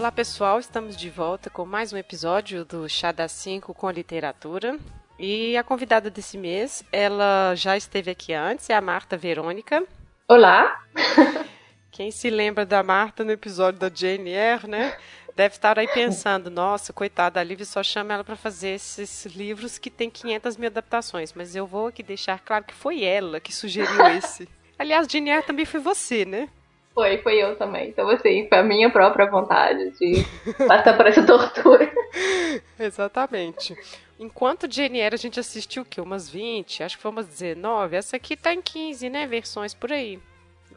Olá pessoal, estamos de volta com mais um episódio do Chá das 5 com literatura. E a convidada desse mês, ela já esteve aqui antes, é a Marta Verônica. Olá! Quem se lembra da Marta no episódio da Eyre, né? Deve estar aí pensando, nossa, coitada, a Liv só chama ela para fazer esses livros que tem 500 mil adaptações. Mas eu vou aqui deixar claro que foi ela que sugeriu esse. Aliás, Eyre também foi você, né? Foi, foi eu também. Então, assim, foi a minha própria vontade de passar por essa tortura. Exatamente. Enquanto Jane Eyre, a gente assistiu o quê? Umas 20, acho que foi umas 19. Essa aqui tá em 15, né? Versões por aí.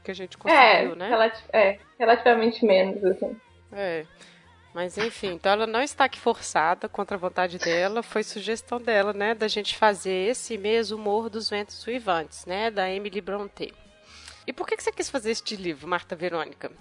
Que a gente conseguiu, é, né? Relati é, relativamente menos, assim. É. Mas enfim, então ela não está aqui forçada contra a vontade dela, foi sugestão dela, né, da gente fazer esse mês o Morro dos Ventos Uivantes, né, da Emily Brontë. E por que, você quis fazer este livro, Marta Verônica?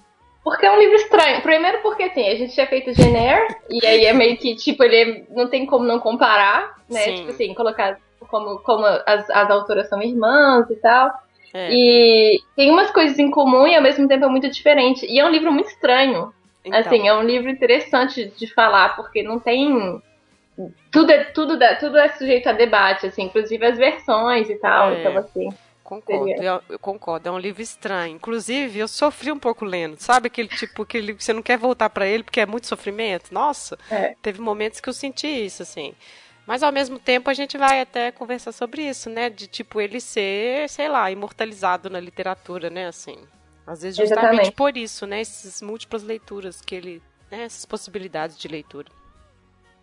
Porque é um livro estranho. Primeiro porque, assim, a gente tinha feito Jenner, e aí é meio que, tipo, ele não tem como não comparar, né? Sim. Tipo assim, colocar como, como as, as autoras são irmãs e tal. É. E tem umas coisas em comum e ao mesmo tempo é muito diferente. E é um livro muito estranho. Então. Assim, é um livro interessante de falar, porque não tem. Tudo é, tudo, tudo é sujeito a debate, assim, inclusive as versões e tal. É. Então, assim. Concordo, eu, eu, concordo, é um livro estranho. Inclusive, eu sofri um pouco lendo. Sabe aquele tipo, que você não quer voltar para ele porque é muito sofrimento? Nossa, é. teve momentos que eu senti isso, assim. Mas ao mesmo tempo a gente vai até conversar sobre isso, né? De tipo ele ser, sei lá, imortalizado na literatura, né? Assim. Às vezes justamente Exatamente. por isso, né? Essas múltiplas leituras que ele. Né, essas possibilidades de leitura.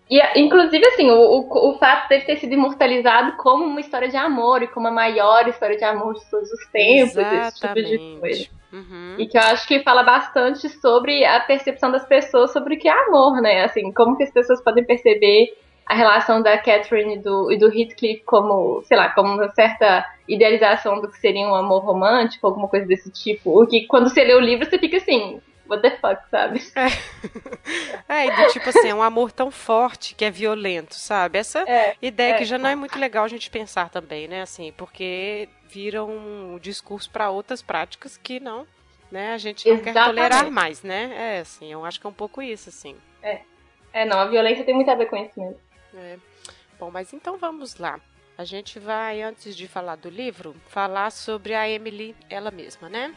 E, inclusive, assim, o, o, o fato dele ter sido imortalizado como uma história de amor e como a maior história de amor de todos os tempos, Exatamente. esse tipo de coisa. Uhum. E que eu acho que fala bastante sobre a percepção das pessoas sobre o que é amor, né? Assim, como que as pessoas podem perceber a relação da Catherine e do, e do Heathcliff como, sei lá, como uma certa idealização do que seria um amor romântico, alguma coisa desse tipo. O que quando você lê o livro, você fica assim, what the fuck, sabe? É, é do tipo assim, é um amor tão forte que é violento, sabe? Essa é, ideia é. que já não é muito legal a gente pensar também, né? Assim, porque vira um discurso para outras práticas que não, né? A gente não Exatamente. quer tolerar mais, né? É, assim, eu acho que é um pouco isso, assim. É. É, não, a violência tem muito a ver com isso mesmo. É. Bom, mas então vamos lá. A gente vai, antes de falar do livro, falar sobre a Emily ela mesma, né?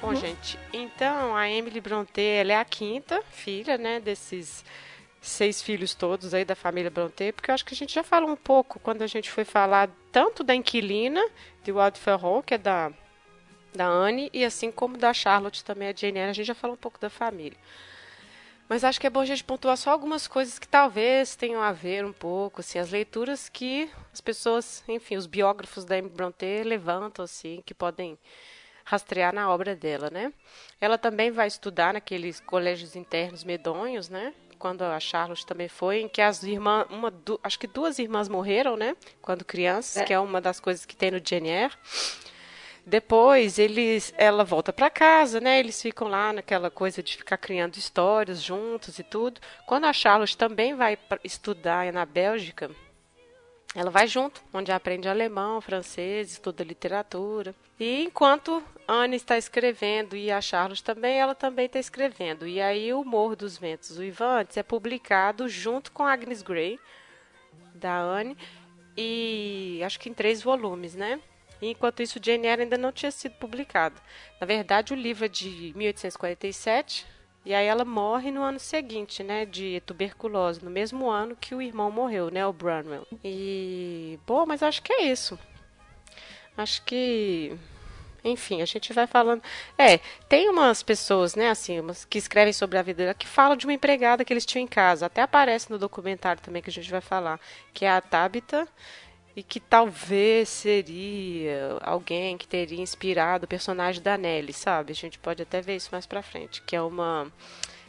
Bom, gente, então a Emily Brontë, ela é a quinta filha, né, desses seis filhos todos aí da família Brontë, porque eu acho que a gente já falou um pouco quando a gente foi falar tanto da inquilina de Wald Ferron, que é da da Anne, e assim como da Charlotte também, a Jane Eyre, a gente já falou um pouco da família. Mas acho que é bom a gente pontuar só algumas coisas que talvez tenham a ver um pouco, assim, as leituras que as pessoas, enfim, os biógrafos da Emily Brontë levantam, assim, que podem rastrear na obra dela, né? Ela também vai estudar naqueles colégios internos medonhos, né? Quando a Charlotte também foi, em que as irmãs, uma, du, acho que duas irmãs morreram, né? Quando crianças, é. que é uma das coisas que tem no Jenier. Depois eles, ela volta para casa, né? Eles ficam lá naquela coisa de ficar criando histórias juntos e tudo. Quando a Charlotte também vai estudar na Bélgica, ela vai junto, onde aprende alemão, francês, estuda literatura. E enquanto Anne está escrevendo e a Charlotte também, ela também está escrevendo. E aí o Morro dos Ventos Uivantes é publicado junto com Agnes Grey, da Anne, e acho que em três volumes, né? E enquanto isso, Jane Eyre ainda não tinha sido publicado. Na verdade, o livro é de 1847, e aí ela morre no ano seguinte, né, de tuberculose, no mesmo ano que o irmão morreu, né, o Branwell. E bom, mas acho que é isso. Acho que enfim, a gente vai falando. É, tem umas pessoas, né, assim, umas que escrevem sobre a vida dela que falam de uma empregada que eles tinham em casa. Até aparece no documentário também que a gente vai falar, que é a Tabitha e que talvez seria alguém que teria inspirado o personagem da Nelly, sabe? A gente pode até ver isso mais pra frente, que é uma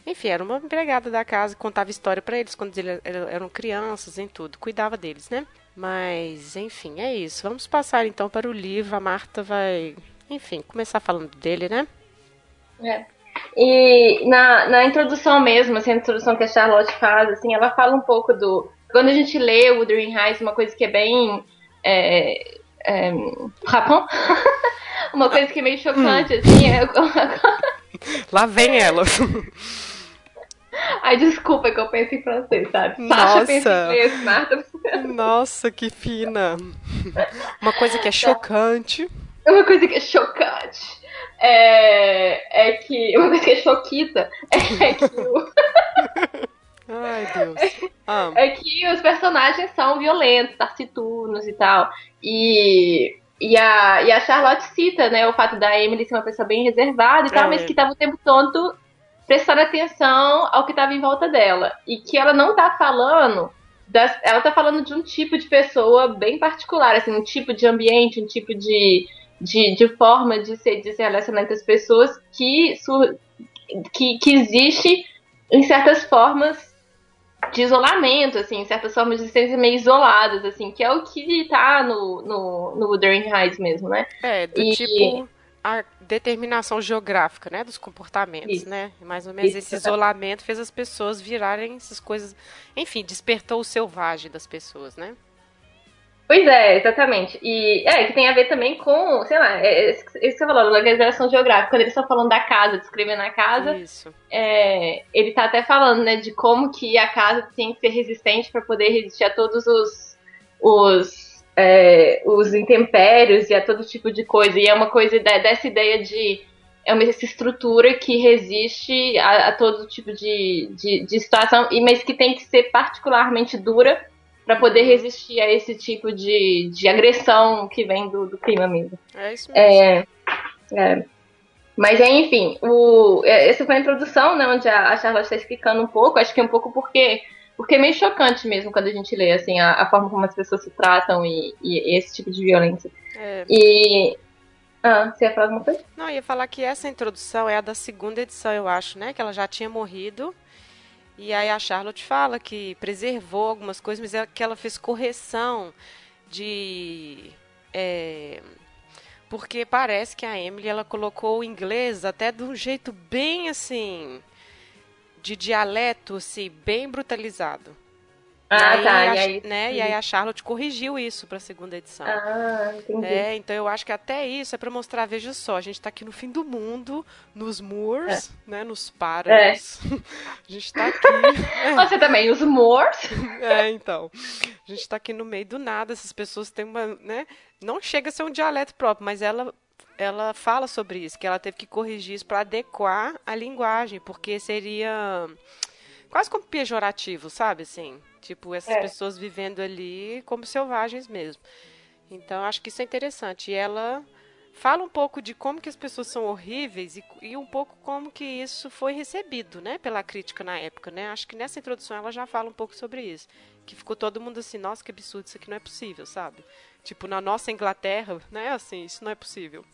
enfim, era uma empregada da casa contava história para eles quando eles eram crianças em tudo, cuidava deles, né? Mas, enfim, é isso. Vamos passar então para o livro. A Marta vai enfim, começar falando dele, né? É. E na, na introdução mesmo, assim, a introdução que a Charlotte faz, assim, ela fala um pouco do. Quando a gente lê o Wuthering Heights, uma coisa que é bem. É, é, rapão? uma coisa que é meio chocante, hum. assim. É... Lá vem ela. Ai, desculpa que eu penso em francês, sabe? Nossa. pensa em Marta. Nossa, que fina. Uma coisa que é chocante. Uma coisa que é chocante é, é que. Uma coisa que é choquita é que o. Ai, Deus. Ah. É que os personagens são violentos, taciturnos e tal. E, e, a, e a Charlotte cita, né, o fato da Emily ser uma pessoa bem reservada e tal, é. mas que estava o tempo todo prestando atenção ao que estava em volta dela. E que ela não tá falando. Das, ela tá falando de um tipo de pessoa bem particular, assim, um tipo de ambiente, um tipo de, de, de forma de se, de se relacionar entre as pessoas que, que, que existe em certas formas de isolamento, assim, certas formas de existência meio isoladas, assim, que é o que tá no, no, no Wuthering Heights mesmo, né? É, do e... tipo a determinação geográfica, né, dos comportamentos, Isso. né? Mais ou menos Isso, esse isolamento fez as pessoas virarem essas coisas, enfim, despertou o selvagem das pessoas, né? Pois é, exatamente. E é, que tem a ver também com, sei lá, é, é isso que você falou, localização geográfica. Quando eles estão falando da casa, descrevendo a casa, é, ele tá até falando, né, de como que a casa tem que ser resistente para poder resistir a todos os, os, é, os intempéries e a todo tipo de coisa. E é uma coisa dessa ideia de é uma essa estrutura que resiste a, a todo tipo de, de, de situação, mas que tem que ser particularmente dura para poder resistir a esse tipo de, de agressão que vem do, do clima mesmo. É isso mesmo. É, é. Mas enfim, o, é, essa foi a introdução, né, onde a, a Charlotte está explicando um pouco, acho que é um pouco porque porque é meio chocante mesmo quando a gente lê assim a, a forma como as pessoas se tratam e, e esse tipo de violência. É. E ah, você ia falar alguma coisa? Não, ia falar que essa introdução é a da segunda edição, eu acho, né? Que ela já tinha morrido e aí a Charlotte fala que preservou algumas coisas, mas é que ela fez correção de. É, porque parece que a Emily ela colocou o inglês até de um jeito bem assim. de dialeto, assim, bem brutalizado. Ah, e tá. E aí, né? e aí a Charlotte corrigiu isso para a segunda edição. Ah, entendi. É, então eu acho que até isso é para mostrar, veja só, a gente está aqui no fim do mundo, nos moors, é. né? Nos páramos. É. a gente está aqui. Você também, os moors? é, então. A gente está aqui no meio do nada, essas pessoas têm uma, né? Não chega a ser um dialeto próprio, mas ela ela fala sobre isso, que ela teve que corrigir isso para adequar a linguagem, porque seria quase como pejorativo, sabe assim? Tipo, essas é. pessoas vivendo ali como selvagens mesmo. Então, acho que isso é interessante. E ela fala um pouco de como que as pessoas são horríveis e, e, um pouco como que isso foi recebido, né, pela crítica na época, né? Acho que nessa introdução ela já fala um pouco sobre isso, que ficou todo mundo assim, nossa, que absurdo, isso aqui não é possível, sabe? Tipo, na nossa Inglaterra, né, assim, isso não é possível.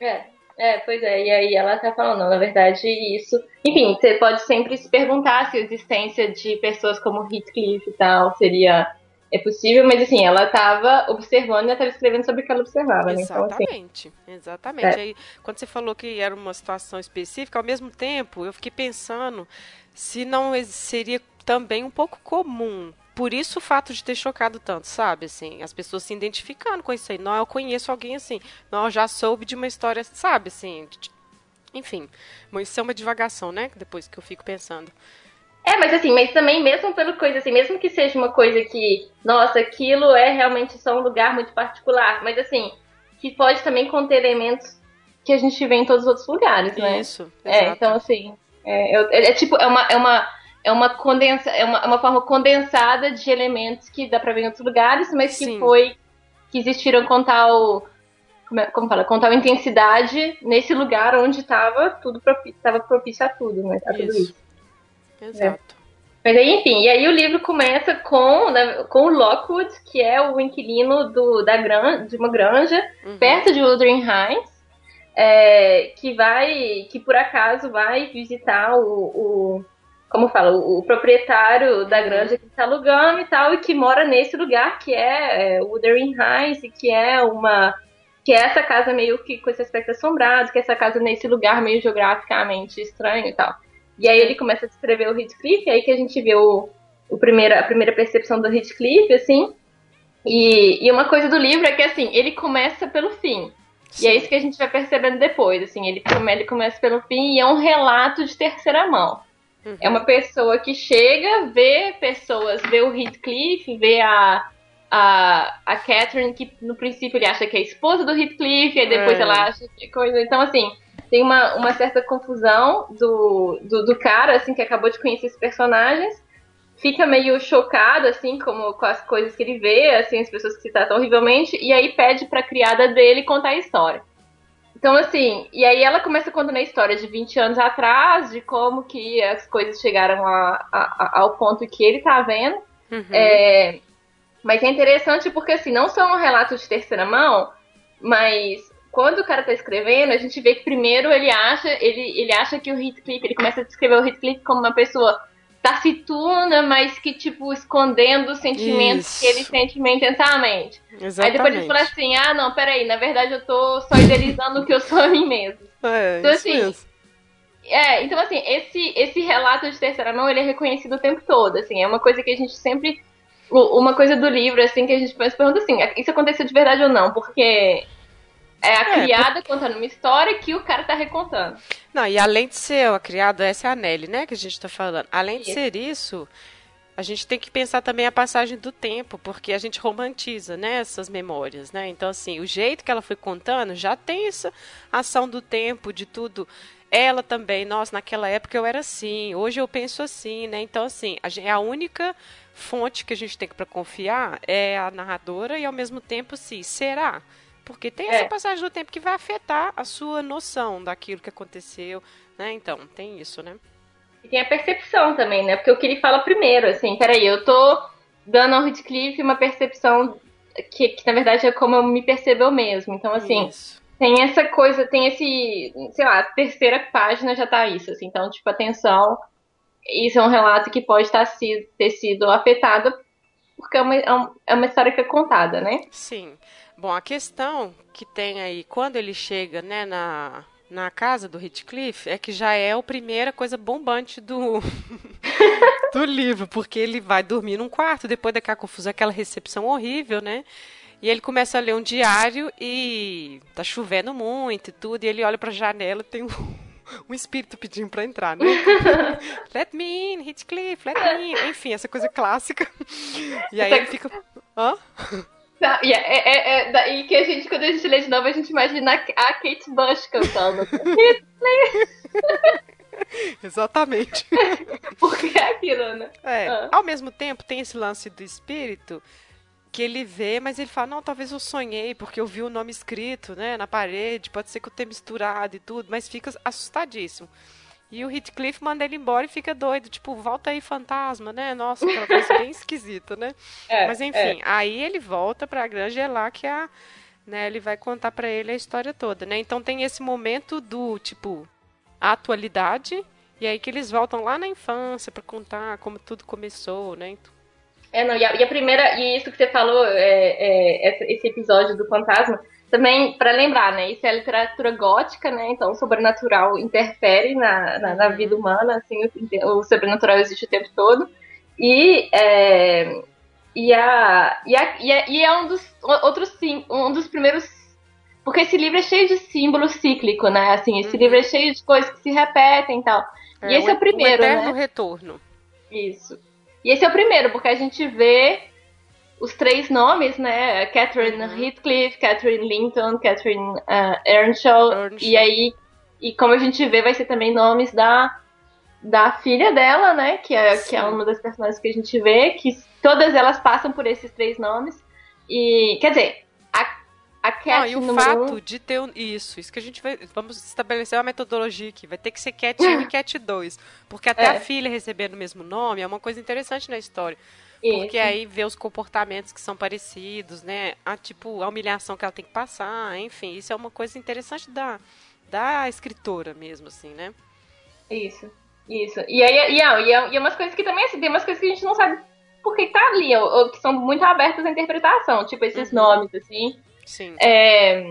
É. É, pois é, e aí ela tá falando, na verdade, isso. Enfim, você pode sempre se perguntar se a existência de pessoas como Heathcliff e tal seria é possível, mas assim, ela estava observando e estava escrevendo sobre o que ela observava, né? Exatamente, então, assim, exatamente. É. Aí, quando você falou que era uma situação específica, ao mesmo tempo, eu fiquei pensando se não seria também um pouco comum por isso o fato de ter chocado tanto, sabe? Assim, as pessoas se identificando com isso aí. Não, eu conheço alguém assim. Não, eu já soube de uma história, sabe? Assim, de... enfim. Mas isso é uma divagação, né? Depois que eu fico pensando. É, mas assim, mas também mesmo pelo coisa assim, mesmo que seja uma coisa que, nossa, aquilo é realmente só um lugar muito particular, mas assim, que pode também conter elementos que a gente vê em todos os outros lugares, né? Isso. É, então assim, é, é, é tipo, é uma, é uma é uma condensa, é uma, é uma forma condensada de elementos que dá para ver em outros lugares, mas que Sim. foi que existiram com tal como, é, como fala, com tal intensidade nesse lugar onde estava tudo estava propício a tudo, né? A tudo isso. Exato. É. Mas aí, enfim, e aí o livro começa com, né, com o Lockwood, que é o inquilino do, da gran, de uma granja uhum. perto de Wuthering Heights, é, que vai, que por acaso vai visitar o, o como fala, o, o proprietário da granja que está alugando e tal, e que mora nesse lugar, que é, é Wuthering Heights, que é uma que é essa casa meio que com esse aspecto assombrado, que é essa casa nesse lugar meio geograficamente estranho e tal. E aí ele começa a descrever o Heathcliff, aí que a gente vê o, o primeira, a primeira percepção do Heathcliff, assim. E, e uma coisa do livro é que, assim, ele começa pelo fim. Sim. E é isso que a gente vai percebendo depois, assim, ele, ele começa pelo fim e é um relato de terceira mão. Uhum. É uma pessoa que chega, vê pessoas, vê o Heathcliff, vê a, a, a Catherine, que no princípio ele acha que é a esposa do Heathcliff, e depois é. ela acha que é coisa. Então, assim, tem uma, uma certa confusão do, do, do, cara, assim, que acabou de conhecer esses personagens. Fica meio chocado, assim, como com as coisas que ele vê, assim, as pessoas que se tratam horrivelmente, e aí pede pra criada dele contar a história. Então, assim, e aí ela começa contando a história de 20 anos atrás, de como que as coisas chegaram a, a, ao ponto que ele tá vendo. Uhum. É, mas é interessante porque, assim, não só um relato de terceira mão, mas quando o cara tá escrevendo, a gente vê que primeiro ele acha, ele, ele acha que o Heathcliff, ele começa a descrever o Heathcliff como uma pessoa tacituna, mas que, tipo, escondendo os sentimentos Isso. que ele sente meio intensamente. Exatamente. Aí depois ele fala assim, ah, não, peraí, na verdade eu tô só idealizando o que eu sou a mim mesmo. É, então, assim, mesmo. É, então assim, esse, esse relato de terceira mão, ele é reconhecido o tempo todo, assim, é uma coisa que a gente sempre uma coisa do livro, assim, que a gente se pergunta assim, isso aconteceu de verdade ou não? Porque é a é, criada contando uma história que o cara tá recontando. Não, e além de ser a criada, essa é a Nelly, né, que a gente tá falando. Além isso. de ser isso, a gente tem que pensar também a passagem do tempo, porque a gente romantiza, né, essas memórias, né? Então, assim, o jeito que ela foi contando já tem essa ação do tempo, de tudo. Ela também, nossa, naquela época eu era assim, hoje eu penso assim, né? Então, assim, a a única fonte que a gente tem para confiar é a narradora e ao mesmo tempo sim, será? Porque tem é. essa passagem do tempo que vai afetar a sua noção daquilo que aconteceu, né? Então, tem isso, né? E tem a percepção também, né? Porque o que ele fala primeiro, assim, peraí, eu tô dando ao Heathcliff uma percepção que, que na verdade é como eu me percebo mesmo. Então, assim, isso. tem essa coisa, tem esse, sei lá, a terceira página já tá isso, assim. Então, tipo, atenção, isso é um relato que pode estar sido, ter sido afetado porque é uma, é, é uma história que é contada, né? Sim. Bom, a questão que tem aí, quando ele chega né, na, na casa do Heathcliff, é que já é a primeira coisa bombante do, do livro, porque ele vai dormir num quarto, depois daquela confusão, aquela recepção horrível, né? E ele começa a ler um diário e tá chovendo muito e tudo, e ele olha pra janela tem um um espírito pedindo para entrar, né? let me in, Heathcliff, let me in. Enfim, essa coisa clássica. E aí ele fica. Hã? E, é, é, é, e que a gente, quando a gente lê de novo, a gente imagina a Kate Bush cantando. Exatamente. Porque é aquilo, né? É. Ah. Ao mesmo tempo, tem esse lance do espírito que ele vê, mas ele fala, não, talvez eu sonhei, porque eu vi o nome escrito, né, na parede, pode ser que eu tenha misturado e tudo, mas fica assustadíssimo. E o Heathcliff manda ele embora e fica doido, tipo, volta aí, fantasma, né? Nossa, aquela coisa bem esquisita, né? É, mas enfim, é. aí ele volta pra granja e é lá que a, né, ele vai contar para ele a história toda, né? Então tem esse momento do, tipo, atualidade, e aí que eles voltam lá na infância para contar como tudo começou, né? É, não, e a, e a, primeira, e isso que você falou, é, é, esse episódio do fantasma, também para lembrar, né? Isso é literatura gótica, né? Então o sobrenatural interfere na, na, na vida humana, assim, o, o, sobrenatural existe o tempo todo. E, é, e, a, e, a, e, a, e é um dos outros sim, um dos primeiros porque esse livro é cheio de símbolo cíclico, né? Assim, esse uhum. livro é cheio de coisas que se repetem e tal. É, e esse o, é o primeiro, o eterno né? retorno. Isso. E esse é o primeiro, porque a gente vê os três nomes, né? Catherine uhum. Heathcliff, Catherine Linton, Catherine uh, Earnshaw, Earnshaw. E aí, e como a gente vê, vai ser também nomes da, da filha dela, né? Que é, que é uma das personagens que a gente vê, que todas elas passam por esses três nomes. E, quer dizer, a, a Cat ah, e o fato um... de ter um, isso, isso que a gente vai, vamos estabelecer uma metodologia aqui, vai ter que ser Cat 1 e Cat 2, porque até é. a filha recebendo o mesmo nome é uma coisa interessante na história. Porque aí vê os comportamentos que são parecidos, né? A, tipo, a humilhação que ela tem que passar, enfim, isso é uma coisa interessante da, da escritora mesmo, assim, né? Isso, isso. E aí, e, e, e, e umas coisas que também, assim, tem umas coisas que a gente não sabe por que tá ali, ou, ou que são muito abertas à interpretação, tipo esses uhum. nomes, assim. Sim. É,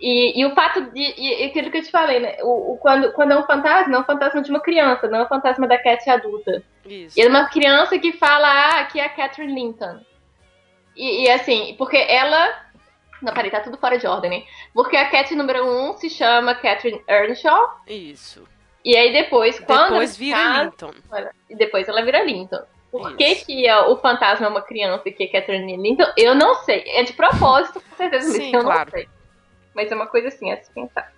E, e o fato de. E, aquilo que eu te falei, né? O, o, quando, quando é um fantasma, é um fantasma de uma criança, não é um fantasma da Cat adulta. Isso. E é uma criança que fala, ah, aqui é a Catherine Linton. E, e assim, porque ela. Não, peraí, tá tudo fora de ordem, né? Porque a Cat número 1 um se chama Catherine Earnshaw. Isso. E aí depois, quando. Depois vira casa, Linton. E depois ela vira Linton. Por que, que o fantasma é uma criança e que é Catherine Linton? Eu não sei. É de propósito, com certeza, Sim, eu claro. não sei. Mas é uma coisa assim, a se pensar.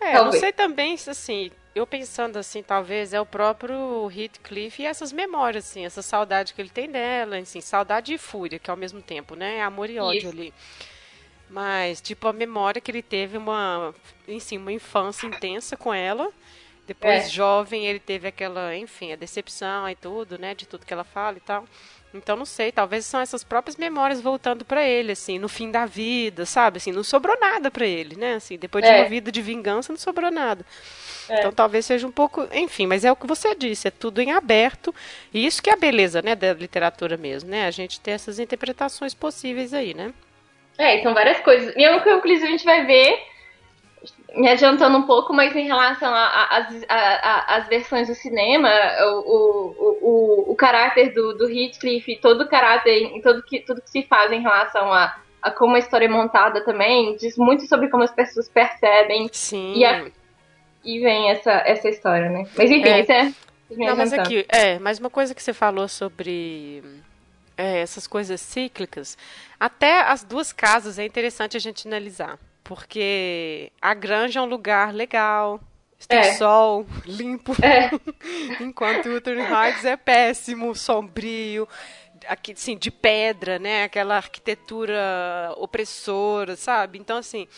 É, talvez. não sei também, assim, eu pensando assim, talvez é o próprio Heathcliff e essas memórias, assim, essa saudade que ele tem dela, assim, saudade e fúria, que ao mesmo tempo, né? É amor e ódio Isso. ali. Mas, tipo, a memória que ele teve uma, enfim, uma infância intensa com ela depois, é. jovem, ele teve aquela, enfim, a decepção e tudo, né? De tudo que ela fala e tal. Então, não sei, talvez são essas próprias memórias voltando para ele, assim, no fim da vida, sabe? Assim, não sobrou nada para ele, né? Assim, depois de é. uma vida de vingança, não sobrou nada. É. Então, talvez seja um pouco, enfim, mas é o que você disse, é tudo em aberto. E isso que é a beleza, né, da literatura mesmo, né? A gente ter essas interpretações possíveis aí, né? É, são várias coisas. E é o que, inclusive, a gente vai ver me adiantando um pouco, mas em relação às versões do cinema, o, o, o, o caráter do, do Heathcliff, todo o caráter, todo que, tudo que se faz em relação a, a como a história é montada também, diz muito sobre como as pessoas percebem. Sim. E, a, e vem essa, essa história, né? Mas enfim, é. isso é. Não, mas aqui, é, mas uma coisa que você falou sobre é, essas coisas cíclicas, até as duas casas é interessante a gente analisar. Porque a granja é um lugar legal, tem é. sol, limpo. É. Enquanto o Wuthering Heights é péssimo, sombrio, aqui, assim, de pedra, né? Aquela arquitetura opressora, sabe? Então, assim.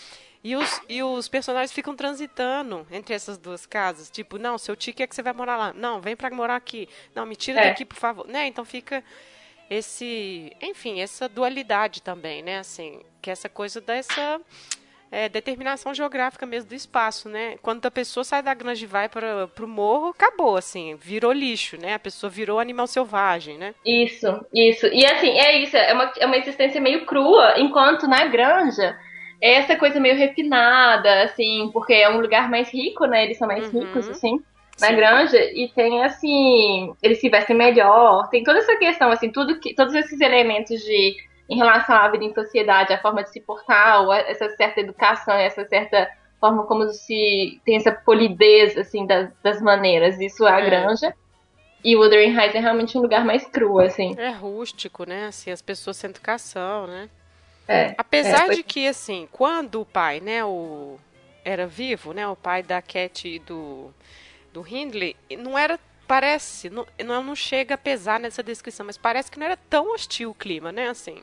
E os, e os personagens ficam transitando entre essas duas casas. Tipo, não, seu tio quer que você vai morar lá. Não, vem para morar aqui. Não, me tira é. daqui, por favor. Né? Então fica esse. Enfim, essa dualidade também, né? Assim, que é essa coisa dessa é, determinação geográfica mesmo do espaço, né? Quando a pessoa sai da granja e vai para o morro, acabou, assim, virou lixo, né? A pessoa virou animal selvagem, né? Isso, isso. E assim, é isso, é uma, é uma existência meio crua, enquanto na granja é essa coisa meio refinada, assim, porque é um lugar mais rico, né? Eles são mais uhum. ricos, assim na Sim. granja e tem assim eles se vestem melhor tem toda essa questão assim tudo que todos esses elementos de em relação à vida em sociedade, a forma de se portar, essa certa educação, essa certa forma como se tem essa polidez assim das, das maneiras. Isso é a é. granja. E o Wuthering Heights é realmente um lugar mais cru, assim. É rústico, né? Assim, as pessoas sem educação, né? É, Apesar é, de que, assim, quando o pai, né, o era vivo, né, o pai da Cat e do, do Hindley, não era parece, não, não chega a pesar nessa descrição, mas parece que não era tão hostil o clima, né, assim.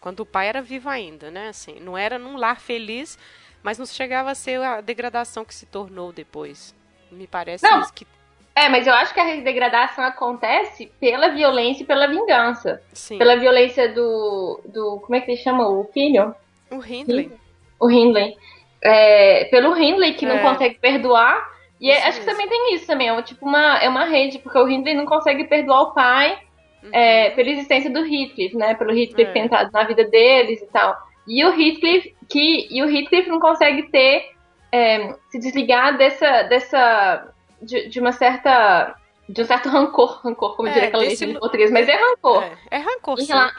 Quando o pai era vivo ainda, né, assim. Não era num lar feliz, mas não chegava a ser a degradação que se tornou depois. Me parece não. que... É, mas eu acho que a degradação acontece pela violência e pela vingança. Sim. Pela violência do, do... Como é que ele chama o filho? O Hindley. O Hindley. É, pelo Hindley, que é. não consegue perdoar e é, acho que também tem isso também, é tipo uma, é uma rede, porque o Hindley não consegue perdoar o pai uhum. é, pela existência do Heathcliff, né? Pelo Heathcliff é. ter entrado na vida deles e tal. E o Heathcliff, que, e o Heathcliff não consegue ter, é, se desligar dessa, dessa de, de, uma certa, de um certo rancor, rancor, como é, diria aquela desse... em português, mas é rancor. É, é rancor, em sim. Rela...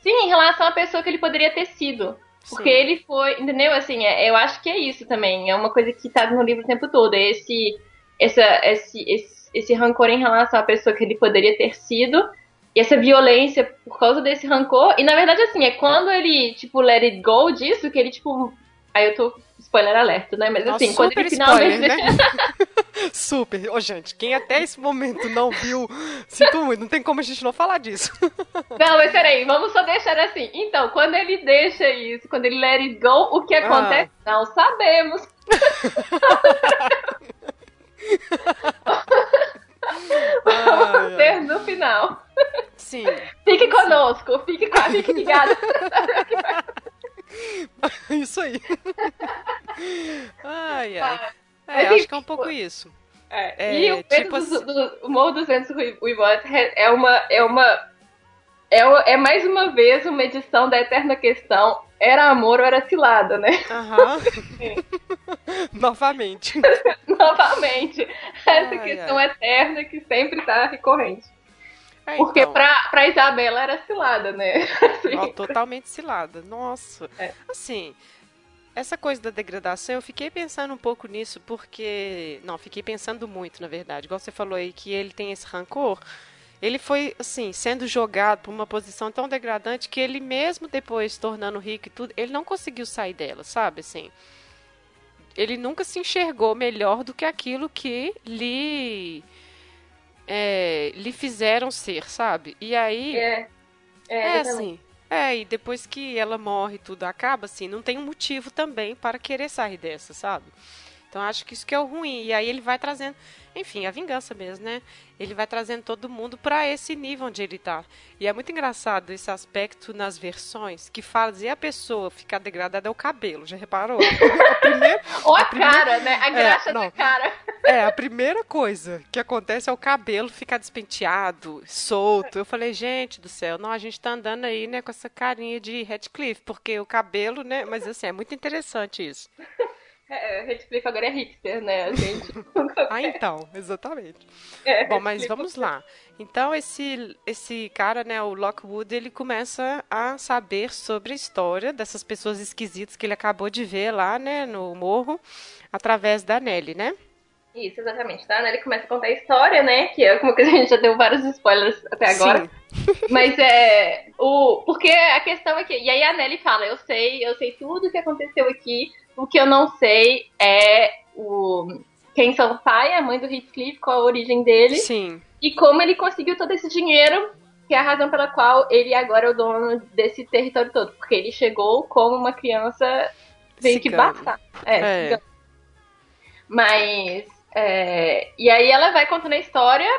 Sim, em relação à pessoa que ele poderia ter sido. Porque Sim. ele foi, entendeu? Assim, é, eu acho que é isso também. É uma coisa que tá no livro o tempo todo. É esse, essa, esse, esse, esse rancor em relação à pessoa que ele poderia ter sido. E essa violência por causa desse rancor. E na verdade, assim, é quando ele, tipo, let it go disso, que ele, tipo. Aí eu tô. Spoiler alerta, né? Mas assim, quando ele finalmente. Spoiler, né? Super. Ô, oh, gente, quem até esse momento não viu, sinto muito, não tem como a gente não falar disso. Não, mas peraí, vamos só deixar assim. Então, quando ele deixa isso, quando ele let it go, o que ah. acontece? Ah. Não sabemos. Vamos ver no final. Sim. Fique conosco, fique, fique ligado. Isso aí. Ai, ai. É, acho que é um pouco isso. É, é, e o tipo assim... do, Morro dos Ventos é uma. É uma é, é mais uma vez uma edição da Eterna Questão era amor ou era cilada, né? Aham. Novamente. Novamente. Essa ai, questão ai. eterna que sempre tá recorrente. É, Porque então. pra, pra Isabela era cilada, né? Assim. totalmente cilada. Nossa. É. Assim, essa coisa da degradação, eu fiquei pensando um pouco nisso, porque. Não, fiquei pensando muito, na verdade. Igual você falou aí que ele tem esse rancor. Ele foi, assim, sendo jogado por uma posição tão degradante que ele, mesmo depois tornando rico e tudo, ele não conseguiu sair dela, sabe? Assim. Ele nunca se enxergou melhor do que aquilo que lhe é, lhe fizeram ser, sabe? E aí. É, é, é assim. É, e depois que ela morre tudo acaba, assim, não tem um motivo também para querer sair dessa, sabe? Então acho que isso que é o ruim. E aí ele vai trazendo enfim, a vingança mesmo, né? Ele vai trazendo todo mundo para esse nível onde ele tá. E é muito engraçado esse aspecto nas versões que fazia a pessoa ficar degradada é o cabelo, já reparou? Primeira, Ou a, a primeira, cara, né? A graxa é, da cara. É, a primeira coisa que acontece é o cabelo ficar despenteado, solto. Eu falei, gente do céu, não, a gente tá andando aí, né, com essa carinha de Redcliffe, porque o cabelo, né? Mas assim, é muito interessante isso. É, Redcliffe agora é hipster, né? A gente ah, então, exatamente. É, Bom, mas vamos lá. Então, esse, esse cara, né, o Lockwood, ele começa a saber sobre a história dessas pessoas esquisitas que ele acabou de ver lá, né, no morro, através da Nelly, né? Isso, exatamente. Tá? A Nelly começa a contar a história, né? Que é como que a gente já deu vários spoilers até agora. Sim. Mas é. O, porque a questão é que. E aí a Nelly fala: Eu sei, eu sei tudo o que aconteceu aqui. O que eu não sei é o quem são o pai, a mãe do Heathcliff, qual a origem dele. Sim. E como ele conseguiu todo esse dinheiro, que é a razão pela qual ele agora é o dono desse território todo. Porque ele chegou como uma criança meio que bastar. É, é. Mas. É, e aí ela vai contando a história.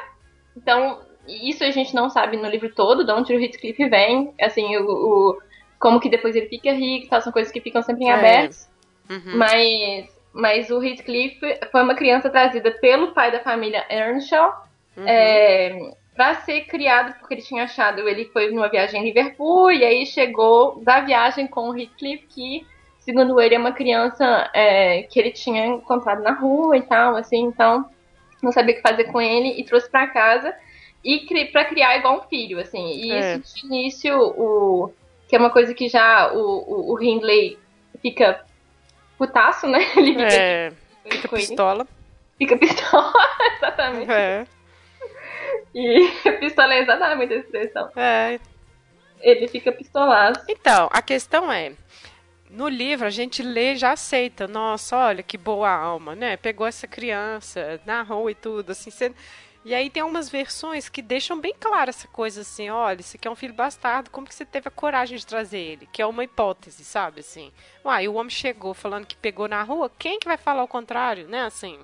Então, isso a gente não sabe no livro todo, de onde o Heathcliff vem. Assim, o, o como que depois ele fica rico, tal, são coisas que ficam sempre em é. aberto. Uhum. Mas, mas o Heathcliff foi uma criança trazida pelo pai da família Earnshaw uhum. é, para ser criado, porque ele tinha achado, ele foi numa viagem em Liverpool e aí chegou da viagem com o Heathcliff que, segundo ele, é uma criança é, que ele tinha encontrado na rua e tal, assim, então não sabia o que fazer com ele e trouxe para casa e para criar igual um filho, assim. E é. isso de início, o, que é uma coisa que já o, o, o Hindley fica putaço, né? Ele fica, é, fica pistola. Fica pistola, exatamente. É. E pistola é exatamente a expressão. É. Ele fica pistolaço. Então, a questão é, no livro a gente lê e já aceita. Nossa, olha que boa alma, né? Pegou essa criança, narrou e tudo, assim, você e aí tem umas versões que deixam bem clara essa coisa assim, olha, esse aqui é um filho bastardo, como que você teve a coragem de trazer ele? Que é uma hipótese, sabe, assim. Uai, o homem chegou falando que pegou na rua, quem que vai falar o contrário, né, assim?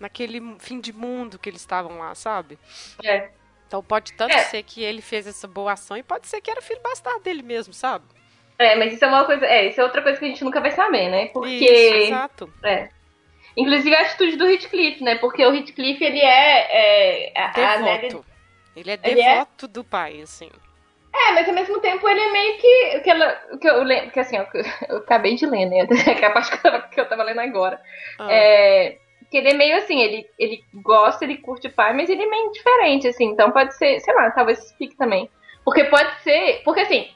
Naquele fim de mundo que eles estavam lá, sabe? É. Então pode tanto é. ser que ele fez essa boa ação e pode ser que era filho bastardo dele mesmo, sabe? É, mas isso é uma coisa, é, isso é outra coisa que a gente nunca vai saber, né? Porque isso, exato. É. Inclusive a atitude do Heathcliff, né? Porque o Heathcliff, ele é... é devoto. Ele é devoto ele é... do pai, assim. É, mas ao mesmo tempo ele é meio que. que, ela, que eu lembro. Porque assim, eu, eu, acabei de ler, né? Que é a parte que eu, tava, que eu tava lendo agora. Ah. É, que ele é meio assim, ele, ele gosta, ele curte o pai, mas ele é meio diferente, assim. Então pode ser, sei lá, talvez fique também. Porque pode ser. Porque assim,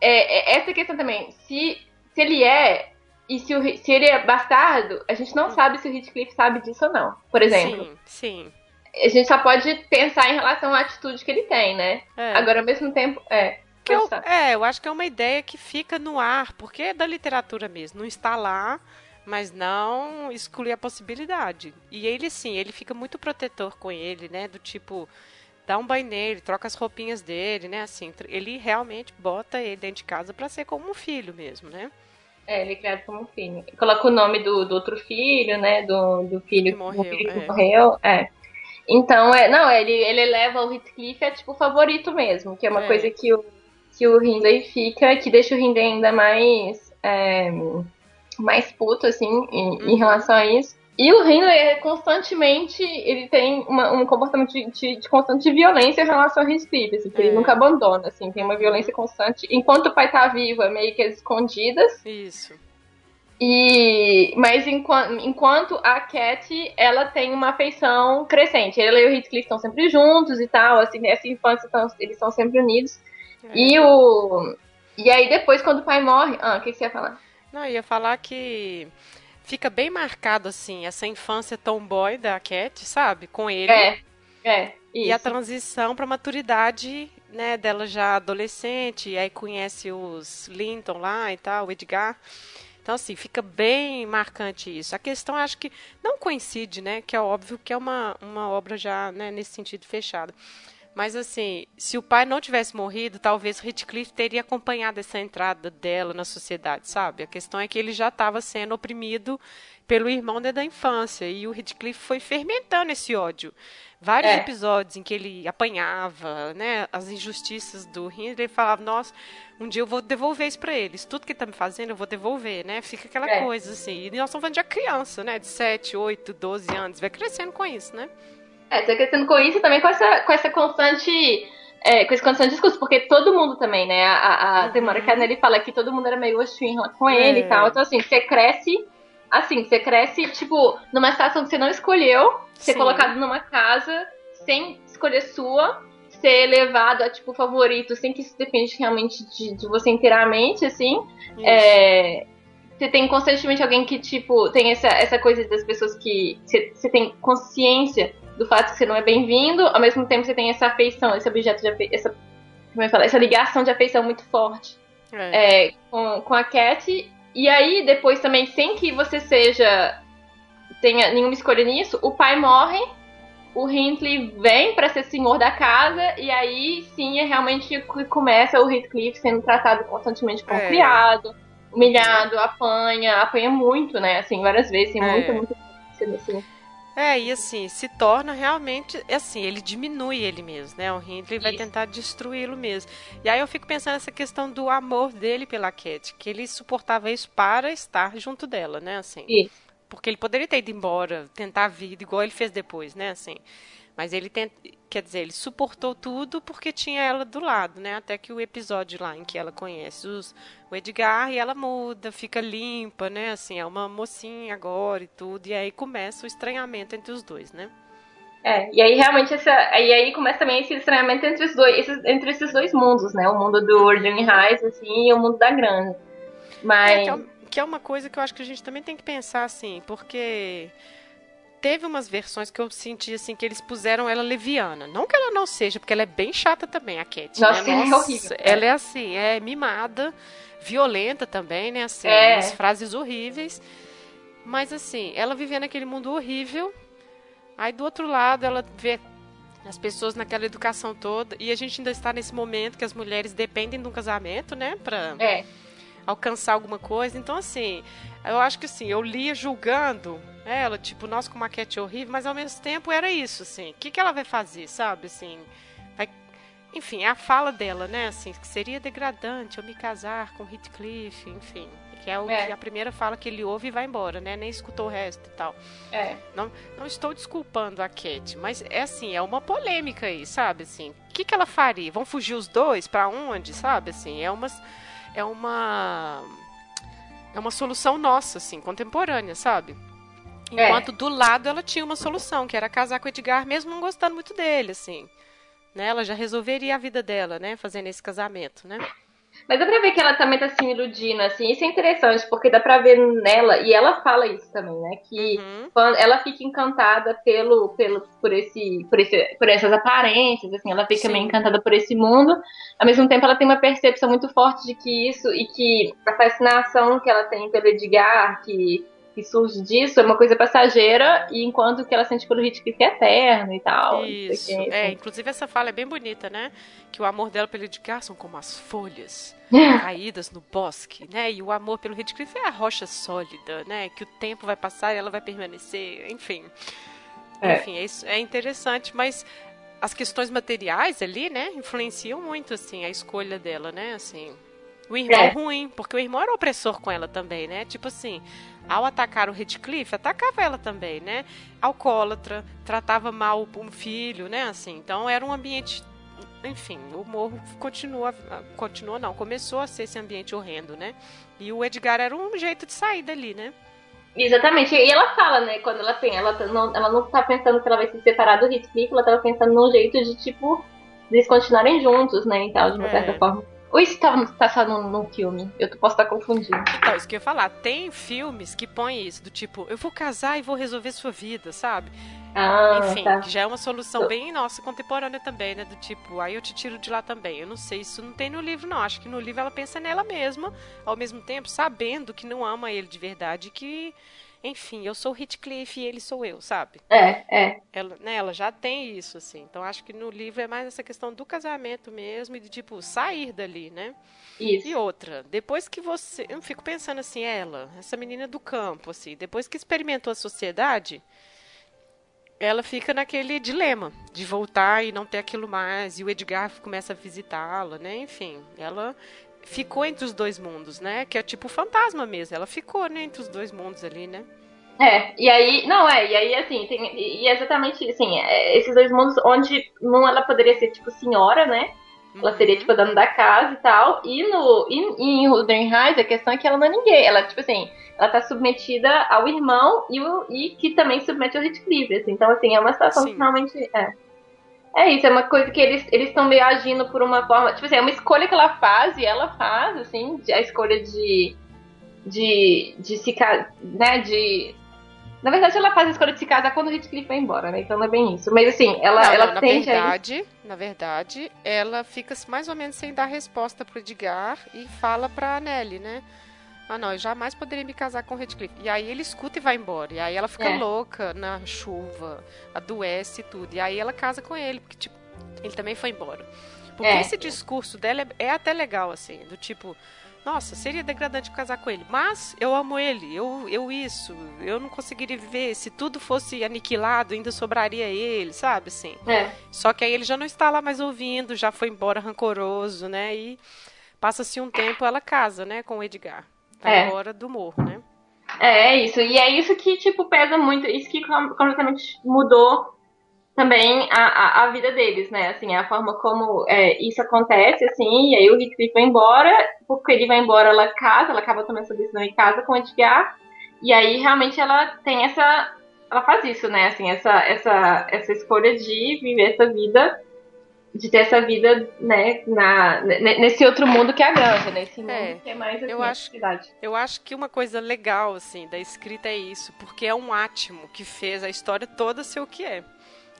é, é, essa questão também, se, se ele é e se, o, se ele é bastardo, a gente não hum. sabe se o Heathcliff sabe disso ou não. Por exemplo. Sim, sim. A gente só pode pensar em relação à atitude que ele tem, né? É. Agora, ao mesmo tempo, é. Que eu, é, eu acho que é uma ideia que fica no ar, porque é da literatura mesmo. Não está lá, mas não exclui a possibilidade. E ele, sim, ele fica muito protetor com ele, né? Do tipo, dá um banho nele, troca as roupinhas dele, né? Assim, ele realmente bota ele dentro de casa para ser como um filho mesmo, né? É, ele é criado como filho. Coloca o nome do, do outro filho, né? Do, do filho que morreu. Filho é. que morreu. É. Então, é, não, ele, ele leva o Heathcliff é tipo o favorito mesmo, que é uma é. coisa que o, que o Hindley fica, que deixa o Hindley ainda mais, é, mais puto, assim, em, uhum. em relação a isso. E o Hindley é constantemente, ele tem uma, um comportamento de, de, de, constante violência em relação ao Heathcliff, assim, é. ele nunca abandona, assim, tem uma violência constante. Enquanto o pai tá vivo, é meio que as escondidas. Isso. E, mas enquanto, enquanto a Cat, ela tem uma afeição crescente. Ela e o Heathcliff estão sempre juntos e tal, assim, nessa infância tão, eles são sempre unidos. É. E o... E aí depois, quando o pai morre... Ah, o que, que você ia falar? Não, eu ia falar que fica bem marcado, assim, essa infância tomboy da Cat, sabe? Com ele. É, é. Isso. E a transição para maturidade, né, dela já adolescente, e aí conhece os Linton lá e tal, o Edgar. Então, assim, fica bem marcante isso. A questão, acho que não coincide, né? Que é óbvio que é uma, uma obra já, né, nesse sentido, fechada. Mas assim, se o pai não tivesse morrido, talvez Heathcliff teria acompanhado essa entrada dela na sociedade, sabe? A questão é que ele já estava sendo oprimido pelo irmão desde a infância e o Heathcliff foi fermentando esse ódio. Vários é. episódios em que ele apanhava, né, as injustiças do Hindley, ele falava, nossa, um dia eu vou devolver isso para eles. Tudo que ele tá me fazendo, eu vou devolver, né? Fica aquela é. coisa assim. E nós estamos falando de criança, né, de 7, 8, 12 anos, vai crescendo com isso, né? É, você crescendo com isso e também com essa, com essa constante. É, com esse constante discurso, porque todo mundo também, né? A, a, uhum. Tem uma hora que a Nelly fala que todo mundo era meio hostil com ele é. e tal. Então, assim, você cresce. Assim, você cresce, tipo, numa situação que você não escolheu, ser colocado numa casa sem escolher sua, ser levado a, tipo, favorito, sem que isso depende realmente de, de você inteiramente, assim. É, você tem constantemente alguém que, tipo, tem essa, essa coisa das pessoas que você, você tem consciência do fato que você não é bem-vindo, ao mesmo tempo você tem essa afeição, esse objeto de afeição, essa, como é falar, essa ligação de afeição muito forte é. É, com, com a Cat. E aí, depois também, sem que você seja tenha nenhuma escolha nisso, o pai morre, o Hindley vem para ser senhor da casa, e aí sim é realmente que começa o Heathcliff sendo tratado constantemente como é. criado, humilhado, apanha, apanha muito, né? Assim, várias vezes, tem é. muito, muito assim. É, e assim, se torna realmente, assim, ele diminui ele mesmo, né? O Hindley vai tentar destruí-lo mesmo. E aí eu fico pensando nessa questão do amor dele pela Cat, que ele suportava isso para estar junto dela, né? Assim. Isso. Porque ele poderia ter ido embora, tentar a vida, igual ele fez depois, né? Assim. Mas ele tenta, quer dizer, ele suportou tudo porque tinha ela do lado, né? Até que o episódio lá em que ela conhece os, o Edgar e ela muda, fica limpa, né? Assim, é uma mocinha agora e tudo. E aí começa o estranhamento entre os dois, né? É, e aí realmente essa. E aí começa também esse estranhamento entre os dois, esses, entre esses dois mundos, né? O mundo do Ordem Reis, assim, e o mundo da grana. Mas. É, que, é, que é uma coisa que eu acho que a gente também tem que pensar, assim, porque teve umas versões que eu senti assim que eles puseram ela leviana. Não que ela não seja, porque ela é bem chata também, a Cat. Nossa, né? Nossa é horrível. Ela é assim, é mimada, violenta também, né? Assim, é. umas frases horríveis. Mas assim, ela vivia naquele mundo horrível. Aí do outro lado ela vê as pessoas naquela educação toda. E a gente ainda está nesse momento que as mulheres dependem de um casamento, né? Pra é. alcançar alguma coisa. Então, assim, eu acho que assim, eu lia julgando ela, tipo, nossa, com maquete horrível, mas ao mesmo tempo era isso, assim. O que, que ela vai fazer, sabe? Assim, vai... Enfim, é a fala dela, né? Assim, que seria degradante eu me casar com Heathcliff, enfim. Que é, o, é. Que a primeira fala que ele ouve e vai embora, né? Nem escutou o resto e tal. É. Não, não estou desculpando a Cat, mas é assim, é uma polêmica aí, sabe? Assim, o que, que ela faria? Vão fugir os dois? para onde? Sabe? Assim, é uma. É uma. É uma solução nossa, assim, contemporânea, sabe? É. Enquanto é. do lado ela tinha uma solução, que era casar com o Edgar, mesmo não gostando muito dele, assim. Né? Ela já resolveria a vida dela, né? Fazendo esse casamento, né? Mas dá pra ver que ela também tá se iludindo, assim. Isso é interessante, porque dá pra ver nela, e ela fala isso também, né? Que uhum. quando ela fica encantada pelo, pelo, por, esse, por, esse, por essas aparências, assim. Ela fica Sim. meio encantada por esse mundo. Ao mesmo tempo, ela tem uma percepção muito forte de que isso, e que a fascinação que ela tem pelo Edgar, que que surge disso é uma coisa passageira, e enquanto que ela sente pelo Hitchcock é eterno e tal. Isso. Que, é, inclusive essa fala é bem bonita, né? Que o amor dela pelo Hitchcock são como as folhas caídas no bosque, né? E o amor pelo Hitchcock é a rocha sólida, né? Que o tempo vai passar e ela vai permanecer, enfim. É. Enfim, é, isso, é interessante, mas as questões materiais ali, né, influenciam muito, assim, a escolha dela, né, assim. O irmão é. ruim, porque o irmão era opressor com ela também, né? Tipo assim, ao atacar o Redcliffe, atacava ela também, né? Alcoólatra, tratava mal o filho, né? Assim, então era um ambiente enfim, o morro continua, continua não, começou a ser esse ambiente horrendo, né? E o Edgar era um jeito de sair dali, né? Exatamente. E ela fala, né, quando ela tem, ela tá, não, ela não tá pensando que ela vai se separar do Heathcliff, ela tava pensando num jeito de, tipo, eles continuarem juntos, né, e tal, de uma é. certa forma. Ou isso tá, tá só num, num, filme? Eu posso estar confundindo. Então, isso que eu ia falar. Tem filmes que põem isso, do tipo, eu vou casar e vou resolver sua vida, sabe? Ah, Enfim, tá. que já é uma solução bem, nossa, contemporânea também, né? Do tipo, aí eu te tiro de lá também. Eu não sei, isso não tem no livro, não. Acho que no livro ela pensa nela mesma, ao mesmo tempo sabendo que não ama ele de verdade, que enfim, eu sou Heathcliff e ele sou eu, sabe? É, é. Ela, né, ela já tem isso, assim. Então acho que no livro é mais essa questão do casamento mesmo e de, tipo, sair dali, né? Isso. E outra, depois que você. Eu fico pensando assim, ela, essa menina do campo, assim, depois que experimentou a sociedade, ela fica naquele dilema de voltar e não ter aquilo mais. E o Edgar começa a visitá-la, né? Enfim, ela ficou entre os dois mundos, né? Que é tipo fantasma mesmo. Ela ficou né, entre os dois mundos ali, né? É, e aí, não, é, e aí, assim, tem, e exatamente, assim, é, esses dois mundos onde não ela poderia ser, tipo, senhora, né? Ela uhum. seria, tipo, dona da casa e tal, e no, e, e em Wuthering Heights a questão é que ela não é ninguém, ela, tipo assim, ela tá submetida ao irmão e, o, e que também submete ao Heathcliff, assim, então, assim, é uma situação Sim. que realmente, é. É isso, é uma coisa que eles estão meio agindo por uma forma. Tipo assim, é uma escolha que ela faz e ela faz, assim, a escolha de. de. de se né, de. Na verdade, ela faz a escolha de se casar quando o Heathcliff vai embora, né? Então não é bem isso. Mas assim, ela, não, ela não, na tende verdade, a... Na verdade, ela fica mais ou menos sem dar resposta pro Edgar e fala pra Nelly, né? Ah, não, eu jamais poderia me casar com o Redcliffe. E aí ele escuta e vai embora. E aí ela fica é. louca na chuva, adoece e tudo. E aí ela casa com ele, porque, tipo, ele também foi embora. Porque é. esse discurso dela é, é, até legal, assim, do tipo, nossa, seria degradante casar com ele, mas eu amo ele, eu, eu isso, eu não conseguiria viver. Se tudo fosse aniquilado, ainda sobraria ele, sabe, assim. É. Só que aí ele já não está lá mais ouvindo, já foi embora rancoroso, né? E passa-se um tempo, ela casa, né, com o Edgar. Tá é. fora do morro, né? É, é isso. E é isso que, tipo, pesa muito. Isso que completamente mudou também a, a, a vida deles, né? Assim, a forma como é, isso acontece, assim, e aí o Heathcliff vai embora, porque ele vai embora, ela casa, ela acaba tomando essa decisão em casa com o Edgar, e aí realmente ela tem essa. Ela faz isso, né? Assim, essa, essa, essa escolha de viver essa vida de ter essa vida, né, na, nesse outro mundo que é a granja, nesse mundo é, que é mais assim, eu acho, eu acho que uma coisa legal, assim, da escrita é isso, porque é um átimo que fez a história toda ser o que é.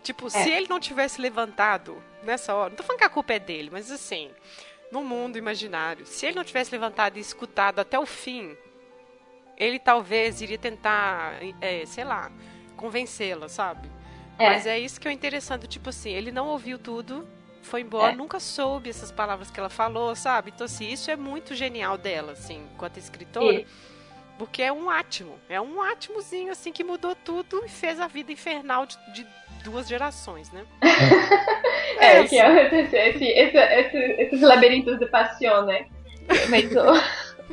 Tipo, é. se ele não tivesse levantado nessa hora, não tô falando que a culpa é dele, mas assim, no mundo imaginário, se ele não tivesse levantado e escutado até o fim, ele talvez iria tentar, é, sei lá, convencê-la, sabe? É. Mas é isso que é interessante, tipo assim, ele não ouviu tudo, foi embora, é. nunca soube essas palavras que ela falou, sabe? Então, assim, isso é muito genial dela, assim, enquanto escritora. E... Porque é um átimo, é um átimozinho, assim, que mudou tudo e fez a vida infernal de, de duas gerações, né? é, é que é esse, esse, esse, esses labirintos de paixão, né? Mas,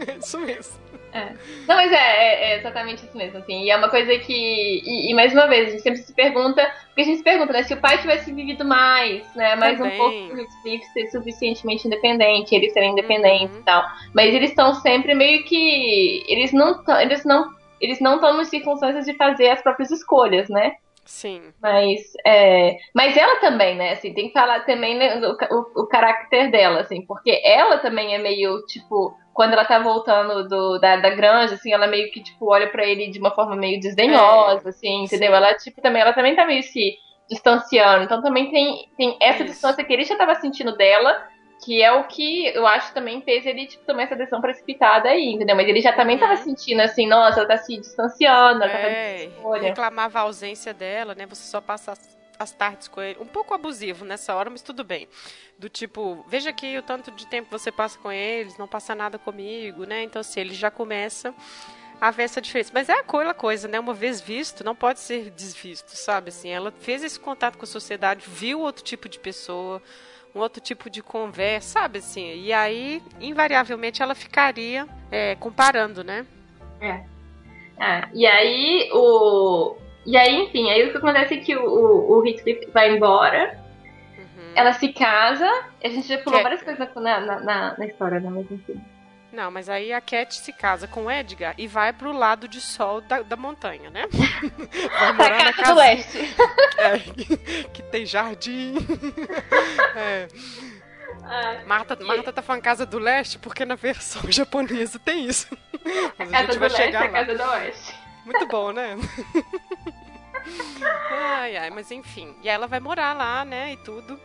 é isso mesmo. É. Não, mas é, é, é, exatamente isso mesmo, assim. E é uma coisa que. E, e, mais uma vez, a gente sempre se pergunta. Porque a gente se pergunta, né? Se o pai tivesse vivido mais, né? Mais Também. um pouco o Heathcliff ser suficientemente independente, eles serem independentes uhum. e tal. Mas eles estão sempre meio que. Eles não eles não eles não estão nas circunstâncias de fazer as próprias escolhas, né? Sim. Mas, é, mas ela também, né? Assim, tem que falar também né, o, o, o caráter dela, assim, porque ela também é meio, tipo, quando ela tá voltando do, da, da granja, assim, ela meio que, tipo, olha para ele de uma forma meio desdenhosa, é, assim, entendeu? Sim. Ela, tipo, também, ela também tá meio se distanciando. Então também tem, tem essa Isso. distância que ele já tava sentindo dela, que é o que eu acho também fez ele, tipo, tomar essa decisão precipitada aí, entendeu? Mas ele já também uhum. tava sentindo assim, nossa, ela tá se distanciando, ela tá é, tá reclamava a ausência dela, né? Você só passa as, tardes com ele. Um pouco abusivo nessa hora, mas tudo bem. Do tipo, veja aqui o tanto de tempo você passa com eles, não passa nada comigo, né? Então, assim, ele já começa a ver essa diferença. Mas é aquela coisa, né? Uma vez visto, não pode ser desvisto, sabe? Assim, ela fez esse contato com a sociedade, viu outro tipo de pessoa, um outro tipo de conversa, sabe assim? E aí, invariavelmente, ela ficaria é, comparando, né? É. é. E aí, o. E aí, enfim, aí o que acontece é que o, o, o Heathcliff vai embora. Uhum. Ela se casa. A gente já pulou várias coisas na, na, na, na história, né? Mas enfim. Não, mas aí a Cat se casa com o Edgar e vai pro lado de sol da, da montanha, né? Vai morar na casa do leste. É, que tem jardim. É. Ah, Marta. Marta tá falando casa do leste porque na versão japonesa tem isso. Mas a, a gente vai leste, chegar é a casa do oeste. Muito bom, né? Ai, ai, mas enfim. E ela vai morar lá, né? E tudo.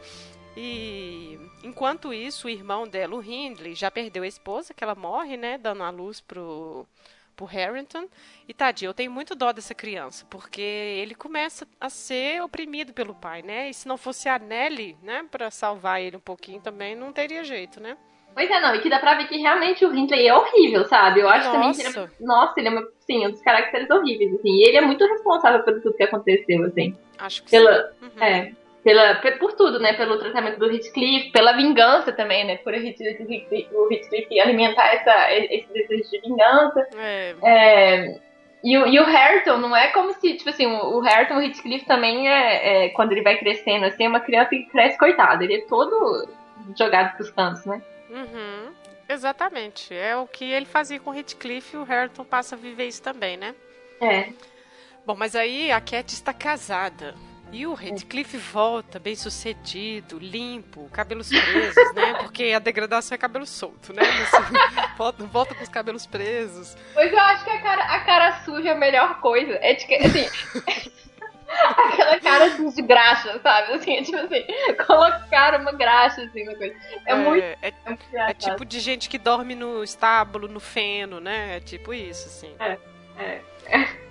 E enquanto isso, o irmão dela, o Hindley, já perdeu a esposa, que ela morre, né, dando a luz pro, pro Harrington. E tadinho, eu tenho muito dó dessa criança, porque ele começa a ser oprimido pelo pai, né? E se não fosse a Nelly, né, para salvar ele um pouquinho também, não teria jeito, né? Pois é, não, e que dá pra ver que realmente o Hindley é horrível, sabe? Eu acho nossa. também que ele é, nossa, ele é uma, sim, um dos caracteres horríveis, assim. E ele é muito responsável por tudo que aconteceu, assim. Acho que pela, sim. Uhum. É, pela, por tudo, né? Pelo tratamento do Heathcliff, pela vingança também, né? Por o Heathcliff alimentar essa, esse desejo de vingança. É. É, e, o, e o Harrington, não é como se, tipo assim, o, o Harrington, o Heathcliff também é, é, quando ele vai crescendo, assim, é uma criança que cresce coitado. Ele é todo jogado pros cantos, né? Uhum. Exatamente. É o que ele fazia com o Heathcliff e o Harrington passa a viver isso também, né? É. Bom, mas aí a Cat está casada. E o Redcliffe volta bem sucedido, limpo, cabelos presos, né? Porque a degradação é cabelo solto, né? Assim, volta, volta com os cabelos presos. Pois eu acho que a cara, a cara suja é a melhor coisa. É de que, assim. aquela cara assim, de graxa, sabe? Assim, é tipo assim, colocar uma graxa assim na coisa. É, é muito. É, é, é, tipo de gente que dorme no estábulo, no feno, né? É tipo isso, assim. É, é. é.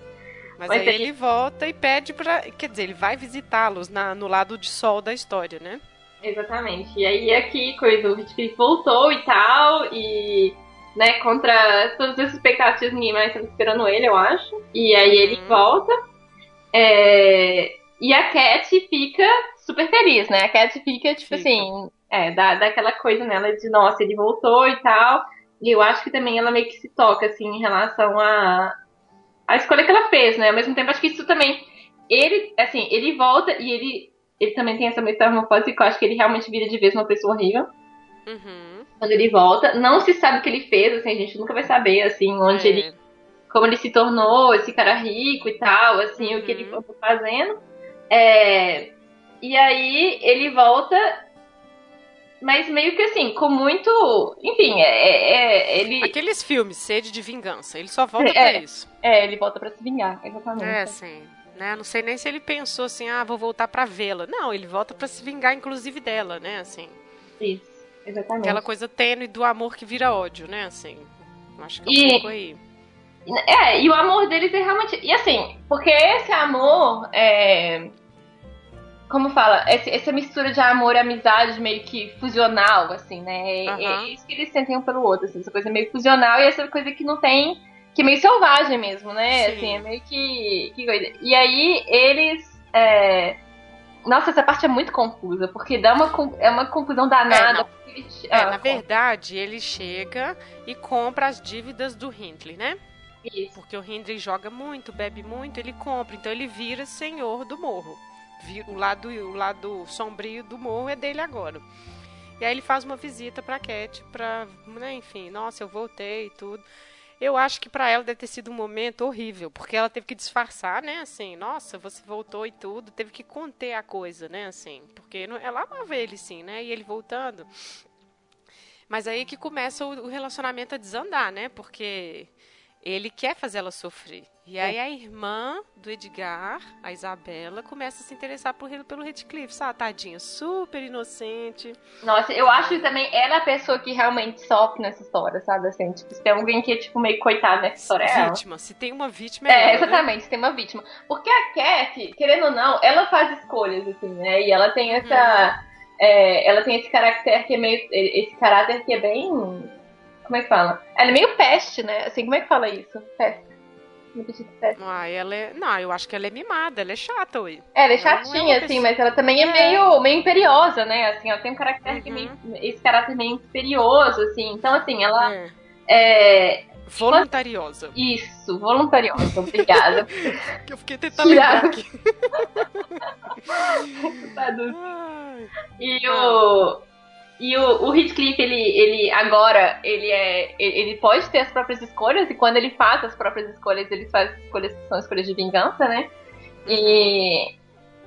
Mas, Mas aí ele volta e pede pra. Quer dizer, ele vai visitá-los no lado de sol da história, né? Exatamente. E aí aqui, coisa, o Hitchcock voltou e tal, e. Né, contra todas as expectativas, ninguém mais estava esperando ele, eu acho. E aí ele uhum. volta. É, e a Cat fica super feliz, né? A Cat fica, tipo fica. assim, é, dá, dá aquela coisa nela de, nossa, ele voltou e tal. E eu acho que também ela meio que se toca, assim, em relação a, a escolha que ela fez, né? Ao mesmo tempo, acho que isso também. Ele, assim, ele volta e ele, ele também tem essa metamorfose que eu acho que ele realmente vira de vez uma pessoa horrível. Uhum. Quando ele volta. Não se sabe o que ele fez, assim, a gente nunca vai saber, assim, onde é. ele. Como ele se tornou esse cara rico e tal, assim, uhum. o que ele uhum. foi fazendo. É, e aí ele volta mas meio que assim, com muito. Enfim, é, é, é, ele. Aqueles filmes, sede de vingança, ele só volta é, pra isso. É, ele volta pra se vingar, exatamente. É, sim. Né? Não sei nem se ele pensou assim, ah, vou voltar pra vê-la. Não, ele volta pra se vingar, inclusive, dela, né? Assim. Isso, exatamente. Aquela coisa tênue do amor que vira ódio, né? Assim. Acho que é um pouco aí. É, e o amor deles é realmente. E assim, porque esse amor é como fala, essa mistura de amor e amizade meio que fusional, assim, né? Uhum. É isso que eles sentem um pelo outro, assim, essa coisa meio fusional e essa coisa que não tem. que é meio selvagem mesmo, né? Sim. Assim, é meio que. que coisa. E aí eles. É... Nossa, essa parte é muito confusa, porque dá uma, é uma confusão danada. É, é ah, na verdade, ele chega e compra as dívidas do Hindley, né? Isso. Porque o Hindley joga muito, bebe muito, ele compra, então ele vira senhor do morro o lado, o lado sombrio do morro é dele agora. E aí ele faz uma visita pra Cat, pra, né, enfim, nossa, eu voltei e tudo. Eu acho que para ela deve ter sido um momento horrível, porque ela teve que disfarçar, né, assim, nossa, você voltou e tudo, teve que conter a coisa, né, assim, porque não, ela amava ele, sim, né, e ele voltando. Mas aí que começa o, o relacionamento a desandar, né, porque ele quer fazer ela sofrer. E aí a irmã do Edgar, a Isabela, começa a se interessar por ele pelo Redcliffe, sabe? Tadinha, super inocente. Nossa, eu acho que também ela é a pessoa que realmente sofre nessa história, sabe? Assim, tipo, se tem alguém que é, tipo, meio coitado nessa história, é Vítima, se tem uma vítima, é, é ela, né? exatamente, né? se tem uma vítima. Porque a Cat, querendo ou não, ela faz escolhas, assim, né? E ela tem essa... Uhum. É, ela tem esse caráter que é meio... Esse caráter que é bem... Como é que fala? Ela é meio peste, né? Assim, como é que fala isso? Peste. Ah, ela é. Não, eu acho que ela é mimada, ela é chata, ui. É, ela é chatinha, ela é assim, mas ela também é, é, meio, meio imperiosa, né? Assim, ela tem um caráter uhum. meio, esse caráter meio imperioso, assim. Então, assim, ela. É. é voluntariosa. Isso, voluntariosa, obrigada. que eu fiquei tentando lembrar aqui. e o. E o, o Heathcliff, ele, ele agora, ele é. Ele pode ter as próprias escolhas, e quando ele faz as próprias escolhas, ele faz escolhas que são escolhas de vingança, né? E.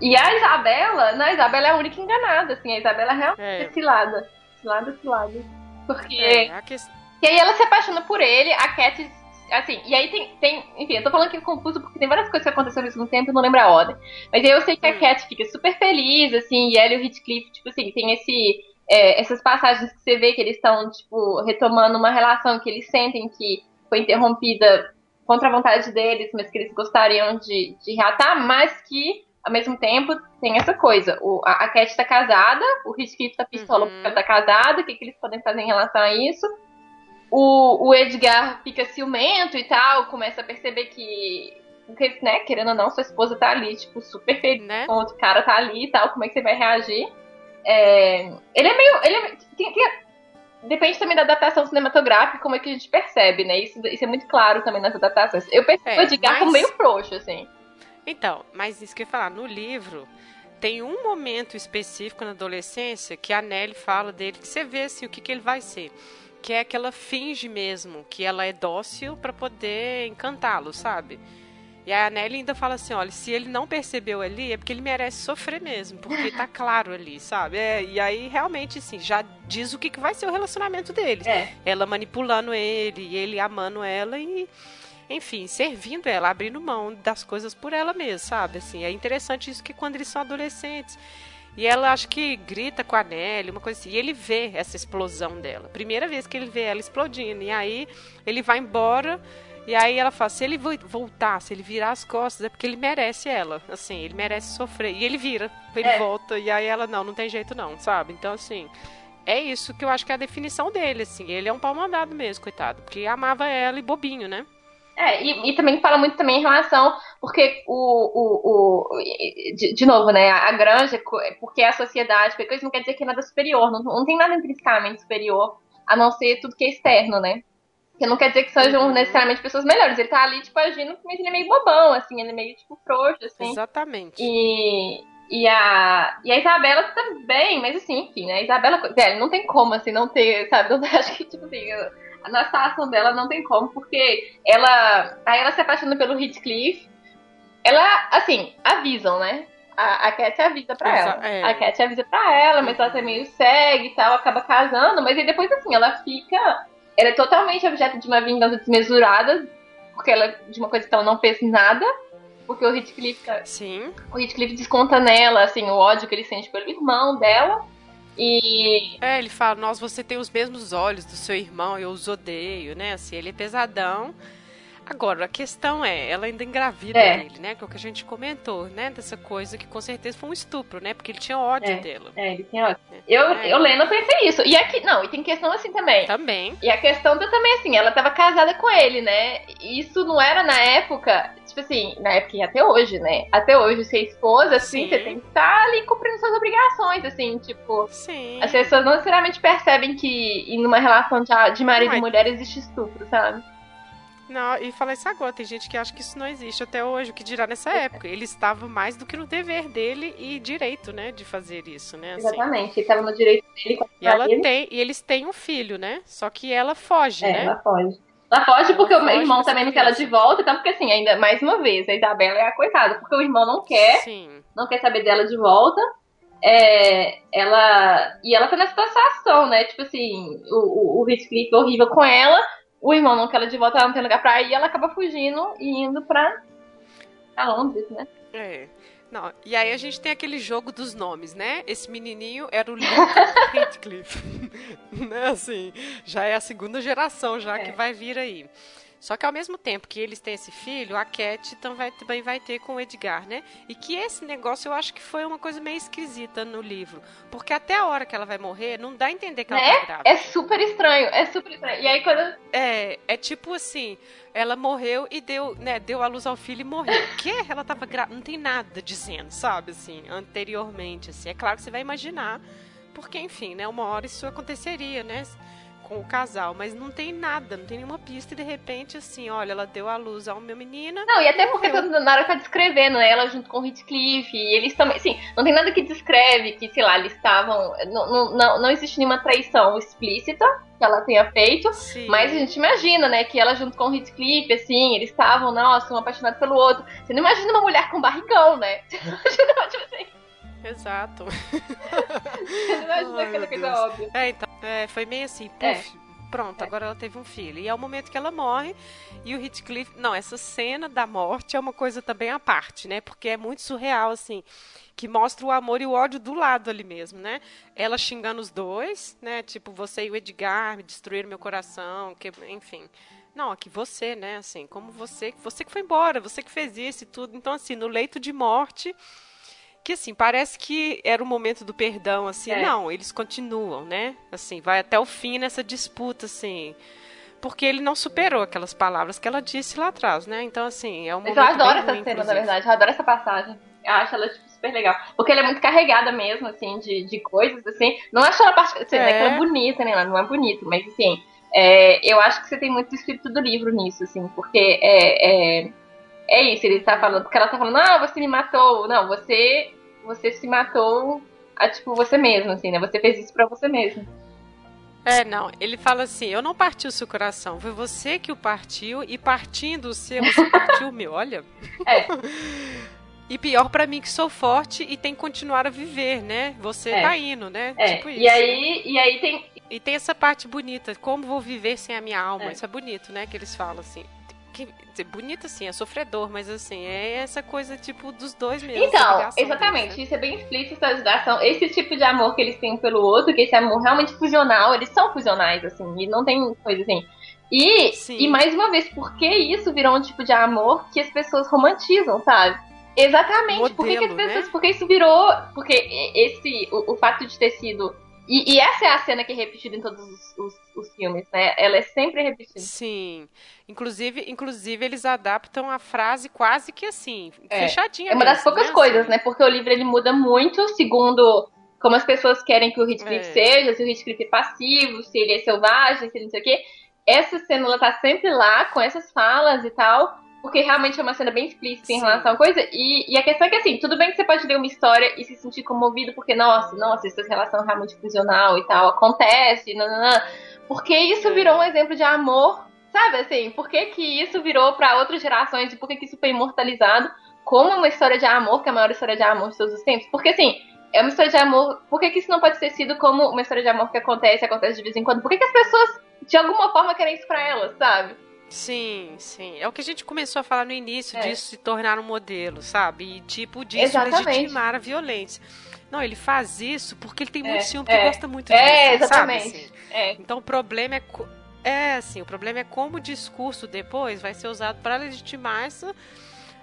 E a Isabela, não, a Isabela é a única enganada, assim, a Isabela realmente é, é cilada. Cilada, cilada. Porque. É, que... E aí ela se apaixona por ele, a Cat assim, e aí tem, tem, enfim, eu tô falando aqui confuso porque tem várias coisas que aconteceram ao mesmo tempo e não lembro a ordem. Mas aí eu sei que a hum. Cat fica super feliz, assim, e ela e o Heathcliff, tipo assim, tem esse é, essas passagens que você vê que eles estão, tipo, retomando uma relação que eles sentem que foi interrompida contra a vontade deles, mas que eles gostariam de, de reatar, mas que, ao mesmo tempo, tem essa coisa. O, a, a Cat tá casada, o Heathcliff tá pistola uhum. porque ela tá casada, o que, que eles podem fazer em relação a isso? O, o Edgar fica ciumento e tal, começa a perceber que porque, né, querendo ou não, sua esposa tá ali, tipo, super feliz, né? o outro cara tá ali e tal, como é que você vai reagir? É, ele é meio. Ele é, tem, tem, depende também da adaptação cinematográfica, como é que a gente percebe, né? Isso, isso é muito claro também nas adaptações. Eu percebo é, de mas... como meio frouxo, assim. Então, mas isso que eu ia falar, no livro tem um momento específico na adolescência que a Nelly fala dele, que você vê assim, o que, que ele vai ser. Que é que ela finge mesmo que ela é dócil para poder encantá-lo, sabe? E a Nelly ainda fala assim: olha, se ele não percebeu ali, é porque ele merece sofrer mesmo, porque tá claro ali, sabe? É, e aí, realmente, assim, já diz o que, que vai ser o relacionamento deles. É. Ela manipulando ele, ele amando ela e, enfim, servindo ela, abrindo mão das coisas por ela mesma, sabe? Assim, é interessante isso que quando eles são adolescentes. E ela acho que grita com a Nelly, uma coisa assim. E ele vê essa explosão dela. Primeira vez que ele vê ela explodindo. E aí ele vai embora e aí ela fala, se ele voltar, se ele virar as costas, é porque ele merece ela. Assim, ele merece sofrer. E ele vira, ele é. volta, e aí ela, não, não tem jeito não, sabe? Então, assim, é isso que eu acho que é a definição dele, assim. Ele é um pau mandado mesmo, coitado. Porque amava ela e bobinho, né? É, e, e, também fala muito também em relação, porque o, o, o de, de, novo, né, a granja, porque é a sociedade, porque isso não quer dizer que é nada superior, não, não tem nada intrinsecamente superior, a não ser tudo que é externo, né? Que não quer dizer que sejam uhum. necessariamente pessoas melhores. Ele tá ali, tipo, agindo, mas ele é meio bobão, assim, ele é meio, tipo, frouxo, assim. Exatamente. E, e, a, e a Isabela também, mas assim, enfim, né? A Isabela, velho, não tem como, assim, não ter, sabe? Eu acho que, tipo assim, na situação dela não tem como, porque ela. Aí ela se apaixona pelo Heathcliff. Ela, assim, avisam, né? A, a Cat avisa pra Exa ela. É. A Cat avisa pra ela, mas ela também meio segue e tal, acaba casando, mas aí depois, assim, ela fica ela é totalmente objeto de uma vingança desmesurada, porque ela de uma coisa que ela não fez nada. Porque o Heathcliff. Sim. O Heathcliff desconta nela, assim, o ódio que ele sente pelo irmão dela. E. É, ele fala, nós você tem os mesmos olhos do seu irmão, eu os odeio, né? Assim, ele é pesadão. Agora, a questão é, ela ainda engravida é. ele, né? Que é o que a gente comentou, né? Dessa coisa que com certeza foi um estupro, né? Porque ele tinha ódio é. dela. É, ele tinha ódio. É. Eu, é. eu lendo, eu pensei isso. E aqui, não, e tem questão assim também. Também. E a questão da também, assim, ela tava casada com ele, né? Isso não era na época, tipo assim, na época e até hoje, né? Até hoje, ser esposa, assim, Sim. você tem que estar ali cumprindo suas obrigações, assim, tipo. Sim. As pessoas não necessariamente percebem que em uma relação de, de marido não, e mulher existe estupro, sabe? Não, e falar isso agora, tem gente que acha que isso não existe até hoje, o que dirá nessa é. época. Ele estava mais do que no dever dele e direito, né, de fazer isso, né? Assim. Exatamente, ele estava no direito dele. E, ela tem, e eles têm um filho, né? Só que ela foge, é, né? ela foge. Ela foge porque ela o meu irmão também não quer ela de volta, então porque assim, ainda mais uma vez, a Isabela é a coitada, porque o irmão não quer, Sim. não quer saber dela de volta. É, ela e ela tá nessa situação, né? Tipo assim, o, o, o Heathcliff horrível com ela, o irmão não quer ela de volta, ela não tem lugar pra ir, ela acaba fugindo e indo pra, pra Londres, né? É. Não, e aí a gente tem aquele jogo dos nomes, né? Esse menininho era o Lincoln Heathcliff. né, assim, já é a segunda geração já é. que vai vir aí. Só que ao mesmo tempo que eles têm esse filho, a Cat também vai ter com o Edgar, né? E que esse negócio eu acho que foi uma coisa meio esquisita no livro. Porque até a hora que ela vai morrer, não dá a entender que ela é, tá grávida. É super estranho, é super estranho. E aí quando. É, é tipo assim, ela morreu e deu, né, deu a luz ao filho e morreu. O quê? Ela tava grávida. Não tem nada dizendo, sabe, assim, anteriormente, assim. É claro que você vai imaginar, porque, enfim, né, uma hora isso aconteceria, né? Com o casal, mas não tem nada, não tem nenhuma pista e de repente, assim, olha, ela deu a luz ao meu menina. Não, e até porque na hora tá descrevendo né, ela junto com o Heathcliff, e eles também, assim, não tem nada que descreve que, sei lá, eles estavam. Não, não, não existe nenhuma traição explícita que ela tenha feito, Sim. mas a gente imagina, né, que ela junto com o Heathcliff, assim, eles estavam, nossa, um apaixonado pelo outro. Você não imagina uma mulher com barrigão, né? Você não imagina, tipo assim. Exato. Você não imagina aquela coisa óbvia. É, então, é, foi meio assim, é. puf, é. pronto, é. agora ela teve um filho. E é o momento que ela morre, e o Heathcliff... Não, essa cena da morte é uma coisa também à parte, né? Porque é muito surreal, assim, que mostra o amor e o ódio do lado ali mesmo, né? Ela xingando os dois, né? Tipo, você e o Edgar me destruíram meu coração, que, enfim... Não, aqui você, né? Assim, como você, você que foi embora, você que fez isso e tudo. Então, assim, no leito de morte, que assim, parece que era o momento do perdão, assim, é. não, eles continuam, né? Assim, vai até o fim nessa disputa, assim. Porque ele não superou aquelas palavras que ela disse lá atrás, né? Então, assim, é um momento. Eu adoro essa ruim, cena, inclusive. na verdade, eu adoro essa passagem. Eu acho ela, tipo, super legal. Porque ela é muito carregada mesmo, assim, de, de coisas, assim. Não acho ela, assim, é. Né, que ela é bonita, né? Ela não é bonita, mas, assim, é, eu acho que você tem muito espírito do livro nisso, assim, porque é, é, é isso, ele tá falando, porque ela tá falando, ah, você me matou. Não, você você se matou a, tipo, você mesmo, assim, né? Você fez isso para você mesmo. É, não. Ele fala assim: eu não parti o seu coração, foi você que o partiu, e partindo o seu, você partiu o meu. Olha. É. E pior para mim que sou forte e tem que continuar a viver, né? Você é. tá indo, né? É. Tipo isso. E aí, e aí tem. E tem essa parte bonita, como vou viver sem a minha alma. É. Isso é bonito, né? Que eles falam assim que bonito assim, é sofredor, mas assim, é essa coisa tipo dos dois mesmo. Então, exatamente, deles, né? isso é bem explícito a ligação. Esse tipo de amor que eles têm pelo outro, que esse amor realmente fusional, eles são fusionais, assim, e não tem coisa assim. E, e mais uma vez, por que isso virou um tipo de amor que as pessoas romantizam, sabe? Exatamente. Modelo, por que, que as pessoas. Né? Porque isso virou. Porque esse. O, o fato de ter sido e, e, essa é a cena que é repetida em todos os, os, os, filmes, né? Ela é sempre repetida. Sim. Inclusive, inclusive eles adaptam a frase quase que assim, é. fechadinha. É uma das poucas né? coisas, né? Porque o livro ele muda muito segundo como as pessoas querem que o Heathcliff é. seja, se o Heathcliff é passivo, se ele é selvagem, se ele não sei o quê. Essa cena ela tá sempre lá com essas falas e tal porque realmente é uma cena bem explícita em relação à coisa. E, e, a questão é que, assim, tudo bem que você pode ler uma história e se sentir comovido, porque, nossa, nossa, essa relação realmente fusional e tal acontece, nananã, porque isso virou um exemplo de amor, sabe, assim, por que, que isso virou para outras gerações e por que, que isso foi imortalizado como uma história de amor, que é a maior história de amor de todos os tempos? Porque, assim, é uma história de amor, por que, que isso não pode ser sido como uma história de amor que acontece, acontece de vez em quando? Por que, que as pessoas, de alguma forma, querem isso pra elas, sabe? Sim, sim. É o que a gente começou a falar no início, é. disso se tornar um modelo, sabe? E tipo, disso exatamente. legitimar a violência. Não, ele faz isso porque ele tem muito é, ciúme, porque é. gosta muito é, disso, é, exatamente. Sabe, assim? é. Então o problema é... É, assim, o problema é como o discurso depois vai ser usado para legitimar essa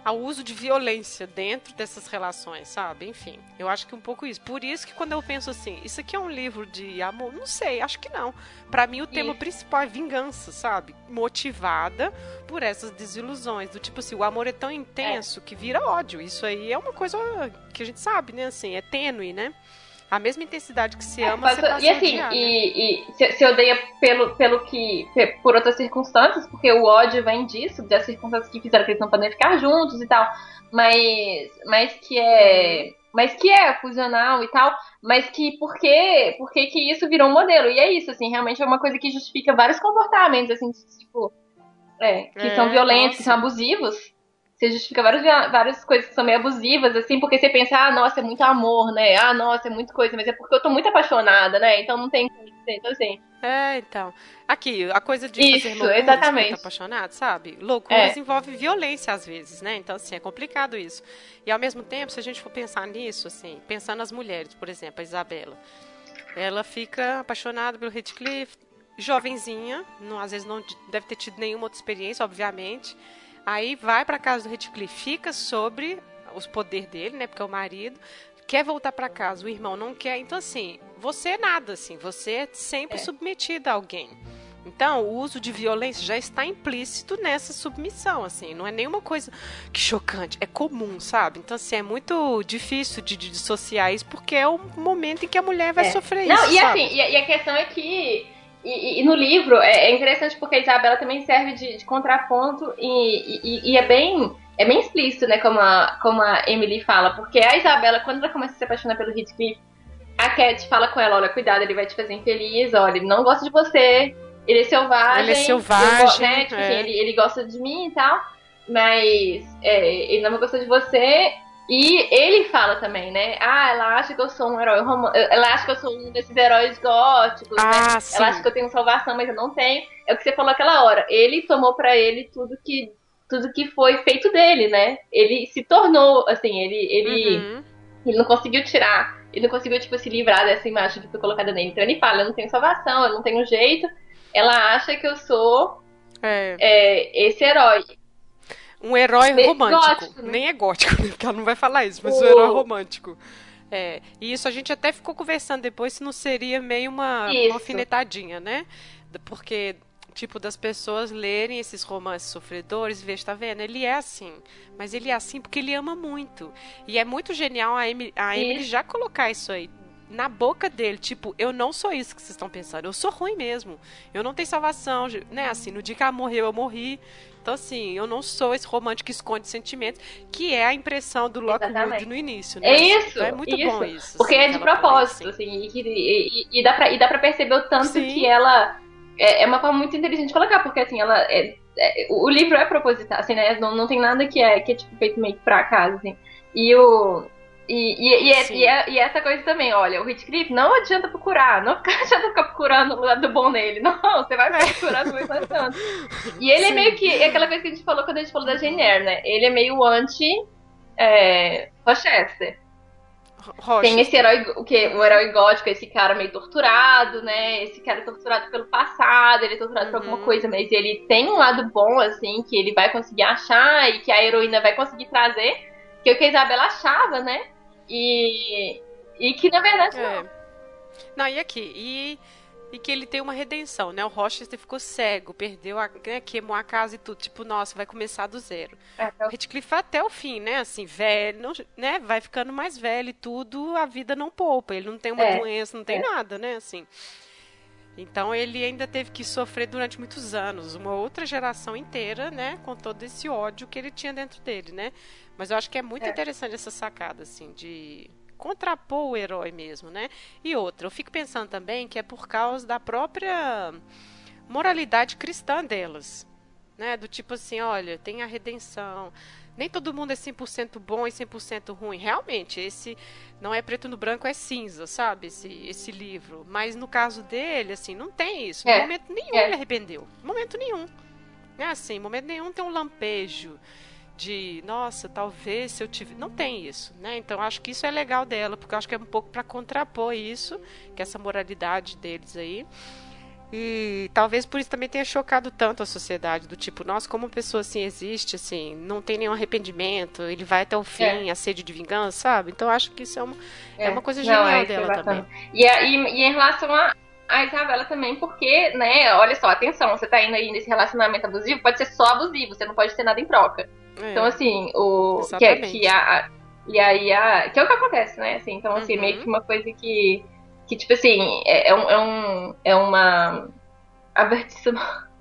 ao uso de violência dentro dessas relações, sabe? Enfim, eu acho que um pouco isso. Por isso que quando eu penso assim, isso aqui é um livro de amor, não sei, acho que não. Para mim o tema principal é vingança, sabe? Motivada por essas desilusões, do tipo assim, o amor é tão intenso é. que vira ódio. Isso aí é uma coisa que a gente sabe, né? Assim, é tênue, né? A mesma intensidade que se é, ama, é, você E assim, odiar, e, né? e se, se, odeia pelo, pelo que. por outras circunstâncias, porque o ódio vem disso, das circunstâncias que fizeram que eles não podem ficar juntos e tal. Mas. Mas que é. Mas que é fusional e tal. Mas que por quê? Por que, que isso virou um modelo? E é isso, assim, realmente é uma coisa que justifica vários comportamentos, assim, tipo. É, que é, são violentos, nossa. que são abusivos você justifica várias, várias coisas que são meio abusivas, assim, porque você pensa, ah, nossa, é muito amor, né? Ah, nossa, é muita coisa, mas é porque eu tô muito apaixonada, né? Então não tem como dizer, então assim. É, então. Aqui, a coisa de Isso, fazer loucuras exatamente. muito apaixonado, sabe? Loucuras é. envolve violência às vezes, né? Então, assim, é complicado isso. E ao mesmo tempo, se a gente for pensar nisso, assim, pensando nas mulheres, por exemplo, a Isabela. Ela fica apaixonada pelo Heathcliff, jovenzinha, não, às vezes não deve ter tido nenhuma outra experiência, obviamente. Aí vai para casa do Redcliffe, fica sobre os poderes dele, né? Porque é o marido. Quer voltar para casa, o irmão não quer. Então, assim, você é nada, assim. Você é sempre é. submetido a alguém. Então, o uso de violência já está implícito nessa submissão, assim, não é nenhuma coisa que chocante, é comum, sabe? Então, assim, é muito difícil de, de dissociar isso, porque é o momento em que a mulher vai é. sofrer não, isso. E sabe? assim, e, e a questão é que e, e, no livro é, é, interessante porque a Isabela também serve de, de contraponto e, e, e, é bem é bem explícito, né, como a, como a Emily fala, porque a Isabela, quando ela começa a se apaixonar pelo Heathcliff, a Cat fala com ela, olha, cuidado, ele vai te fazer infeliz, olha, ele não gosta de você, ele é selvagem. Ele é selvagem, né, tipo é. assim, ele, ele gosta de mim e tal, mas é, ele não gosta de você, e ele fala também, né? Ah, ela acha que eu sou um herói romântico. Ela acha que eu sou um desses heróis góticos, né? ah, né? Sim. Ela acha que eu tenho salvação, mas eu não tenho. É o que você falou aquela hora. Ele tomou para ele tudo que tudo que foi feito dele, né? Ele se tornou, assim, ele ele, uhum. ele não conseguiu tirar, ele não conseguiu tipo se livrar dessa imagem que foi colocada nele. Então ele fala, eu não tenho salvação, eu não tenho jeito. Ela acha que eu sou é. É, esse herói um herói romântico. Gótico, né? Nem é gótico, né? Porque ela não vai falar isso, mas o... um herói romântico. É, e isso a gente até ficou conversando depois se não seria meio uma, uma alfinetadinha, né? Porque, tipo, das pessoas lerem esses romances sofredores e ver, tá vendo? Ele é assim. Mas ele é assim porque ele ama muito. E é muito genial a Emily, a Emily já colocar isso aí na boca dele, tipo, eu não sou isso que vocês estão pensando, eu sou ruim mesmo. Eu não tenho salvação, né? Assim, no dia que ela morreu, eu morri. Então, assim, eu não sou esse romântico que esconde sentimentos, que é a impressão do Lockwood no início, né? É isso. Então é muito isso. bom isso. Porque assim, é de propósito, assim, e, e, e, dá pra, e dá pra perceber o tanto Sim. que ela. É, é, uma forma muito inteligente de colocar, porque assim, ela. É, é, o livro é proposital, assim, né? Não, não tem nada que é, que é tipo, feito meio que pra acaso, assim. E o. E, e, e, é, e, é, e, essa coisa também, olha, o Heathcliff não adianta procurar, não adianta ficar procurando o lado bom nele, não, você vai procurando mesmo tanto. E ele Sim. é meio que, é aquela coisa que a gente falou quando a gente falou da Jane Eyre, né? Ele é meio anti é, Rochester. Rocha. Tem esse herói, o que o herói gótico, esse cara meio torturado, né? Esse cara é torturado pelo passado, ele é torturado uhum. por alguma uhum. coisa, mas ele tem um lado bom, assim, que ele vai conseguir achar e que a heroína vai conseguir trazer, que é o que a Isabela achava, né? E, e que na verdade é. não. Não, e aqui? E, e que ele tem uma redenção, né? O Rochester ficou cego, perdeu a. Né, queimou a casa e tudo. Tipo, nossa, vai começar do zero. É, então... Redcliffe até o fim, né? Assim, velho, né? Vai ficando mais velho e tudo, a vida não poupa. Ele não tem uma é, doença, não tem é. nada, né? Assim. Então ele ainda teve que sofrer durante muitos anos, uma outra geração inteira, né, com todo esse ódio que ele tinha dentro dele, né? Mas eu acho que é muito é. interessante essa sacada, assim, de contrapor o herói mesmo, né? E outra, eu fico pensando também que é por causa da própria moralidade cristã delas, né? Do tipo assim, olha, tem a redenção. Nem todo mundo é 100% bom e 100% ruim. Realmente, esse não é preto no branco, é cinza, sabe? Esse, esse livro. Mas no caso dele, assim, não tem isso. É. momento nenhum é. ele arrependeu. momento nenhum. É assim, momento nenhum tem um lampejo de, nossa, talvez se eu tivesse. Não tem isso, né? Então acho que isso é legal dela, porque eu acho que é um pouco para contrapor isso, que é essa moralidade deles aí. E talvez por isso também tenha chocado tanto a sociedade, do tipo, nossa, como uma pessoa assim existe, assim, não tem nenhum arrependimento, ele vai até o fim, é. a sede de vingança, sabe? Então acho que isso é uma, é. é uma coisa genial não, é, dela também. E, e, e, em relação a, a Isabela também, porque, né, olha só, atenção, você tá indo aí nesse relacionamento abusivo, pode ser só abusivo, você não pode ter nada em troca. É. Então, assim, o. Que, é, que a, e aí a. Que é o que acontece, né? Assim, então, assim, uhum. meio que uma coisa que. Que, tipo assim, é, é um. É, um, é uma. Avertição.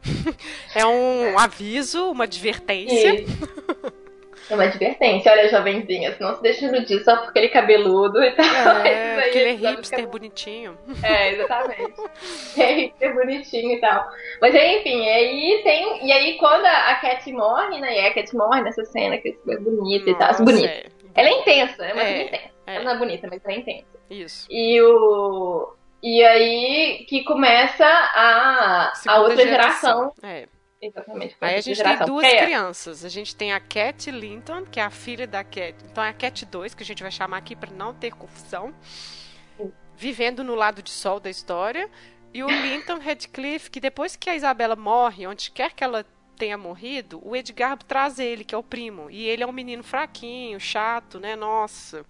é um aviso, uma advertência. É uma advertência, olha, jovenzinha, não se deixa iludir só porque ele é cabeludo e tal. É, porque ele é hipster bonitinho. É, exatamente. é hipster bonitinho e tal. Mas enfim, aí tem. E aí quando a Cat morre, né? E a Cat morre nessa cena que é super bonita e tal. Bonita. É. Ela é intensa, é uma é, intensa. É. Ela não é bonita, mas ela é intensa. Isso. E o. E aí que começa a, a outra geração. geração. É Exatamente. Aí a gente tem duas é. crianças. A gente tem a Cat Linton, que é a filha da Cat. Então é a Cat 2, que a gente vai chamar aqui para não ter confusão. Vivendo no lado de sol da história. E o Linton Redcliffe, que depois que a Isabela morre, onde quer que ela tenha morrido, o Edgar traz ele, que é o primo. E ele é um menino fraquinho, chato, né? Nossa.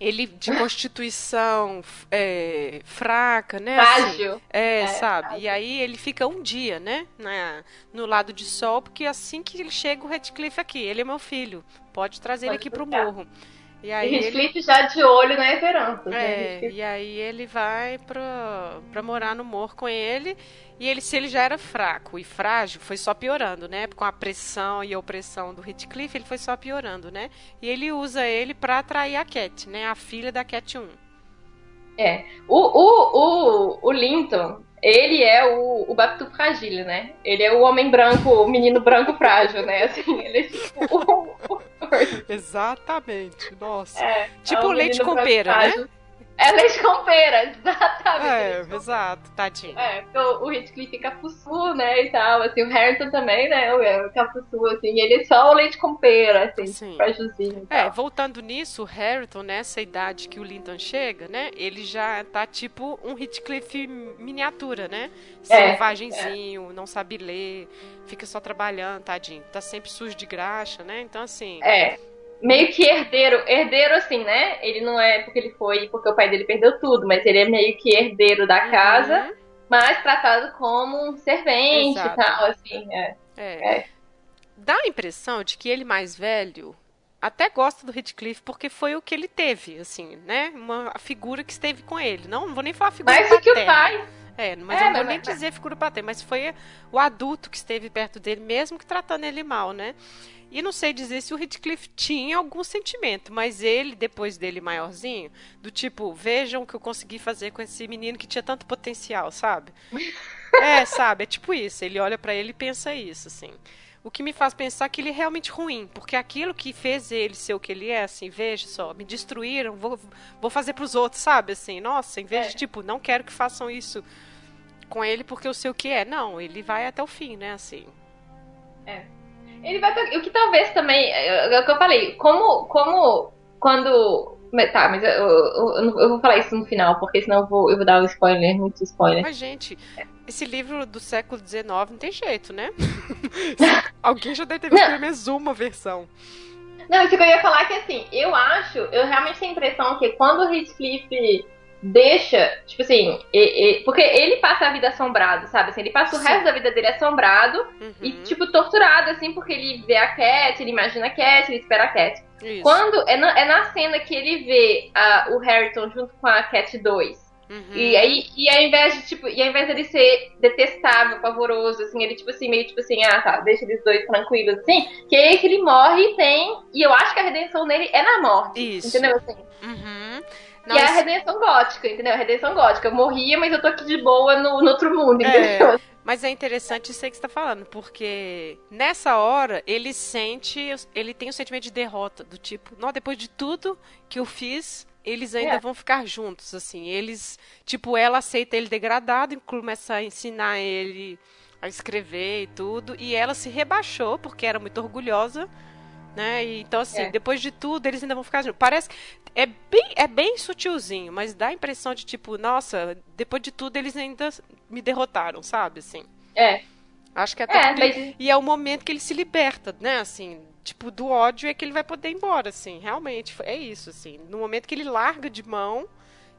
Ele de constituição é, fraca, né? Frágil. Assim, é, é, sabe? Frágil. E aí ele fica um dia, né? Na, no lado de sol, porque assim que ele chega, o Redcliffe aqui, ele é meu filho. Pode trazer Pode ele aqui buscar. pro morro. E aí e ele... já de olho na esperança. É, e aí ele vai pra, pra morar no morro com ele. E ele, se ele já era fraco e frágil, foi só piorando, né? Com a pressão e a opressão do Heathcliff, ele foi só piorando, né? E ele usa ele para atrair a Cat, né? A filha da Cat 1. É. O, o, o, o Linton, ele é o, o Baptu Fragile, né? Ele é o homem branco, o menino branco frágil, né? Assim, ele é tipo o, o Exatamente, nossa. É, tipo é leite com pera, né? É leite com pera, exatamente. É, exato, tadinho. É, porque o, o Heathcliff fica capuçu, né, e tal, assim, o Harrington também, né, o capuçu, assim, ele é só o leite com pera, assim, Sim. frágilzinho. É, voltando nisso, o Harrington, nessa idade que o Linton chega, né, ele já tá tipo um Heathcliff miniatura, né, é, selvagenzinho, é. não sabe ler, fica só trabalhando, tadinho, tá sempre sujo de graxa, né, então assim... É meio que herdeiro, herdeiro assim, né? Ele não é porque ele foi, porque o pai dele perdeu tudo, mas ele é meio que herdeiro da uhum. casa, mas tratado como um servente Exato. e tal, assim, é. É. é. Dá a impressão de que ele mais velho até gosta do Heathcliff porque foi o que ele teve, assim, né? Uma figura que esteve com ele. Não, não vou nem falar figura Mais do que o pai. É, mas é, eu não vou nem dizer figura paterna, mas foi o adulto que esteve perto dele, mesmo que tratando ele mal, né? E não sei dizer se o Heathcliff tinha algum sentimento, mas ele, depois dele maiorzinho, do tipo, vejam o que eu consegui fazer com esse menino que tinha tanto potencial, sabe? é, sabe? É tipo isso. Ele olha para ele e pensa isso, assim. O que me faz pensar que ele é realmente ruim, porque aquilo que fez ele ser o que ele é, assim, veja só, me destruíram, vou, vou fazer pros outros, sabe? Assim, nossa, em vez é. de, tipo, não quero que façam isso com ele porque eu sei o que é. Não, ele vai até o fim, né, assim. É. Ele vai. O que talvez também. É, é o que eu falei. Como. Como. Quando. Tá, mas eu, eu, eu, vou falar isso no final, porque senão eu vou, eu vou dar um spoiler, muito spoiler. Mas, gente, esse livro do século XIX não tem jeito, né? Alguém já deve ter visto pelo menos uma versão. Não, isso que eu ia falar que assim, eu acho, eu realmente tenho a impressão que quando o Heathcliff deixa, tipo assim, e, e, porque ele passa a vida assombrado, sabe? Assim, ele passa o Sim. resto da vida dele assombrado uhum. e, tipo, torturado, assim, porque ele vê a Cat, ele imagina a Cat, ele espera a Cat. Isso. Quando é na, é na cena que ele vê a, o Harrington junto com a Cat 2. Uhum. E aí, e ao invés de, tipo, e ao invés dele ser detestável, pavoroso, assim, ele, tipo assim, meio tipo assim, ah, tá, deixa eles dois tranquilos, assim, que é aí que ele morre e tem. E eu acho que a redenção nele é na morte. Isso. Entendeu? Assim. Uhum. Nossa. E é a redenção gótica, entendeu? A redenção gótica. Eu morria, mas eu tô aqui de boa no, no outro mundo, é, entendeu? É, mas é interessante isso aí que você tá falando, porque nessa hora ele sente, ele tem o um sentimento de derrota, do tipo, não, depois de tudo que eu fiz, eles ainda é. vão ficar juntos, assim. Eles, tipo, ela aceita ele degradado e começa a ensinar ele a escrever e tudo, e ela se rebaixou porque era muito orgulhosa né? E, então, assim, é. depois de tudo, eles ainda vão ficar juntos. Parece é bem, é bem sutilzinho, mas dá a impressão de, tipo, nossa, depois de tudo, eles ainda me derrotaram, sabe? Assim. É. Acho que até. É, mas... E é o momento que ele se liberta, né? Assim, tipo, do ódio é que ele vai poder ir embora, assim. Realmente, é isso, assim. No momento que ele larga de mão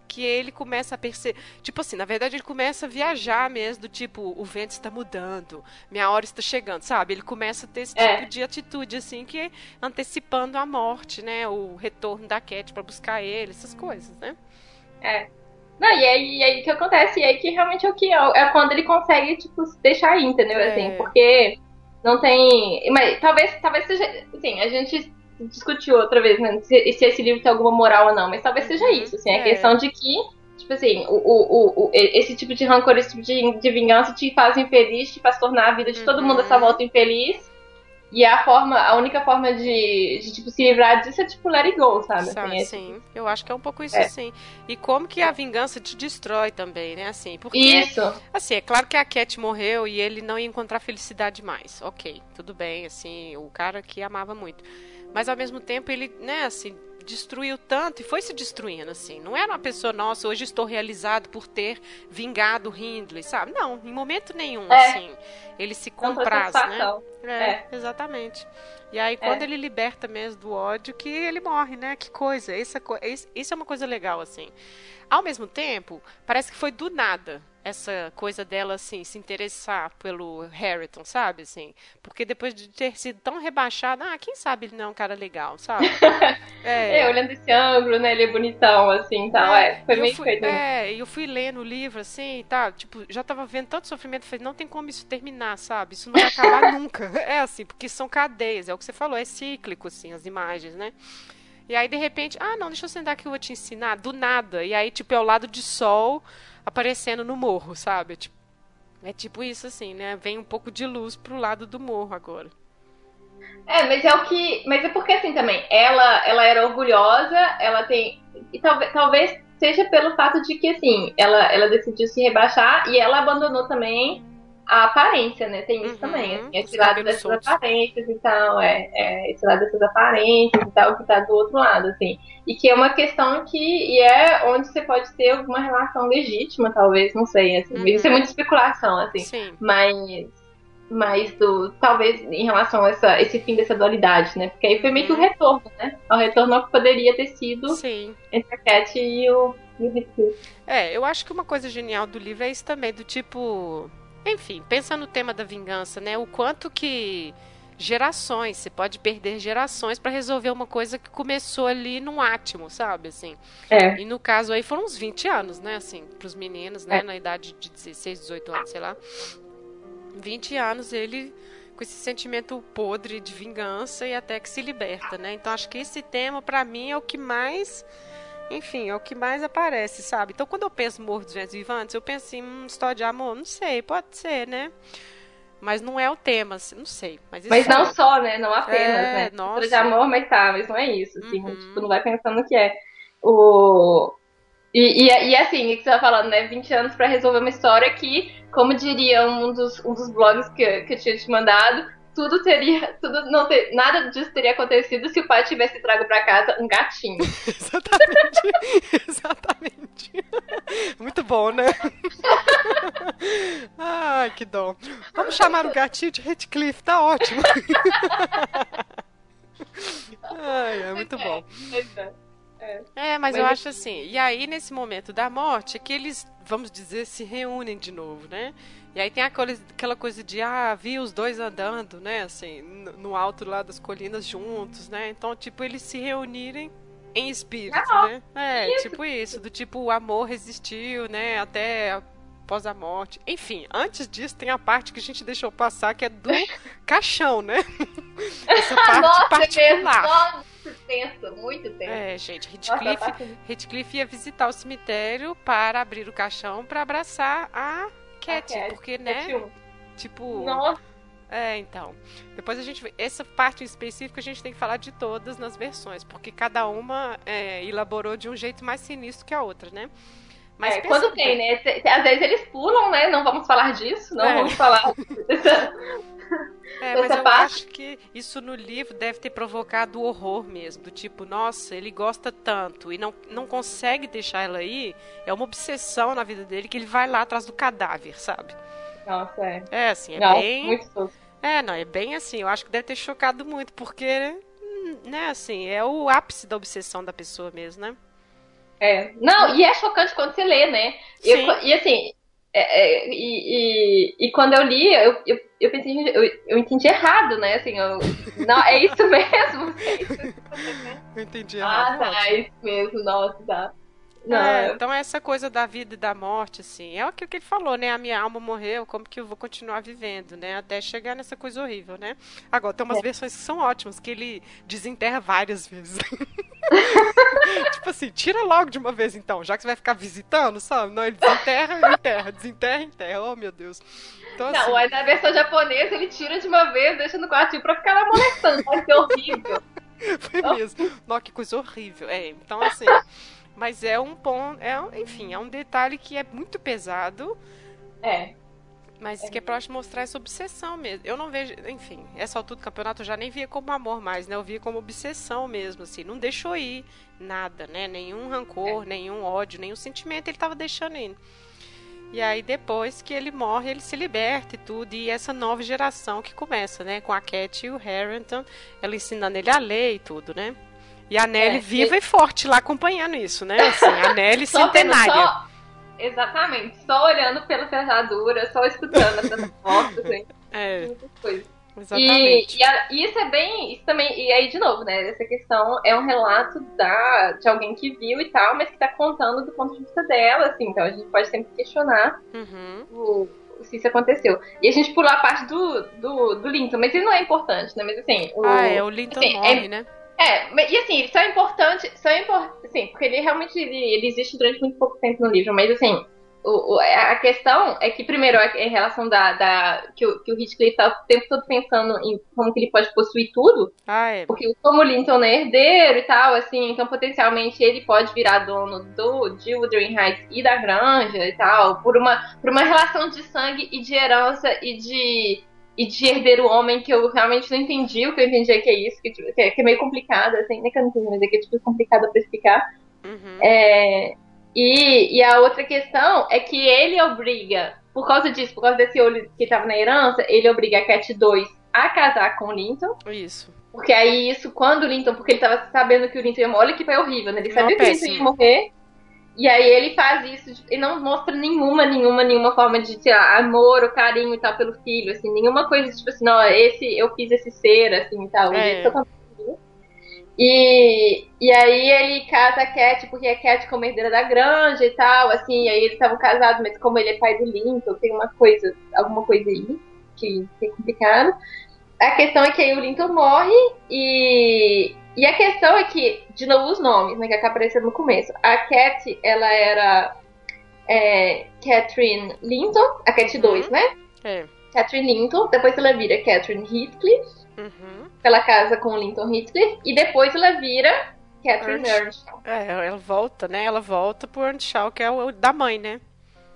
que ele começa a perceber. Tipo assim, na verdade ele começa a viajar mesmo, do tipo, o vento está mudando, minha hora está chegando, sabe? Ele começa a ter esse é. tipo de atitude, assim, que é antecipando a morte, né? O retorno da Cat para buscar ele, essas coisas, né? É. Não, e aí, e aí que acontece, e aí que realmente é o que é, é quando ele consegue, tipo, deixar ir, entendeu? É. Assim, porque não tem. Mas talvez, talvez seja. Assim, a gente discutiu outra vez, né? Se, se, esse livro tem alguma moral ou não, mas talvez seja uhum. isso, assim, a é. questão de que, tipo assim, o, o, o, esse tipo de rancor, esse tipo de, de vingança te faz infeliz, te faz tornar a vida de todo mundo essa uhum. volta infeliz. E a forma, a única forma de, de, tipo, se livrar disso é tipo let it go, sabe? sabe assim, sim, tipo... eu acho que é um pouco isso é. sim. E como que a vingança te destrói também, né? Assim, porque isso. assim, é claro que a Cat morreu e ele não ia encontrar felicidade mais. OK, tudo bem, assim, o cara que amava muito. Mas ao mesmo tempo ele, né, assim, destruiu tanto e foi se destruindo, assim. Não era uma pessoa, nossa, hoje estou realizado por ter vingado Hindley, sabe? Não, em momento nenhum, é. assim. Ele se compraz, né? É, é, exatamente. E aí, quando é. ele liberta mesmo do ódio, que ele morre, né? Que coisa. Isso é uma coisa legal, assim. Ao mesmo tempo, parece que foi do nada essa coisa dela, assim, se interessar pelo Harrington, sabe? Assim, porque depois de ter sido tão rebaixado, ah, quem sabe ele não é um cara legal, sabe? é. é, olhando esse ângulo, né? Ele é bonitão, assim, tal. É, é foi meio fui, feito. É, e eu fui lendo o livro, assim, tá, tipo, já tava vendo tanto sofrimento, falei, não tem como isso terminar, sabe? Isso não vai acabar nunca. É assim, porque são cadeias, é o que você falou, é cíclico, assim, as imagens, né? E aí, de repente, ah, não, deixa eu sentar aqui, eu vou te ensinar, do nada. E aí, tipo, é o lado de sol aparecendo no morro, sabe? Tipo, é tipo isso, assim, né? Vem um pouco de luz pro lado do morro agora. É, mas é o que. Mas é porque assim também, ela, ela era orgulhosa, ela tem. E talvez, talvez seja pelo fato de que, assim, ela, ela decidiu se rebaixar e ela abandonou também a aparência, né? Tem isso uhum, também, assim, esse lado dessas soltos. aparências e tal, é, é, esse lado dessas aparências e tal, que tá do outro lado, assim. E que é uma questão que e é onde você pode ter alguma relação legítima, talvez, não sei, assim. Uhum. Isso é muita especulação, assim. Sim. Mas mas do talvez em relação a essa, esse fim dessa dualidade, né? Porque aí foi meio que o uhum. retorno, né? O retorno que poderia ter sido Sim. entre a Cat e o, e o É, eu acho que uma coisa genial do livro é isso também, do tipo enfim, pensa no tema da vingança, né? O quanto que gerações, você pode perder gerações para resolver uma coisa que começou ali num átimo, sabe, assim. É. E no caso aí foram uns 20 anos, né, assim, pros meninos, né, é. na idade de 16, 18 anos, sei lá. 20 anos ele com esse sentimento podre de vingança e até que se liberta, né? Então acho que esse tema para mim é o que mais enfim, é o que mais aparece, sabe? Então, quando eu penso Mortos Ventos Vivantes, eu penso em um história de amor. Não sei, pode ser, né? Mas não é o tema, assim, não sei. Mas, mas não é... só, né? Não apenas, é, né? Nossa. História de amor, mas tá, mas não é isso. Assim, uhum. tipo, não vai pensando que é. O... E, e, e assim, que você tá falando, né? 20 anos para resolver uma história que, como diria um dos, um dos blogs que, que eu tinha te mandado, tudo teria, tudo não ter, nada disso teria acontecido se o pai tivesse trago para casa um gatinho. exatamente, exatamente. Muito bom, né? Ai, que dom. Vamos chamar o gatinho de Redcliffe, tá ótimo. Ai, é muito bom. É, é. é mas, mas eu acho assim. E aí, nesse momento da morte, é que eles, vamos dizer, se reúnem de novo, né? E aí tem aquela, coisa de, ah, vi os dois andando, né, assim, no, alto lá das colinas juntos, né? Então, tipo, eles se reunirem em espírito, ah, né? É, isso. tipo isso, do tipo, o amor resistiu, né, até após a morte. Enfim, antes disso tem a parte que a gente deixou passar, que é do caixão, né? Essa parte Nossa, particular. Muito tenso, muito tenso. É, gente, Heathcliff, Heathcliff ia visitar o cemitério para abrir o caixão para abraçar a Cat, Cat porque, né? Tipo. Nossa. É, então. Depois a gente. Essa parte específica a gente tem que falar de todas nas versões, porque cada uma é, elaborou de um jeito mais sinistro que a outra, né? Mas é, quando tem, né? Às vezes eles pulam, né? Não vamos falar disso, não é. vamos falar dessa, é, mas eu parte. acho que isso no livro deve ter provocado horror mesmo. Do tipo, nossa, ele gosta tanto e não, não consegue deixar ela aí. É uma obsessão na vida dele que ele vai lá atrás do cadáver, sabe? Nossa, é. É, assim, é não, bem. Muito É, não, é bem assim. Eu acho que deve ter chocado muito, porque, né, assim, é o ápice da obsessão da pessoa mesmo, né? É. Não, e é chocante quando você lê, né? Eu, e assim, é, é, e, e, e, quando eu li, eu, eu, eu pensei, eu, eu entendi errado, né? Assim, eu, não, é isso mesmo. É isso eu entendi errado. Ah, tá, é isso mesmo, nossa, tá. Não, é, então essa coisa da vida e da morte, assim, é o que ele falou, né? A minha alma morreu, como que eu vou continuar vivendo, né? Até chegar nessa coisa horrível, né? Agora, tem umas é. versões que são ótimas, que ele desenterra várias vezes. tipo assim, tira logo de uma vez então, já que você vai ficar visitando, sabe? Não, ele desenterra, enterra, desenterra, enterra. Oh, meu Deus. Então, não, assim... mas na versão japonesa ele tira de uma vez, deixa no quartinho pra ficar lá molestando. Vai ser horrível. Foi mesmo. Nossa, que coisa horrível. É, então assim. Mas é um ponto. É, enfim, é um detalhe que é muito pesado. É. Mas é. que é pra mostrar essa obsessão mesmo. Eu não vejo, enfim, essa altura do campeonato eu já nem via como amor mais, né? Eu via como obsessão mesmo, assim. Não deixou ir nada, né? Nenhum rancor, é. nenhum ódio, nenhum sentimento ele tava deixando ir. E aí depois que ele morre, ele se liberta e tudo. E essa nova geração que começa, né? Com a Cat e o Harrington, ela ensinando ele a ler e tudo, né? E a Nelly é, viva e... e forte lá acompanhando isso, né? Assim, a Nelly centenária. Só... Exatamente. Só olhando pela ferradura, só escutando essas fotos, assim. É. Muitas coisas. Exatamente. E, e, a, e, isso é bem. Isso também. E aí, de novo, né? Essa questão é um relato da, de alguém que viu e tal, mas que tá contando do ponto de vista dela, assim. Então a gente pode sempre questionar uhum. o, se isso aconteceu. E a gente pula a parte do, do, do Linton, mas isso não é importante, né? Mas assim. O, ah, é, o Linton assim, morre, é, né? É, e assim, só é importante, só é importante, assim, porque ele realmente ele, ele existe durante muito pouco tempo no livro, mas assim, o, o, a questão é que, primeiro, em relação da. da que, o, que o Heathcliff tá o tempo todo pensando em como que ele pode possuir tudo. Ah, é. Porque como o Linton é herdeiro e tal, assim, então potencialmente ele pode virar dono do, de Wuthering Heights e da granja e tal, por uma, por uma relação de sangue e de herança e de. E de herdeiro homem, que eu realmente não entendi, o que eu entendi é que é isso, que, tipo, que, é, que é meio complicado, assim, nem que eu não entendi, mas é que é tipo, complicado pra explicar. Uhum. É, e, e a outra questão é que ele obriga, por causa disso, por causa desse olho que estava na herança, ele obriga a Cat 2 a casar com o Linton. Isso. Porque aí isso, quando o Linton, porque ele tava sabendo que o Linton ia morrer, olha que foi horrível, né? Ele sabia que o Linton ia morrer. E aí ele faz isso e não mostra nenhuma, nenhuma, nenhuma forma de, sei lá, amor ou carinho e tal pelo filho, assim, nenhuma coisa tipo assim, não, esse, eu fiz esse ser, assim, e tal. É. E, e aí ele casa a Cat, porque a Cat como herdeira da granja e tal, assim, e aí eles estavam casados, mas como ele é pai do Linton, tem uma coisa, alguma coisa aí que, é complicado. A questão é que aí o Linton morre e, e a questão é que, de novo, os nomes, né, que acaba aparecendo no começo. A Cat, ela era é, Catherine Linton, a Cat 2, uhum. né? É. Catherine Linton, depois ela vira Catherine Heathcliff. Uhum. Ela casa com o Linton Heathcliff e depois ela vira Catherine Earnshaw. É, ela volta, né? Ela volta pro Earnshaw, que é o da mãe, né?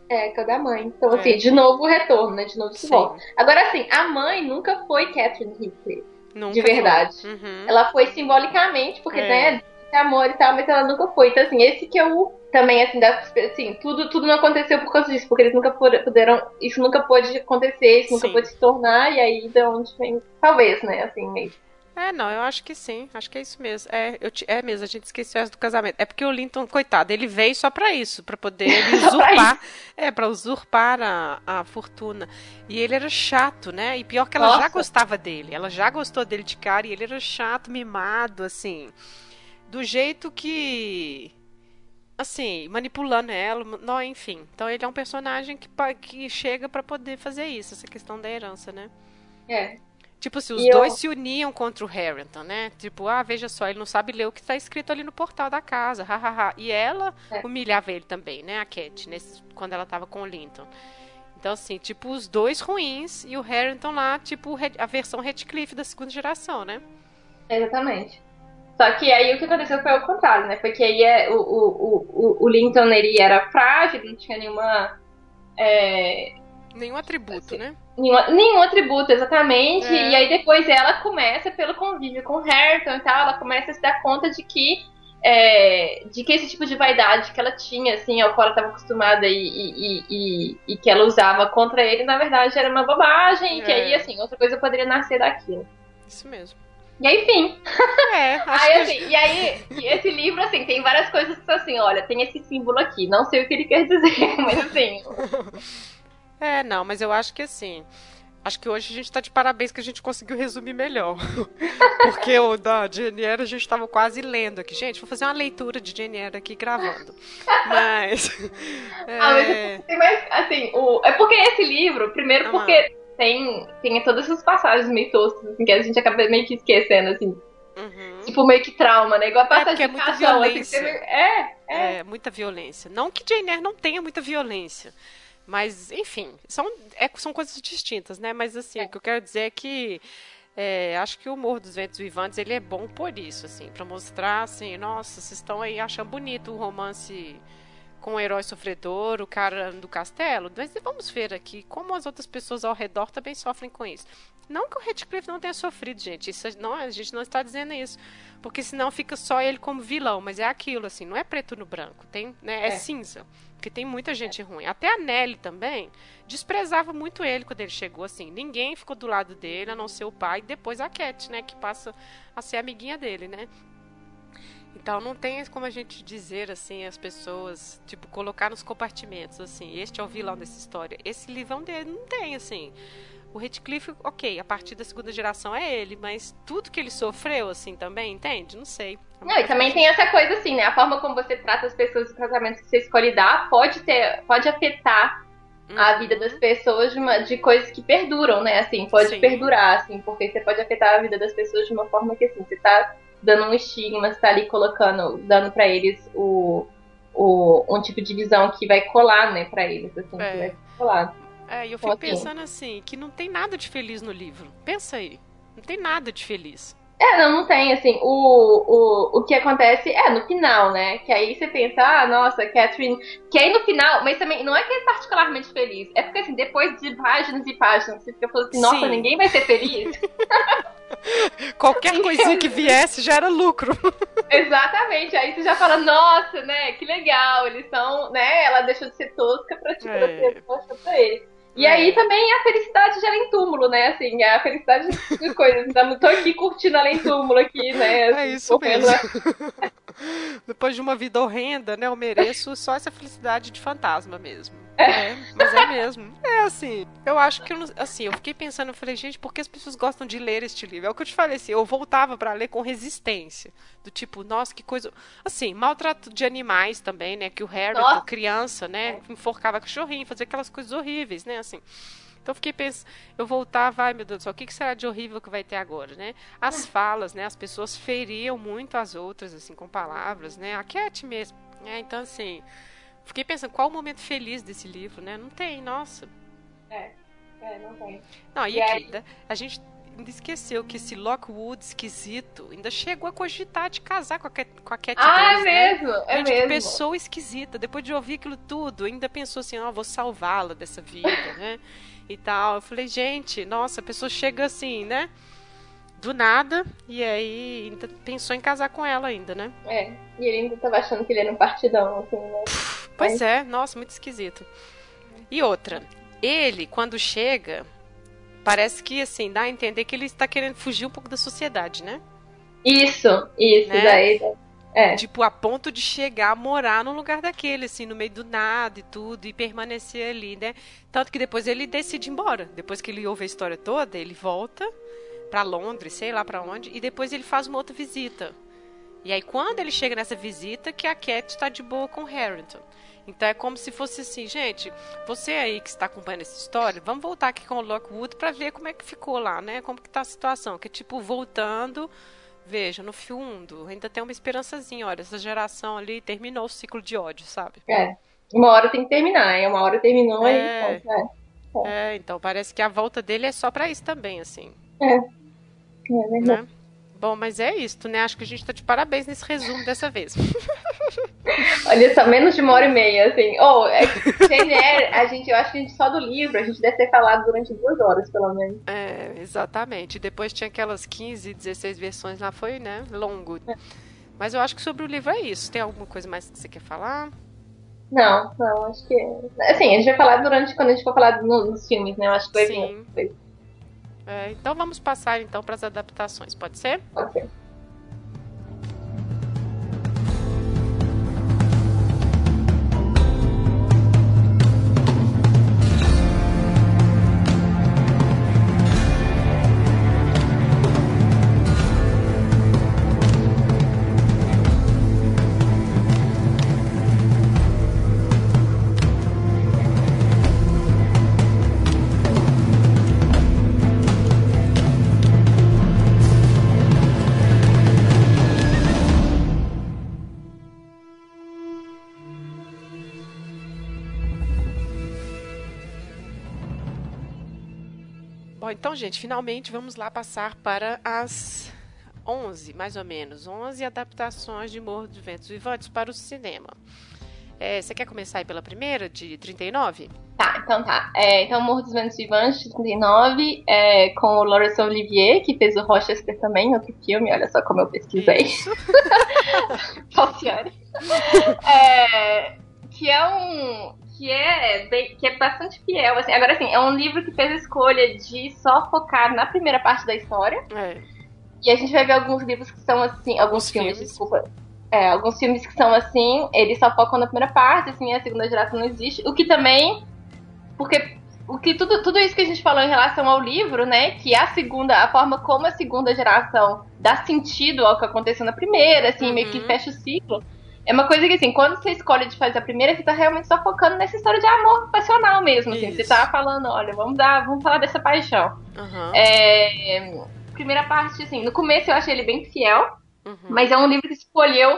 É, que é o da mãe. Então, é. assim, de novo o retorno, né? De novo se volta. Agora, assim, a mãe nunca foi Catherine Heathcliff. Nunca de verdade. Uhum. Ela foi simbolicamente, porque, é. né, amor e tal, mas ela nunca foi. Então, assim, esse que é o também, assim, da, assim tudo, tudo não aconteceu por causa disso, porque eles nunca puderam, isso nunca pôde acontecer, isso nunca pôde se tornar, e aí de onde vem, talvez, né, assim, meio. É, não, eu acho que sim, acho que é isso mesmo. É, eu, é mesmo, a gente esqueceu essa do casamento. É porque o Linton, coitado, ele veio só para isso, para poder usurpar, é, para usurpar a, a fortuna. E ele era chato, né? E pior que ela Nossa. já gostava dele, ela já gostou dele de cara e ele era chato, mimado, assim, do jeito que assim, manipulando ela, não, enfim. Então ele é um personagem que, que chega para poder fazer isso, essa questão da herança, né? É. Tipo, se os e dois eu... se uniam contra o Harrington, né? Tipo, ah, veja só, ele não sabe ler o que está escrito ali no portal da casa, hahaha. E ela é. humilhava ele também, né, a Cat, nesse, quando ela tava com o Linton. Então, assim, tipo, os dois ruins e o Harrington lá, tipo, a versão Redcliffe da segunda geração, né? Exatamente. Só que aí o que aconteceu foi o contrário, né? Porque aí é, o, o, o, o Linton ele era frágil, não tinha nenhuma. É, nenhum atributo, assim, né? Nenhum, nenhum atributo, exatamente. É. E aí depois ela começa, pelo convívio com o Harrington e tal, ela começa a se dar conta de que. É, de que esse tipo de vaidade que ela tinha, assim, ao qual ela estava acostumada e, e, e, e, que ela usava contra ele, na verdade era uma bobagem, e que aí, é. assim, outra coisa poderia nascer daquilo. Isso mesmo. E aí, enfim. É, aí, assim, que... E aí, esse livro, assim, tem várias coisas que são assim, olha, tem esse símbolo aqui. Não sei o que ele quer dizer, mas assim. É, não, mas eu acho que assim. Acho que hoje a gente tá de parabéns que a gente conseguiu resumir melhor. Porque o da Jane a gente tava quase lendo aqui. Gente, vou fazer uma leitura de Jane aqui gravando. Mas. É... Ah, mas, assim, o... é porque esse livro, primeiro porque tem, tem todas essas passagens meio toscas, assim, que a gente acaba meio que esquecendo, assim. Uhum. Tipo, meio que trauma, né? Igual a passagem é, é muita assim, violência. Assim, é, é, é. muita violência. Não que Jane Eyre não tenha muita violência. Mas, enfim, são, é, são coisas distintas, né? Mas, assim, é. o que eu quero dizer é que é, acho que o Morro dos Ventos Vivantes, ele é bom por isso, assim, para mostrar, assim, nossa, vocês estão aí achando bonito o romance com o herói sofredor, o cara do castelo, mas vamos ver aqui como as outras pessoas ao redor também sofrem com isso. Não que o Redcliffe não tenha sofrido, gente. Isso não, a gente não está dizendo isso. Porque senão fica só ele como vilão. Mas é aquilo, assim, não é preto no branco. Tem, né, é, é. cinza. Porque tem muita gente ruim. Até a Nelly também desprezava muito ele quando ele chegou, assim. Ninguém ficou do lado dele, a não ser o pai. E depois a Cat, né? Que passa a ser amiguinha dele, né? Então não tem como a gente dizer assim as pessoas, tipo, colocar nos compartimentos assim, este é o vilão dessa história. Esse livrão dele não tem assim. O Redcliffe, ok, a partir da segunda geração é ele, mas tudo que ele sofreu, assim, também, entende? Não sei. Não, e também tem essa coisa assim, né? A forma como você trata as pessoas do casamento que você escolhe dar pode ter, pode afetar uhum. a vida das pessoas de, uma, de coisas que perduram, né? Assim, pode Sim. perdurar, assim, porque você pode afetar a vida das pessoas de uma forma que, assim, você tá dando um estigma, você tá ali colocando, dando para eles o, o, um tipo de visão que vai colar, né, pra eles, assim, é. que vai colar. É, e eu fico pensando assim, que não tem nada de feliz no livro. Pensa aí. Não tem nada de feliz. É, não, não tem, assim, o, o, o que acontece é no final, né? Que aí você pensa, ah, nossa, Catherine. Que aí no final, mas também não é que é particularmente feliz, é porque assim, depois de páginas e páginas, você fica falando assim, nossa, Sim. ninguém vai ser feliz. Qualquer coisinha que viesse já era lucro. Exatamente. Aí você já fala, nossa, né, que legal, eles são, né? Ela deixou de ser tosca pra, tipo, é. pra ele. E aí é. também a felicidade gera em túmulo, né? Assim, a felicidade de coisas. Então, tô aqui curtindo além túmulo aqui, né? É assim, é isso mesmo. Depois de uma vida horrenda, né? Eu mereço só essa felicidade de fantasma mesmo. É, mas é mesmo. É assim, eu acho que, eu, assim, eu fiquei pensando, eu falei, gente, por que as pessoas gostam de ler este livro? É o que eu te falei, assim, eu voltava para ler com resistência. Do tipo, nossa, que coisa. Assim, maltrato de animais também, né? Que o Harry, criança, né? Enforcava cachorrinho, fazia aquelas coisas horríveis, né? Assim. Então eu fiquei pensando, eu voltava, ai meu Deus do céu, o que, que será de horrível que vai ter agora, né? As falas, né? As pessoas feriam muito as outras, assim, com palavras, né? A Cat mesmo. Né? Então, assim, Fiquei pensando, qual o momento feliz desse livro, né? Não tem, nossa. É, é, não tem. Não, e, e aqui, aí... a gente ainda esqueceu que esse Lockwood esquisito ainda chegou a cogitar de casar com a, com a Cat Ah, é né? mesmo? É gente, mesmo. Pessoa esquisita. Depois de ouvir aquilo tudo, ainda pensou assim, ó, oh, vou salvá-la dessa vida, né? E tal. Eu falei, gente, nossa, a pessoa chega assim, né? do nada, e aí ainda pensou em casar com ela ainda, né? É, e ele ainda tava achando que ele era um partidão, assim, né? Pois é, nossa, muito esquisito. E outra, ele, quando chega, parece que, assim, dá a entender que ele está querendo fugir um pouco da sociedade, né? Isso, isso, né? daí... É. Tipo, a ponto de chegar a morar num lugar daquele, assim, no meio do nada e tudo, e permanecer ali, né? Tanto que depois ele decide ir embora. Depois que ele ouve a história toda, ele volta para Londres, sei lá para onde, e depois ele faz uma outra visita. E aí quando ele chega nessa visita que a Cat está de boa com o Harrington. Então é como se fosse assim, gente, você aí que está acompanhando essa história, vamos voltar aqui com o Lockwood para ver como é que ficou lá, né? Como que tá a situação, que tipo voltando, veja, no fundo, ainda tem uma esperançazinha, olha, essa geração ali terminou o ciclo de ódio, sabe? É. Uma hora tem que terminar, hein? Uma hora terminou é. e é. é, então parece que a volta dele é só para isso também, assim. É. É verdade. Né? Bom, mas é isso, né? Acho que a gente tá de parabéns nesse resumo dessa vez. Olha só, menos de uma hora e meia, assim. Oh, é, Jane a gente, eu acho que a gente só do livro, a gente deve ter falado durante duas horas, pelo menos. É, exatamente. Depois tinha aquelas 15, 16 versões lá, foi, né? Longo. É. Mas eu acho que sobre o livro é isso. Tem alguma coisa mais que você quer falar? Não, não, acho que. Assim, a gente vai falar durante quando a gente for falar nos filmes, né? Eu acho que vai Sim. vir. É, então vamos passar então para as adaptações, pode ser? Pode Então, gente, finalmente vamos lá passar para as 11, mais ou menos, 11 adaptações de Morro de Ventos Vivantes para o cinema. É, você quer começar aí pela primeira, de 39? Tá, então tá. É, então, Morro dos Ventos Vivantes, de 39, é, com o Laurence Olivier, que fez o Rochester também, outro filme, olha só como eu pesquisei. Falciane. é, que é um, que é bem, que é bastante fiel. Assim. Agora, assim, é um livro que fez a escolha de só focar na primeira parte da história. É. E a gente vai ver alguns livros que são assim, alguns filmes, filmes, desculpa. É, alguns filmes que são assim, eles só focam na primeira parte, assim, a segunda geração não existe. O que também. Porque o que tudo, tudo isso que a gente falou em relação ao livro, né? Que a segunda, a forma como a segunda geração dá sentido ao que aconteceu na primeira, assim, uhum. meio que uhum. fecha o ciclo. É uma coisa que, assim, quando você escolhe de fazer a primeira, você tá realmente só focando nessa história de amor passional mesmo, assim. Você tá falando, olha, vamos dar, vamos falar dessa paixão. Uhum. É, primeira parte, assim, no começo eu achei ele bem fiel, uhum. mas é um livro que escolheu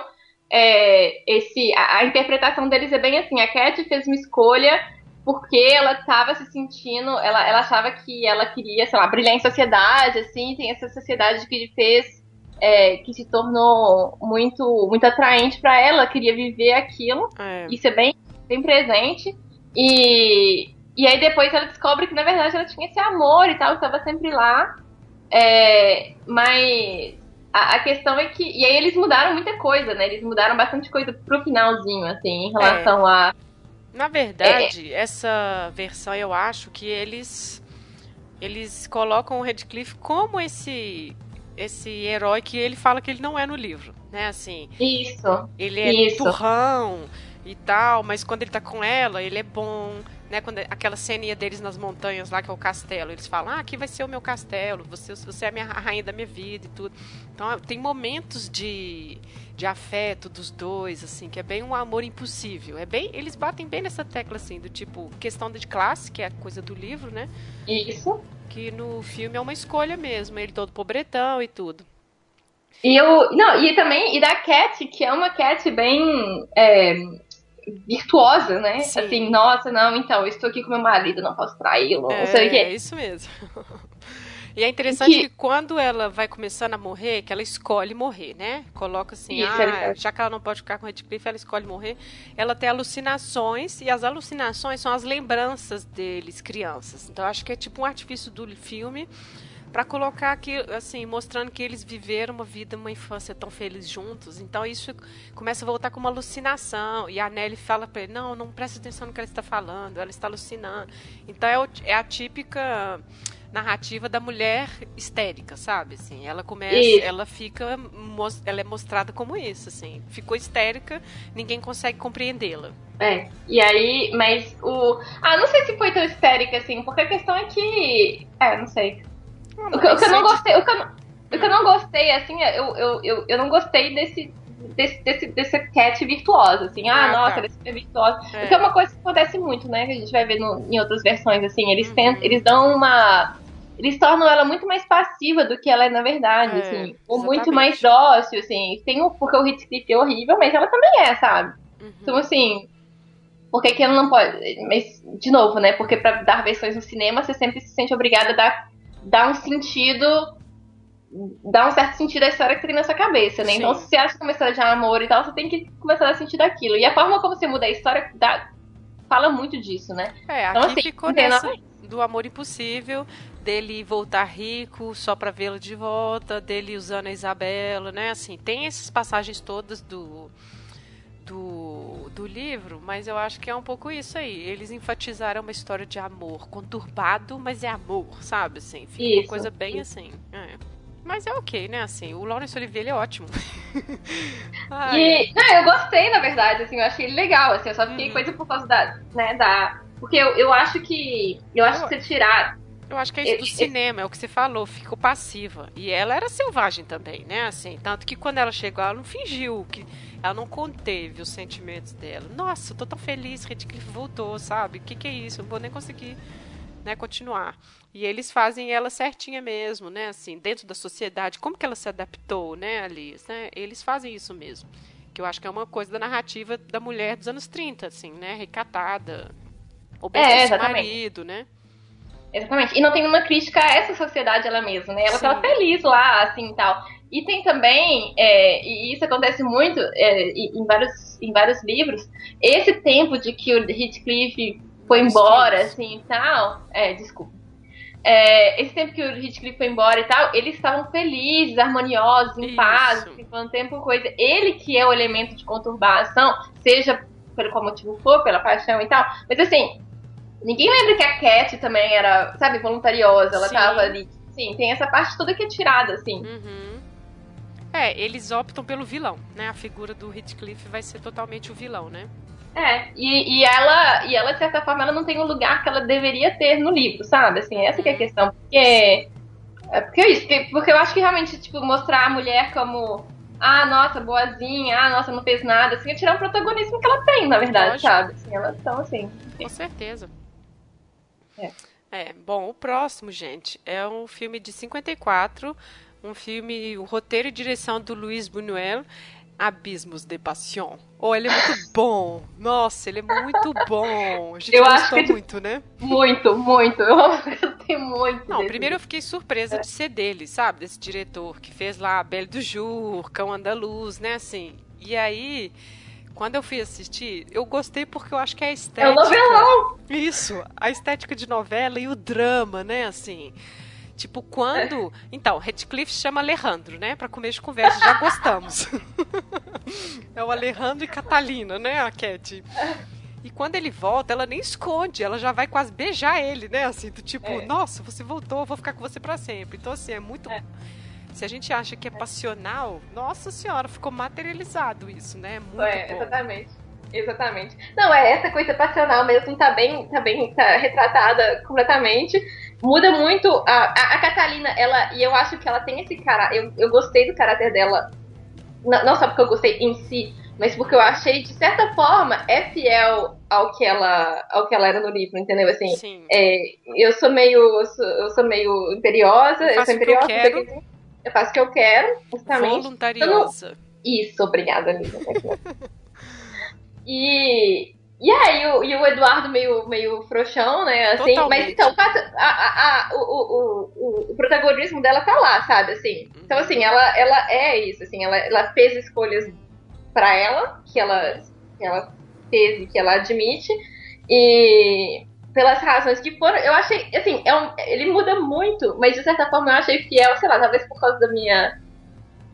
é, esse. A, a, interpretação deles é bem assim, a Cat fez uma escolha porque ela estava se sentindo, ela, ela achava que ela queria, sei lá, brilhar em sociedade, assim, tem essa sociedade que fez é, que se tornou muito, muito atraente para ela, queria viver aquilo. É. Isso é bem, bem presente. E, e aí depois ela descobre que na verdade ela tinha esse amor e tal, estava sempre lá. É, mas a, a, questão é que. E aí eles mudaram muita coisa, né? Eles mudaram bastante coisa pro finalzinho, assim, em relação a. Na verdade, essa versão eu acho que eles. Eles colocam o Redcliffe como esse esse herói que ele fala que ele não é no livro, né? Assim. Isso. Ele é isso. turrão e tal, mas quando ele tá com ela, ele é bom, né? Quando aquela ceninha deles nas montanhas lá que é o castelo, eles falam: "Ah, aqui vai ser o meu castelo, você você é a minha a rainha da minha vida" e tudo. Então, tem momentos de de afeto dos dois, assim, que é bem um amor impossível. É bem, eles batem bem nessa tecla assim, do tipo questão de classe, que é a coisa do livro, né? Isso que no filme é uma escolha mesmo, ele todo pobretão e tudo. E eu. Não, e também, e da Cat, que é uma Cat bem é, virtuosa, né? Sim. Assim, nossa, não, então, eu estou aqui com meu marido, não posso traí-lo, é, não sei o quê. É isso mesmo. E é interessante que... que... quando ela vai começando a morrer, que ela escolhe morrer, né? Coloca assim, Isso, ah, já que ela não pode ficar com o Redcliffe, ela escolhe morrer. Ela tem alucinações, e as alucinações são as lembranças deles, crianças. Então, acho que é tipo um artifício do filme para colocar aqui, assim, mostrando que eles viveram uma vida, uma infância tão feliz juntos. Então isso começa a voltar com uma alucinação. E a Nelly fala para ele: não, não presta atenção no que ela está falando, ela está alucinando. Então é, é a típica narrativa da mulher histérica, sabe? Assim, ela começa, isso. ela fica, ela é mostrada como isso, assim, ficou histérica, ninguém consegue compreendê-la. É, e aí, mas o. Ah, não sei se foi tão histérica assim, porque a questão é que. É, não sei. O, que, o, que, eu não gostei, o que eu o que eu não gostei, assim, eu, eu, eu, eu não gostei desse, desse, desse, desse cat virtuosa, assim, ah, ah nossa, tá. ela é super virtuosa. É. Porque é uma coisa que acontece muito, né? Que a gente vai ver no, em outras versões, assim, eles, uhum. tentam, eles dão uma eles tornam ela muito mais passiva do que ela é na verdade, é, assim. Ou muito mais dócil, assim. Tem o, porque o Heathcliff é horrível, mas ela também é, sabe? Uhum. Então, assim, por que, que ela não pode. Mas, de novo, né? Porque para dar versões no cinema, você sempre se sente obrigada a dar, dar um sentido. Dar um certo sentido à história que você tem na sua cabeça, né? Sim. Então, se você acha que é uma história de amor e tal, você tem que começar a dar sentido aquilo. E a forma como você muda a história dá, fala muito disso, né? É, então, aqui assim, ficou nessa, do amor impossível, dele voltar rico só para vê-lo de volta, dele usando a Isabela, né? Assim, tem essas passagens todas do, do, do livro, mas eu acho que é um pouco isso aí. Eles enfatizaram uma história de amor conturbado, mas é amor, sabe? Assim, fica isso, uma coisa bem isso. assim. É. Mas é ok, né? Assim, o Laurence Olivier ele é ótimo. e, não, eu gostei, na verdade, assim, eu achei ele legal, assim, eu só fiquei uhum. coisa por causa da, né, da... Porque eu, eu acho que, eu acho que você tirar eu acho que é isso do cinema, é o que você falou, ficou passiva. E ela era selvagem também, né? Assim, tanto que quando ela chegou, ela não fingiu que ela não conteve os sentimentos dela. Nossa, eu tô tão feliz, Redcliffe voltou, sabe? O que, que é isso? Eu não vou nem conseguir né, continuar. E eles fazem ela certinha mesmo, né? Assim, dentro da sociedade, como que ela se adaptou, né, Alice? Né? Eles fazem isso mesmo. Que eu acho que é uma coisa da narrativa da mulher dos anos 30, assim, né? Recatada. Obedecer é, marido, né? Exatamente. E não tem uma crítica a essa sociedade ela mesma, né? Ela Sim. tava feliz lá, assim, tal. E tem também, é, e isso acontece muito é, em, vários, em vários livros, esse tempo de que o Heathcliff foi embora, assim e tal. É, desculpa. É, esse tempo que o Heathcliff foi embora e tal, eles estavam felizes, harmoniosos, em Isso. paz, assim, foi um tempo coisa. Ele que é o elemento de conturbação, seja pelo qual motivo for, pela paixão e tal. Mas assim, ninguém lembra que a Cat também era, sabe, voluntariosa, ela Sim. tava ali. Sim, tem essa parte toda que é tirada, assim. Uhum. É, eles optam pelo vilão, né? A figura do Heathcliff vai ser totalmente o vilão, né? É, e, e, ela, e ela, de certa forma, ela não tem o lugar que ela deveria ter no livro, sabe? Assim, essa é a uhum. questão. Porque. É porque é isso, porque, porque eu acho que realmente, tipo, mostrar a mulher como. Ah, nossa, boazinha, ah, nossa, não fez nada, assim, é tirar o protagonismo que ela tem, na verdade, Lógico. sabe? Assim, ela, então, assim. Com certeza. É. é. Bom, o próximo, gente, é um filme de 54, um filme, o roteiro e direção do Luiz Buñuel. Abismos de Passion. Oh, ele é muito bom. Nossa, ele é muito bom. A gente eu gostou acho que muito, né? Muito, muito. Eu gostei muito. Não, primeiro eu fiquei surpresa é. de ser dele, sabe? Desse diretor que fez lá Belle do Jour, Cão Andaluz, né? Assim. E aí, quando eu fui assistir, eu gostei porque eu acho que é a estética. É o novelão! Isso, a estética de novela e o drama, né? Assim. Tipo, quando. Então, Redcliffe chama Alejandro, né? Pra comer de conversa, já gostamos. é o Alejandro e Catalina, né, a Cat? E quando ele volta, ela nem esconde, ela já vai quase beijar ele, né? Assim, do tipo, é. nossa, você voltou, eu vou ficar com você para sempre. Então, assim, é muito. É. Se a gente acha que é passional, nossa senhora, ficou materializado isso, né? Muito é, bom. Exatamente. Exatamente. Não, é essa coisa passional mesmo, tá bem, tá bem tá retratada completamente muda muito a, a, a, Catalina, ela, e eu acho que ela tem esse cara, eu, eu gostei do caráter dela, não, não só porque eu gostei em si, mas porque eu achei, de certa forma, é fiel ao que ela, ao que ela era no livro, entendeu? Assim, é, eu sou meio, eu sou, eu sou meio imperiosa, eu, eu sou imperiosa, eu, eu, faço o que eu quero, justamente. Voluntariosa. Não... Isso, obrigada, amiga. e, e aí, o, e o Eduardo meio, meio frouxão, né? Assim, mas então, a, a, a, o, o, o, o, protagonismo dela tá lá, sabe? Assim. Então, assim, ela, ela é isso, assim, ela, ela fez escolhas para ela, que ela, que ela fez e que ela admite. E pelas razões que foram, eu achei, assim, é um, ele muda muito, mas de certa forma eu achei fiel, sei lá, talvez por causa da minha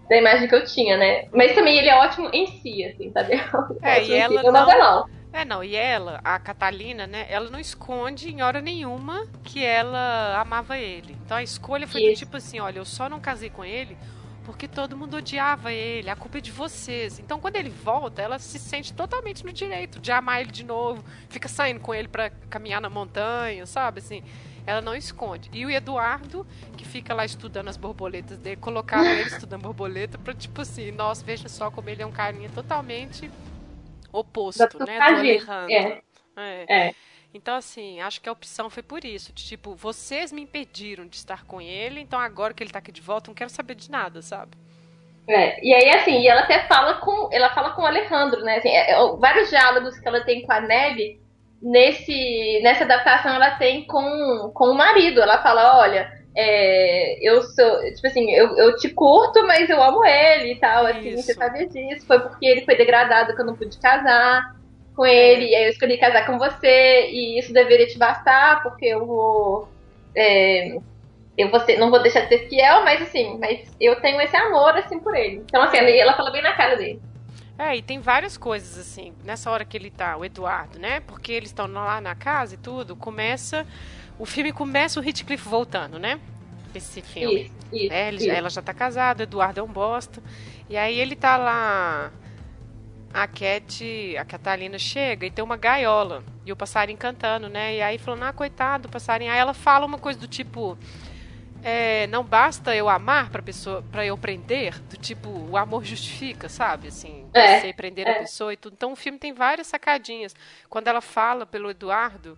da imagem que eu tinha, né? Mas também ele é ótimo em si, assim, sabe? É, e ela não... não é, não, e ela, a Catalina, né, ela não esconde em hora nenhuma que ela amava ele. Então a escolha foi do tipo assim, olha, eu só não casei com ele porque todo mundo odiava ele, a culpa é de vocês. Então quando ele volta, ela se sente totalmente no direito de amar ele de novo, fica saindo com ele para caminhar na montanha, sabe, assim. Ela não esconde. E o Eduardo, que fica lá estudando as borboletas dele, colocava ele estudando borboleta pra, tipo assim, nossa, veja só como ele é um carinha totalmente oposto, né? Do Alejandro. É. É. é. Então, assim, acho que a opção foi por isso. De, tipo, vocês me impediram de estar com ele, então agora que ele tá aqui de volta, não quero saber de nada, sabe? É, e aí, assim, e ela até fala com. Ela fala com o Alejandro, né? Assim, é, é, vários diálogos que ela tem com a Nelly, nesse, nessa adaptação ela tem com, com o marido. Ela fala, olha, é, eu sou, tipo assim, eu, eu te curto, mas eu amo ele e tal, assim, Isso. você sabia disso. Foi porque ele foi degradado que eu não pude casar com ele, e aí eu escolhi casar com você, e isso deveria te bastar, porque eu vou. É, eu vou ser, não vou deixar de ser fiel, mas assim, mas eu tenho esse amor assim por ele. Então, assim, é. ela fala bem na cara dele. É, e tem várias coisas assim, nessa hora que ele tá, o Eduardo, né? Porque eles estão lá na casa e tudo, começa o filme começa o Heathcliff voltando, né? Esse filme. Isso, isso, é, isso. Ela já tá casada, Eduardo é um bosta. E aí ele tá lá. A Cat, a Catalina chega e tem uma gaiola. E o passarinho cantando, né? E aí falando, ah, coitado do passarinho. Aí ela fala uma coisa do tipo. É, não basta eu amar para pessoa para eu prender do tipo o amor justifica sabe assim é, você prender é. a pessoa e tudo então o filme tem várias sacadinhas quando ela fala pelo Eduardo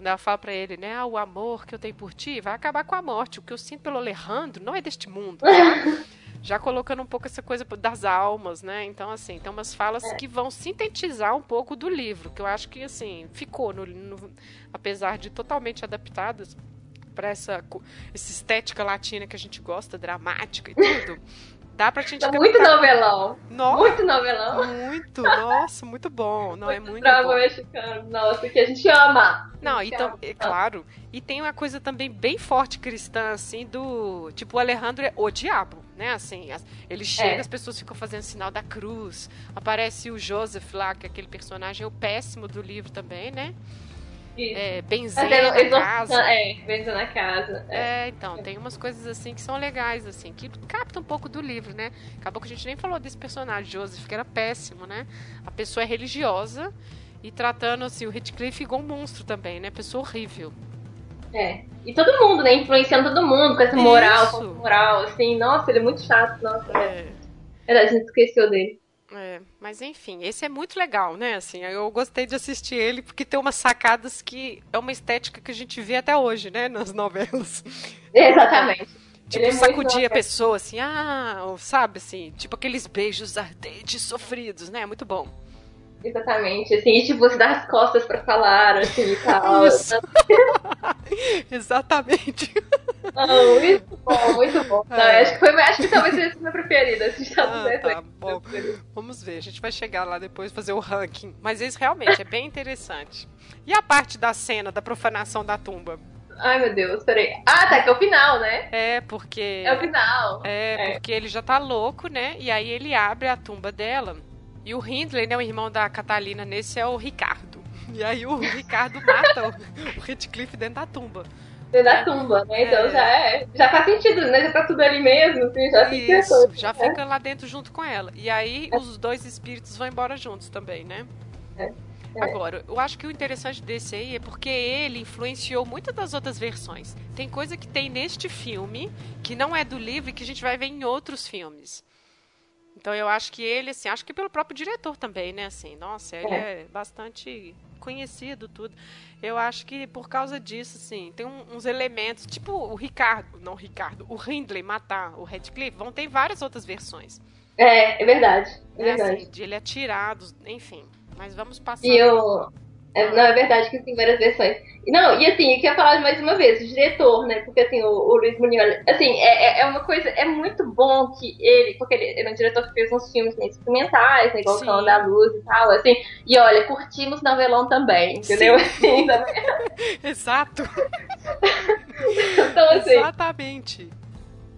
quando ela fala para ele, né, ah, o amor que eu tenho por ti vai acabar com a morte. O que eu sinto pelo Alejandro não é deste mundo. Tá? Já colocando um pouco essa coisa das almas, né? Então, assim, tem umas falas é. que vão sintetizar um pouco do livro, que eu acho que, assim, ficou, no, no apesar de totalmente adaptadas para essa, essa estética latina que a gente gosta, dramática e tudo. Dá pra gente tá Muito novelão. Nossa, muito novelão. Muito, nossa, muito bom. Não, é muito é muito drama bom. mexicano, nossa, que a gente ama. Não, então, é claro. E tem uma coisa também bem forte cristã, assim, do. Tipo, o Alejandro é o diabo, né? Assim, ele chega, é. as pessoas ficam fazendo sinal da cruz. Aparece o Joseph lá, que é aquele personagem, é o péssimo do livro também, né? É, benzendo na casa. É, benzendo na casa. É. é. então, tem umas coisas assim que são legais, assim, que captam um pouco do livro, né? Acabou que a gente nem falou desse personagem, Joseph, que era péssimo, né? A pessoa é religiosa e tratando, assim, o Heathcliff igual um monstro também, né? Pessoa horrível. É. E todo mundo, né? Influenciando todo mundo com essa moral, moral, assim. Nossa, ele é muito chato, nossa. É. é. a gente esqueceu dele. É, mas enfim, esse é muito legal, né? Assim, eu gostei de assistir ele porque tem umas sacadas que é uma estética que a gente vê até hoje, né? Nas novelas. Exatamente. Tipo, é sacudir a pessoa assim, ah, sabe assim, tipo aqueles beijos ardentes, sofridos, né? Muito bom. Exatamente, assim, e tipo, você dá as costas pra falar, assim, e tal. Exatamente. Oh, muito bom, muito bom. É. Não, acho, que foi, acho que talvez seja a minha preferida, assim, ah, tá bom. Vamos ver, a gente vai chegar lá depois fazer o ranking. Mas esse realmente é bem interessante. E a parte da cena da profanação da tumba? Ai, meu Deus, peraí. Ah, tá, que é o final, né? É, porque. É o final. É, é, porque ele já tá louco, né? E aí ele abre a tumba dela. E o Hindley, né, o irmão da Catalina, nesse é o Ricardo. E aí o Ricardo mata o, o Redcliffe dentro da tumba. Dentro da tumba, né? Então é. já é. Já faz sentido, né? Já tá tudo ali mesmo, assim, já fica Isso, já né? fica lá dentro junto com ela. E aí é. os dois espíritos vão embora juntos também, né? É. É. Agora, eu acho que o interessante desse aí é porque ele influenciou muitas das outras versões. Tem coisa que tem neste filme que não é do livro e que a gente vai ver em outros filmes. Então eu acho que ele, assim, acho que pelo próprio diretor também, né? Assim, nossa, ele é, é bastante conhecido, tudo. Eu acho que por causa disso, assim, tem um, uns elementos, tipo o Ricardo, não o Ricardo, o Hindley matar o Redcliffe, vão ter várias outras versões. É, é verdade. É, é verdade. Assim, de ele atirado, enfim. Mas vamos passar. E eu. É, não, é verdade que tem várias versões. Não, e assim, eu queria falar mais uma vez, o diretor, né? Porque assim, o, o Luiz Munioli, assim, é, é, é uma coisa, é muito bom que ele, porque ele, ele é um diretor que fez uns filmes meio experimentais, né? Igual o Cão da Luz e tal, assim, e olha, curtimos novelão também, entendeu? Assim. Exato. então, assim. Exatamente.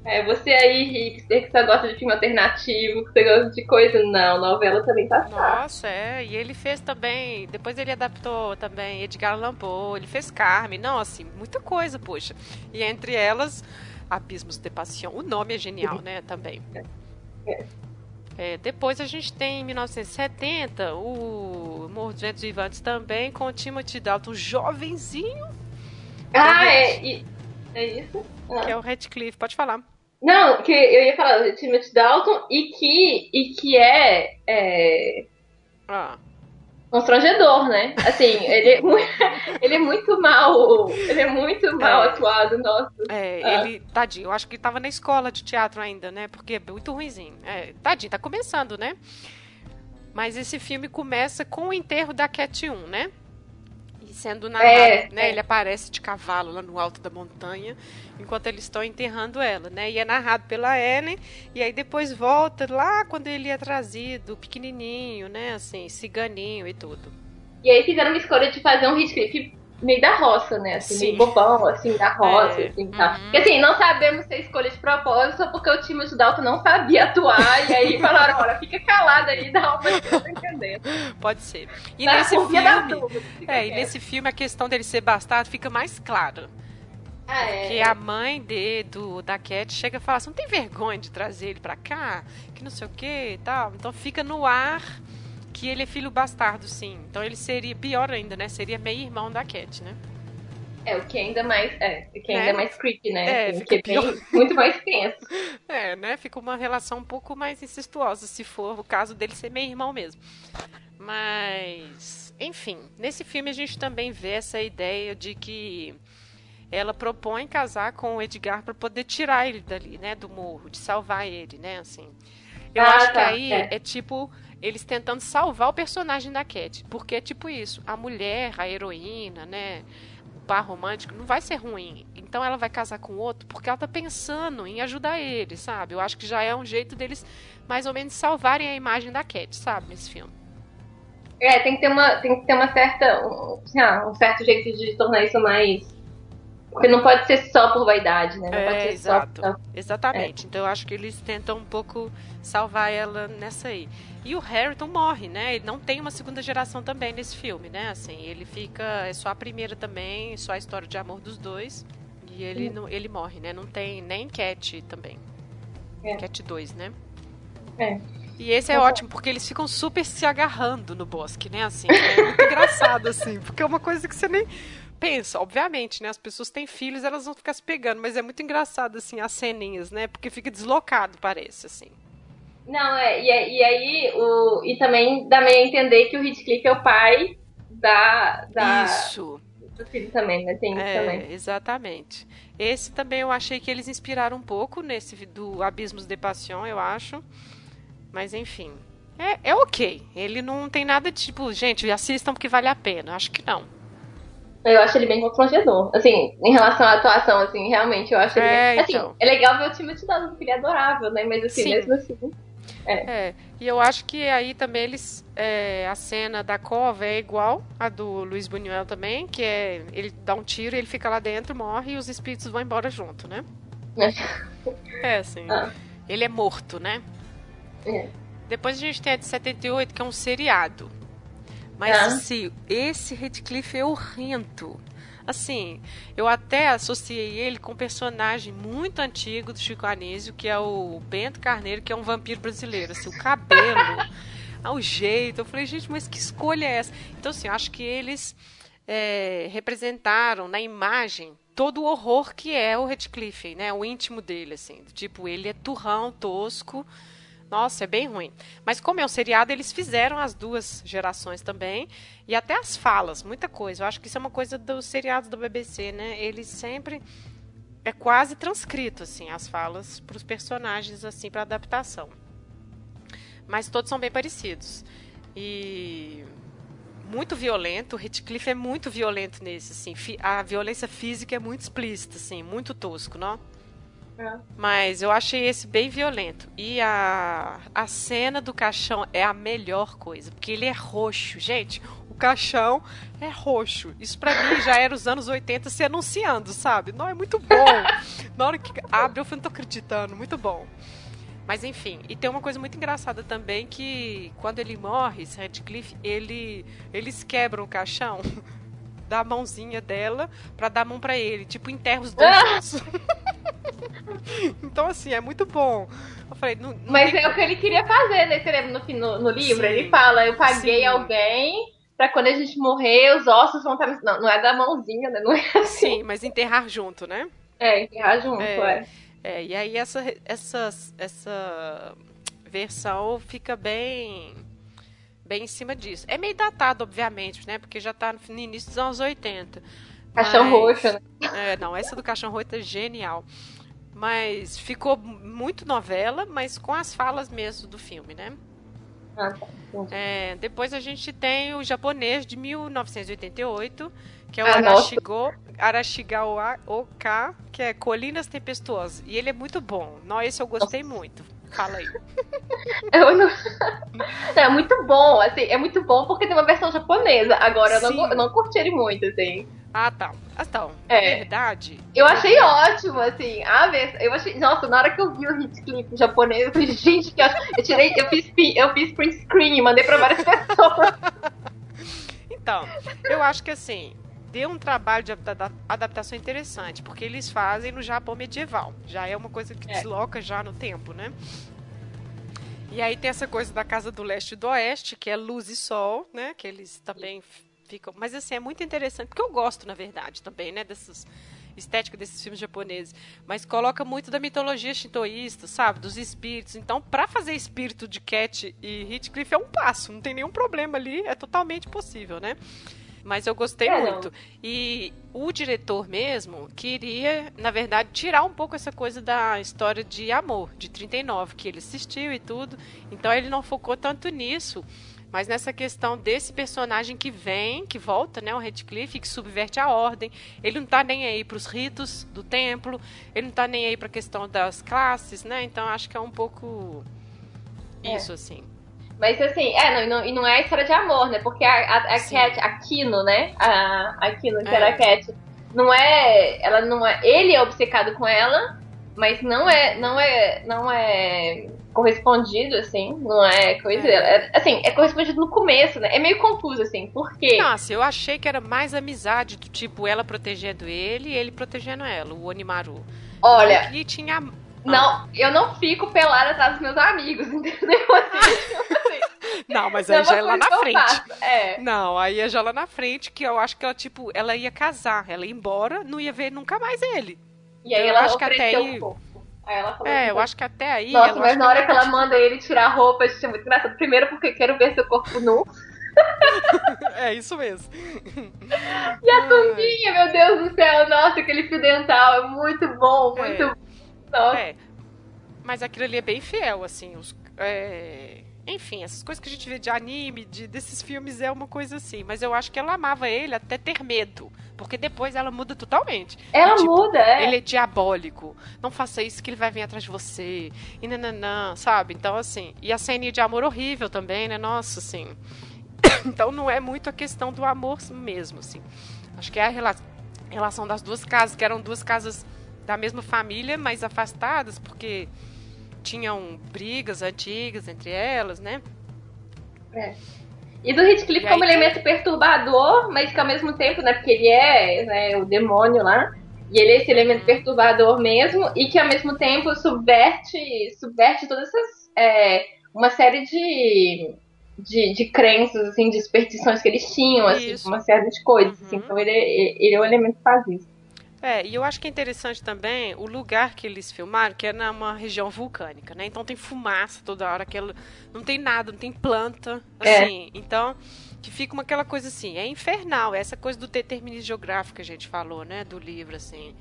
É, você aí, hipster, que só gosta de filme alternativo, que você gosta de coisa. Não, novela também tá Nossa, é. E ele fez também. Depois ele adaptou também Edgar Allan Poe, ele fez Carmen. Não, assim, muita coisa, poxa. E entre elas, Abismos de Passion. O nome é genial, né? Também. É. É, depois a gente tem em 1970 o Morro dos Ventos Vivantes também, com o Timothy Dalton jovenzinho. Ah, é, é, isso? Que é o Radcliffe, pode falar. Não, que eu ia falar do Timothy Dalton e que, e que é, é ah. constrangedor, né? Assim, ele é, muito, ele é muito mal, ele é muito mal é. atuado, nossa. É, ah. ele, tadinho, eu acho que ele tava na escola de teatro ainda, né? Porque é muito ruimzinho. É, tadinho, tá começando, né? Mas esse filme começa com o enterro da Cat 1, né? Sendo narrado, é, né? É. Ele aparece de cavalo lá no alto da montanha, enquanto eles estão enterrando ela, né? E é narrado pela Ellen, e aí depois volta lá quando ele é trazido, pequenininho, né? Assim, ciganinho e tudo. E aí fizeram uma escolha de fazer um Heathcliff meio da roça, né? Assim, Sim. meio bobão, assim, da roça, é. assim, tá. Uhum. Porque, assim, não sabemos se é escolha de propósito só porque o time de Dalton não sabia atuar, e aí falaram, olha, fica calado aí, dá uma que eu tô entendendo. Pode ser. E nesse filme, é, e nesse filme a questão dele ser bastardo fica mais clara. Ah, é. Porque a mãe de, do, da Cat chega e fala assim, não tem vergonha de trazer ele pra cá? Que não sei o que e tal. Então fica no ar que ele é filho bastardo, sim. Então ele seria pior ainda, né? Seria meio irmão da Cat, né? É, o que ainda mais. É, o que ainda é, é mais creepy, né? É, assim, fica pior. muito mais tenso. É, né? Fica uma relação um pouco mais incestuosa, se for o caso dele ser meio irmão mesmo. Mas, enfim, nesse filme a gente também vê essa ideia de que ela propõe casar com o Edgar para poder tirar ele dali, né, do morro, de salvar ele, né, assim. Eu ah, acho tá, que aí é. é tipo eles tentando salvar o personagem da Cat. Porque é tipo isso, a mulher, a heroína, né? par romântico não vai ser ruim. Então ela vai casar com outro porque ela tá pensando em ajudar ele, sabe? Eu acho que já é um jeito deles mais ou menos salvarem a imagem da Cat, sabe, nesse filme. É, tem que ter uma, tem que ter uma certa, um, um certo jeito de tornar isso mais porque não pode ser só por vaidade, né? Não é, pode ser exato. Só... Exatamente. É. Então eu acho que eles tentam um pouco salvar ela nessa aí. E o Harrington morre, né? Ele não tem uma segunda geração também nesse filme, né? Assim, ele fica. É só a primeira também, só a história de amor dos dois. E ele, não, ele morre, né? Não tem nem Cat também. É. Cat 2, né? É. E esse é ótimo, porque eles ficam super se agarrando no bosque, né? Assim, é muito engraçado, assim, porque é uma coisa que você nem pensa, obviamente, né? As pessoas têm filhos, elas vão ficar se pegando, mas é muito engraçado, assim, as ceninhas, né? Porque fica deslocado, parece, assim. Não, é, e, é, e aí, o, e também dá meio a entender que o Heathcliff é o pai da. da Isso. Do filho também, né? Tem é, também. Exatamente. Esse também eu achei que eles inspiraram um pouco nesse do Abismos de Passion, eu acho. Mas enfim. É, é ok. Ele não tem nada de tipo, gente, assistam porque vale a pena. Acho que não. Eu acho ele bem constrangedor. Assim, em relação à atuação, assim, realmente, eu acho ele. É, assim, então. é legal ver o time de dados, porque ele é adorável, né? Mas assim, Sim. mesmo assim. É. é. e eu acho que aí também eles. É, a cena da cova é igual a do Luiz Buñuel também, que é ele dá um tiro, ele fica lá dentro, morre e os espíritos vão embora junto, né? É, assim. Ah. Ele é morto, né? É. Depois a gente tem a de 78, que é um seriado. Mas ah. assim, esse Redcliffe é horrendo. Assim, eu até associei ele com um personagem muito antigo do Chico Anísio, que é o Bento Carneiro, que é um vampiro brasileiro. Assim, o cabelo, o jeito. Eu falei, gente, mas que escolha é essa? Então, assim, eu acho que eles é, representaram na imagem todo o horror que é o Redcliffe, né? O íntimo dele, assim. Tipo, ele é turrão, tosco nossa, é bem ruim. Mas como é um seriado, eles fizeram as duas gerações também. E até as falas, muita coisa. Eu acho que isso é uma coisa dos seriados do BBC, né? Eles sempre. É quase transcrito, assim, as falas para os personagens, assim, para adaptação. Mas todos são bem parecidos. E muito violento. O Hitcliffe é muito violento nesse, assim. A violência física é muito explícita, assim, muito tosco, não? É. Mas eu achei esse bem violento. E a, a cena do caixão é a melhor coisa, porque ele é roxo. Gente, o caixão é roxo. Isso para mim já era os anos 80 se anunciando, sabe? Não, é muito bom. Na hora que abre, eu não tô acreditando. Muito bom. Mas enfim, e tem uma coisa muito engraçada também que quando ele morre, esse Redcliffe, ele, eles quebram o caixão da mãozinha dela para dar a mão para ele, tipo enterra os dois. então, assim, é muito bom. Eu falei, não, não Mas é o que ele queria fazer, né? Você lembra no, no, no livro? Sim, ele fala, eu paguei sim. alguém pra quando a gente morrer, os ossos vão estar. Não, não é da mãozinha, né? Não é assim. Sim, mas enterrar junto, né? É, enterrar junto, é. é. é e aí essa, essa, essa versão fica bem bem em cima disso. É meio datado, obviamente, né? Porque já tá no início dos anos 80. Caixão roxo, né? É, não, essa do Caixão Roxo é genial. Mas ficou muito novela, mas com as falas mesmo do filme, né? Ah, tá. É, depois a gente tem o japonês de 1988, que é o ah, Arashigo, Arashigawa Oka, que é Colinas Tempestuosas. E ele é muito bom. Não, esse eu gostei nossa. muito. Fala aí. Eu não... É muito bom, assim, é muito bom porque tem uma versão japonesa. Agora, eu não, eu não curti ele muito, assim. Ah, tá. Ah, então, é verdade. Eu achei ótimo, assim. A vez, eu achei, nossa, na hora que eu vi o hit clip japonês, eu falei, gente, que eu tirei, eu fiz, eu fiz print screen e mandei pra várias pessoas. então, eu acho que assim, deu um trabalho de adaptação interessante, porque eles fazem no Japão medieval. Já é uma coisa que é. desloca já no tempo, né? E aí tem essa coisa da casa do leste e do oeste, que é luz e sol, né? Que eles também ficam. Mas assim, é muito interessante, porque eu gosto, na verdade, também, né, dessas estética desses filmes japoneses, mas coloca muito da mitologia shintoísta, sabe, dos espíritos. Então, para fazer espírito de Cat e Heathcliff é um passo, não tem nenhum problema ali, é totalmente possível, né? Mas eu gostei é, muito. Não. E o diretor mesmo queria, na verdade, tirar um pouco essa coisa da história de amor, de 39, que ele assistiu e tudo. Então ele não focou tanto nisso mas nessa questão desse personagem que vem, que volta, né, o Redcliffe, que subverte a ordem. Ele não tá nem aí para os ritos do templo, ele não tá nem aí para a questão das classes, né? Então acho que é um pouco é. isso assim. Mas assim, é, não, e não é a história de amor, né? Porque a, a, a Cat, a Kino, né? A, a Kino, que é. era a Cat, não é. Ela não é. Ele é obcecado com ela, mas não é. Não é. Não é correspondido, assim, não é coisa. É. É, assim, é correspondido no começo, né? É meio confuso, assim, por quê? Nossa, eu achei que era mais amizade, do tipo, ela protegendo ele e ele protegendo ela, o Onimaru. Olha. E tinha. Não, ah. eu não fico pelada atrás dos meus amigos, entendeu? Assim, assim, não, mas aí já é lá na frente. É. Não, aí é já lá na frente que eu acho que ela, tipo, ela ia casar, ela ia embora, não ia ver nunca mais ele. E aí eu ela acho que até aí... Aí ela falou é, assim, eu acho que até aí. Nossa, mas na hora que ela manda ele tirar a roupa, isso é muito engraçado. Primeiro porque quero ver seu corpo nu. é isso mesmo. E a Tundinha, meu Deus do céu, nossa, aquele fio dental é muito bom, muito. É. Nossa. É. Mas aquilo ali é bem fiel, assim. Os, é... Enfim, essas coisas que a gente vê de anime, de, desses filmes, é uma coisa assim. Mas eu acho que ela amava ele até ter medo. Porque depois ela muda totalmente. Ela e, tipo, muda, é. Ele é diabólico. Não faça isso que ele vai vir atrás de você. E nananã, sabe? Então, assim. E a cena de amor horrível também, né? Nossa, assim. então não é muito a questão do amor mesmo, assim. Acho que é a rela relação das duas casas, que eram duas casas da mesma família, mas afastadas, porque tinham brigas antigas entre elas, né? É. E do Heathcliff como elemento perturbador, mas que ao mesmo tempo, né, porque ele é né, o demônio lá, e ele é esse elemento perturbador mesmo, e que ao mesmo tempo subverte, subverte todas essas. É, uma série de, de, de crenças, assim, de superstições que eles tinham, assim, uma série de coisas. Assim, uhum. Assim, então ele, ele é o elemento que faz isso. É, e eu acho que é interessante também o lugar que eles filmaram, que é numa região vulcânica, né? Então tem fumaça toda hora, aquela, não tem nada, não tem planta, é. assim. É. Então, que fica uma, aquela coisa assim, é infernal, é essa coisa do determinismo geográfico que a gente falou, né, do livro, assim.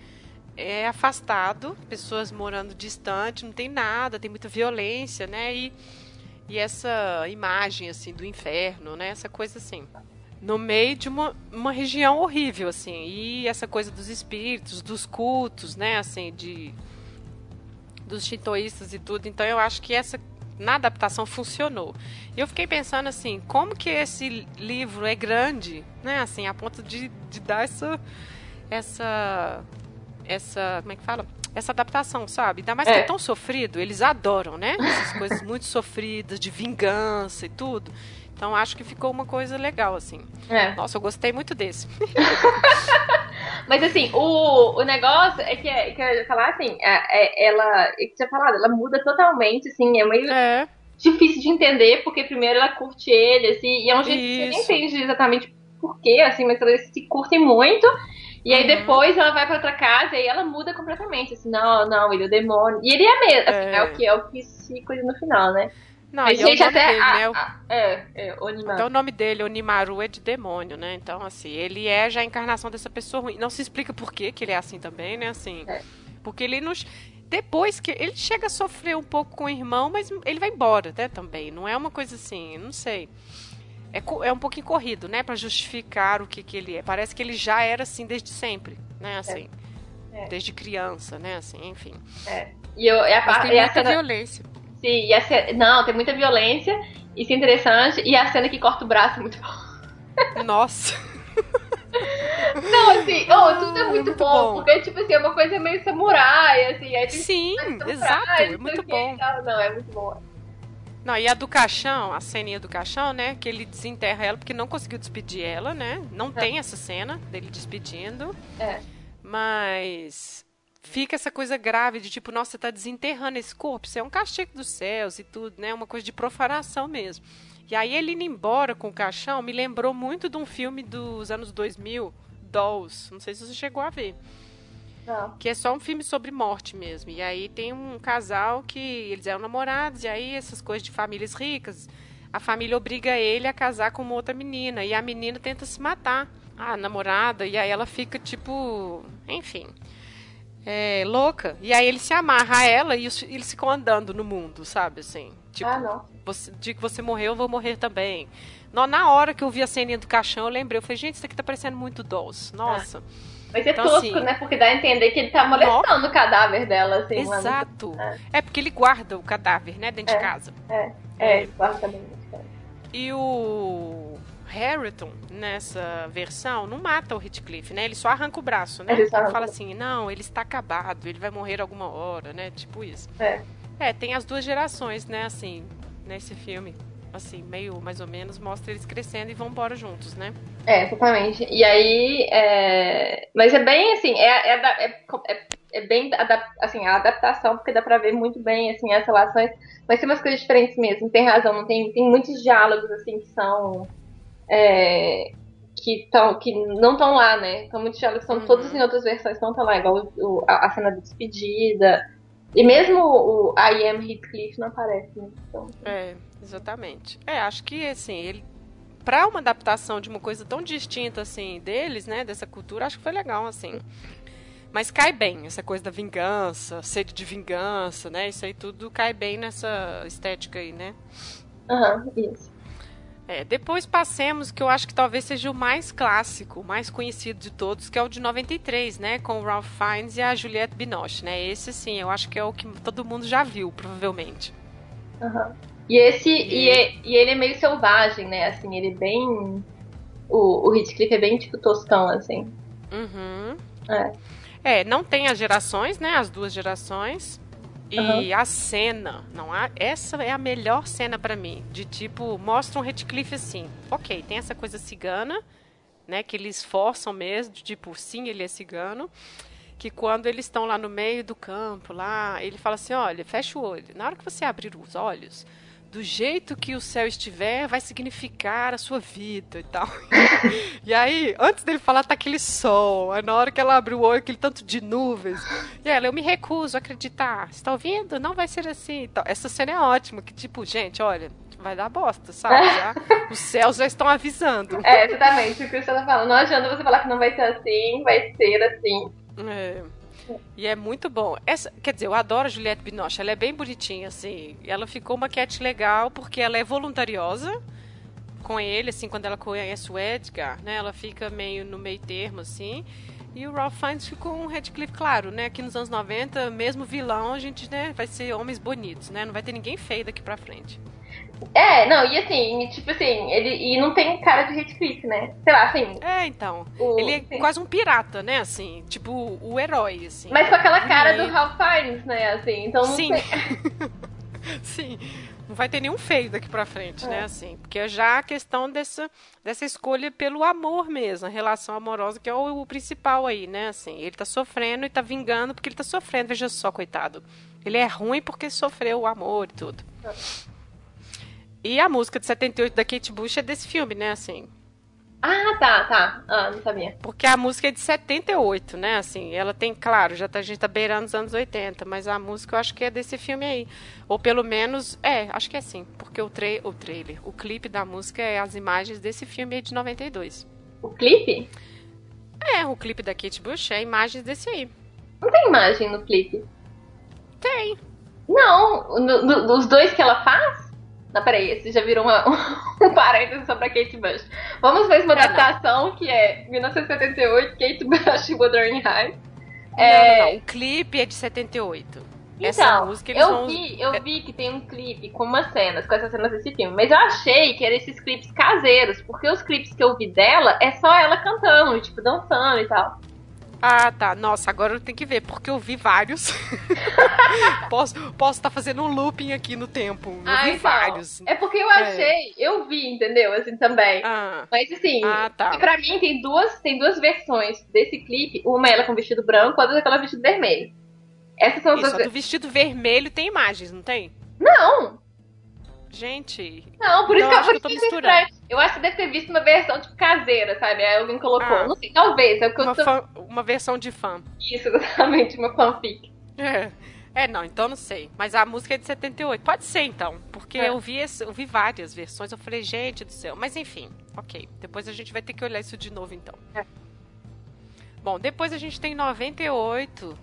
É afastado, pessoas morando distante, não tem nada, tem muita violência, né? E, e essa imagem, assim, do inferno, né? Essa coisa assim no meio de uma, uma região horrível, assim. E essa coisa dos espíritos, dos cultos, né, assim, de dos shintoístas e tudo. Então eu acho que essa na adaptação funcionou. E eu fiquei pensando assim, como que esse livro é grande, né, assim, a ponto de, de dar essa essa essa, como é que fala? Essa adaptação, sabe? Ainda mais é. que é tão sofrido, eles adoram, né? Essas coisas muito sofridas, de vingança e tudo. Então acho que ficou uma coisa legal, assim. É. Nossa, eu gostei muito desse. Mas assim, o, o negócio é que, é, que eu ia falar assim, é, é, ela, é que tinha falado, ela muda totalmente, assim, é meio é. difícil de entender, porque primeiro ela curte ele, assim, e é um jeito Isso. que você nem entende exatamente porquê, assim, mas elas se curtem muito. E aí uhum. depois ela vai para outra casa e aí ela muda completamente, assim, não, não, ele é o demônio. E ele é mesmo, assim, é, é o que é o que se cuida no final, né? Não, a gente, até. Dele, a, né? a, é, é, Onimaru. Então o nome dele, Onimaru, é de demônio, né? Então, assim, ele é já a encarnação dessa pessoa ruim. Não se explica por que, ele é assim também, né? Assim. É. Porque ele nos. Depois que. Ele chega a sofrer um pouco com o irmão, mas ele vai embora, né? Também. Não é uma coisa assim, não sei. É, é um pouquinho corrido, né? para justificar o que, que ele é. Parece que ele já era assim desde sempre, né? Assim. É. Desde criança, né? Assim, enfim. É. E eu, é a, parte, tem muita violência. Sim, e a cena, não, tem muita violência, isso é interessante, e a cena que corta o braço é muito bom. Nossa. Não, assim, oh, tudo é muito, muito bom, bom, porque, tipo assim, é uma coisa meio samurai, assim. Aí Sim, exato, é muito bom. Não, é muito bom. Não, e a do caixão, a ceninha do caixão, né? Que ele desenterra ela porque não conseguiu despedir ela, né? Não é. tem essa cena dele despedindo. É. Mas fica essa coisa grave de tipo, nossa, você tá desenterrando esse corpo, isso é um castigo dos céus e tudo, né? Uma coisa de profanação mesmo. E aí ele indo embora com o caixão me lembrou muito de um filme dos anos 2000, Dolls. Não sei se você chegou a ver. Não. Que é só um filme sobre morte mesmo. E aí tem um casal que eles eram namorados, e aí essas coisas de famílias ricas. A família obriga ele a casar com uma outra menina. E a menina tenta se matar. A namorada, e aí ela fica tipo. Enfim é, louca. E aí ele se amarra a ela e eles ficam andando no mundo, sabe? Assim. Tipo, ah, não. você, dia que você morreu, eu vou morrer também. Na, na hora que eu vi a ceninha do caixão, eu lembrei. Eu falei, gente, isso aqui tá parecendo muito Dolls. Nossa. É. Mas é então, tosco, assim, né? Porque dá a entender que ele tá molestando o cadáver dela, assim. Exato. É. é. porque ele guarda o cadáver, né, dentro é, de casa. É, é, guarda dentro de casa. E o Harrington, nessa versão, não mata o Heathcliff, né? Ele só arranca o braço, né? Ele fala assim, não, ele está acabado, ele vai morrer alguma hora, né? Tipo isso. É. É, tem as duas gerações, né, assim, nesse filme assim, meio mais ou menos, mostra eles crescendo e vão embora juntos, né? É, totalmente. E aí. É... Mas é bem assim, é, é, é, é, é bem assim, a adaptação, porque dá pra ver muito bem assim, as relações. Mas tem umas coisas diferentes mesmo, tem razão, não tem, tem muitos diálogos assim que são. É, que, tão, que não estão lá, né? Então muitos diálogos são uhum. todos em outras versões, não estão lá, igual o, a, a cena de despedida. E mesmo o I Am Heathcliff não aparece, né? Então, é, exatamente. É, acho que assim, ele para uma adaptação de uma coisa tão distinta assim deles, né, dessa cultura, acho que foi legal assim. Mas cai bem essa coisa da vingança, sede de vingança, né? Isso aí tudo cai bem nessa estética aí, né? Aham, uhum, isso. É, depois passemos, que eu acho que talvez seja o mais clássico, o mais conhecido de todos, que é o de 93, né? Com o Ralph Fiennes e a Juliette Binoche, né? Esse, sim, eu acho que é o que todo mundo já viu, provavelmente. Uhum. E esse, e... E, é, e, ele é meio selvagem, né? Assim, ele é bem... O, o Heathcliff é bem, tipo, toscão, assim. Uhum. É. É, não tem as gerações, né? As duas gerações. E uhum. a cena, não há, essa é a melhor cena para mim, de tipo, mostra um Redcliffe assim. OK, tem essa coisa cigana, né, que eles forçam mesmo, de tipo, sim, ele é cigano, que quando eles estão lá no meio do campo, lá, ele fala assim: "Olha, fecha o olho. Na hora que você abrir os olhos, do jeito que o céu estiver, vai significar a sua vida e tal. e aí, antes dele falar, tá aquele sol. Aí na hora que ela abre o olho, aquele tanto de nuvens. E ela, eu me recuso a acreditar. Você tá ouvindo? Não vai ser assim. Então, essa cena é ótima, que tipo, gente, olha, vai dar bosta, sabe? Já, os céus já estão avisando. É, exatamente. O que você tá falando. Não adianta você falar que não vai ser assim, vai ser assim. É. E é muito bom. Essa, quer dizer, eu adoro a Juliette Binoche. Ela é bem bonitinha, assim. Ela ficou uma cat legal porque ela é voluntariosa com ele, assim, quando ela conhece o Edgar, né? Ela fica meio no meio termo, assim. E o Ralph Fiennes ficou um Redcliffe, claro, né? Aqui nos anos 90, mesmo vilão, a gente, né, vai ser homens bonitos, né? Não vai ter ninguém feio daqui pra frente. É, não, e assim, tipo assim, ele e não tem cara de Heathcliff, né? Sei lá, assim. É, então. O, ele é quase um pirata, né? Assim, tipo, o, herói, assim. Mas com aquela cara do Ralph Fiennes, né? Assim, então não sim. sim. Não vai ter nenhum feio daqui pra frente, né, é. né? Assim, porque é já a questão dessa, dessa escolha pelo amor mesmo, a relação amorosa, que é o, o principal aí, né? Assim, ele tá sofrendo e tá vingando porque ele tá sofrendo. Veja só, coitado. Ele é ruim porque sofreu o amor e tudo. É. E a música de 78 da Kate Bush é desse filme, né, assim. Ah, tá, tá. Ah, não sabia. Porque a música é de 78, né? Assim, ela tem, claro, já tá, a gente tá beirando os anos 80, mas a música eu acho que é desse filme aí. Ou pelo menos, é, acho que é assim. Porque o, tra o trailer, o clipe da música é as imagens desse filme aí de 92. O clipe? É, o clipe da Kate Bush é imagens desse aí. Não tem imagem no clipe? Tem. Não, no, no, dos dois que ela faz? Não, peraí, esse já virou uma, um parênteses sobre a Kate Bush. Vamos ver uma adaptação não. que é 1978, Kate Bush e Wuthering Heights. É... Não, não, o clipe é de 78. Então, essa música eles eu vão... vi, eu vi que tem um clipe com umas cenas, com essas cenas desse filme, mas eu achei que eram esses clipes caseiros, porque os clipes que eu vi dela é só ela cantando, tipo, dançando e tal. Ah, tá. Nossa, agora eu tenho que ver, porque eu vi vários. posso estar posso tá fazendo um looping aqui no tempo. Eu ah, vi então. vários. É porque eu achei, é. eu vi, entendeu? Assim também. Ah. Mas assim, ah, tá. pra mim tem duas, tem duas versões desse clipe. Uma é ela com vestido branco, a outra é aquela vestido vermelho. Essas são as Isso, duas. do vestido vermelho tem imagens, não tem? Não! Gente. Não, por isso que, por que eu tô misturando. Eu acho que deve ter visto uma versão, tipo, caseira, sabe? Aí alguém colocou. Ah, não sei, talvez. É o que uma, eu tô... fã, uma versão de fã. Isso, exatamente, uma fanfic. É. É, não, então não sei. Mas a música é de 78. Pode ser, então. Porque é. eu, vi esse, eu vi várias versões. Eu falei, gente do céu. Mas enfim, ok. Depois a gente vai ter que olhar isso de novo, então. É. Bom, depois a gente tem 98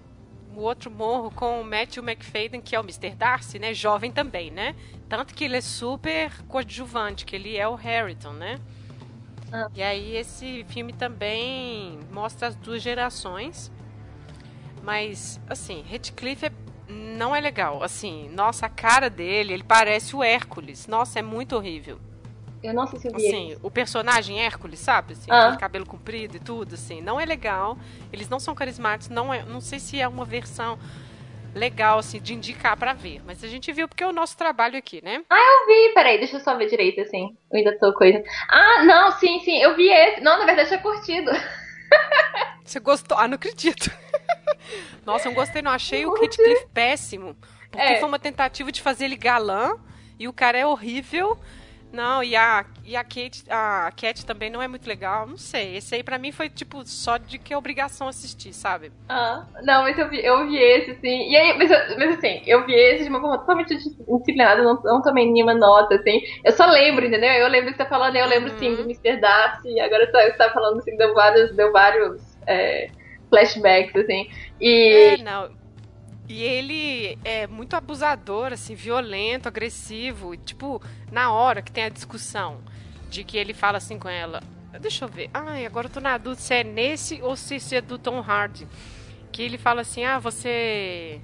o outro morro com o Matthew McFadden, que é o Mr. Darcy, né? Jovem também, né? Tanto que ele é super coadjuvante, que ele é o Harrington, né? Ah. E aí esse filme também mostra as duas gerações. Mas, assim, Redcliffe é, não é legal. Assim, nossa, a cara dele, ele parece o Hércules. Nossa, é muito horrível. Eu não sei se eu vi Assim, o personagem Hércules, sabe? Assim, ah. cabelo comprido e tudo, assim. Não é legal. Eles não são carismáticos. Não, é, não sei se é uma versão legal, assim, de indicar para ver. Mas a gente viu porque é o nosso trabalho aqui, né? Ah, eu vi. Peraí, deixa eu só ver direito, assim. Eu ainda tô coisa. Ah, não, sim, sim. Eu vi esse. Não, na verdade, é curtido. Você gostou? Ah, não acredito. Nossa, eu não gostei, não. Achei o Kit Cliff péssimo. Porque é. foi uma tentativa de fazer ele galã. E o cara é horrível. Não, e a, e a Kate, a Cat também não é muito legal. Não sei. Esse aí pra mim foi tipo só de que é obrigação assistir, sabe? Ah, não, mas eu vi, eu vi esse, assim. E aí, mas, mas assim, eu vi esse de uma forma totalmente disciplinada, não, não tomei nenhuma nota, assim. Eu só lembro, entendeu? Eu lembro que você tá falando, eu lembro sim do Mr. Uhum. Darcy, agora você tá falando assim, deu vários, deu vários é, flashbacks, assim. E. É, não. E ele é muito abusador, assim, violento, agressivo. E, tipo, na hora que tem a discussão de que ele fala assim com ela. Deixa eu ver. Ai, agora eu tô na dúvida se é nesse ou se é do Tom Hardy. Que ele fala assim: ah, você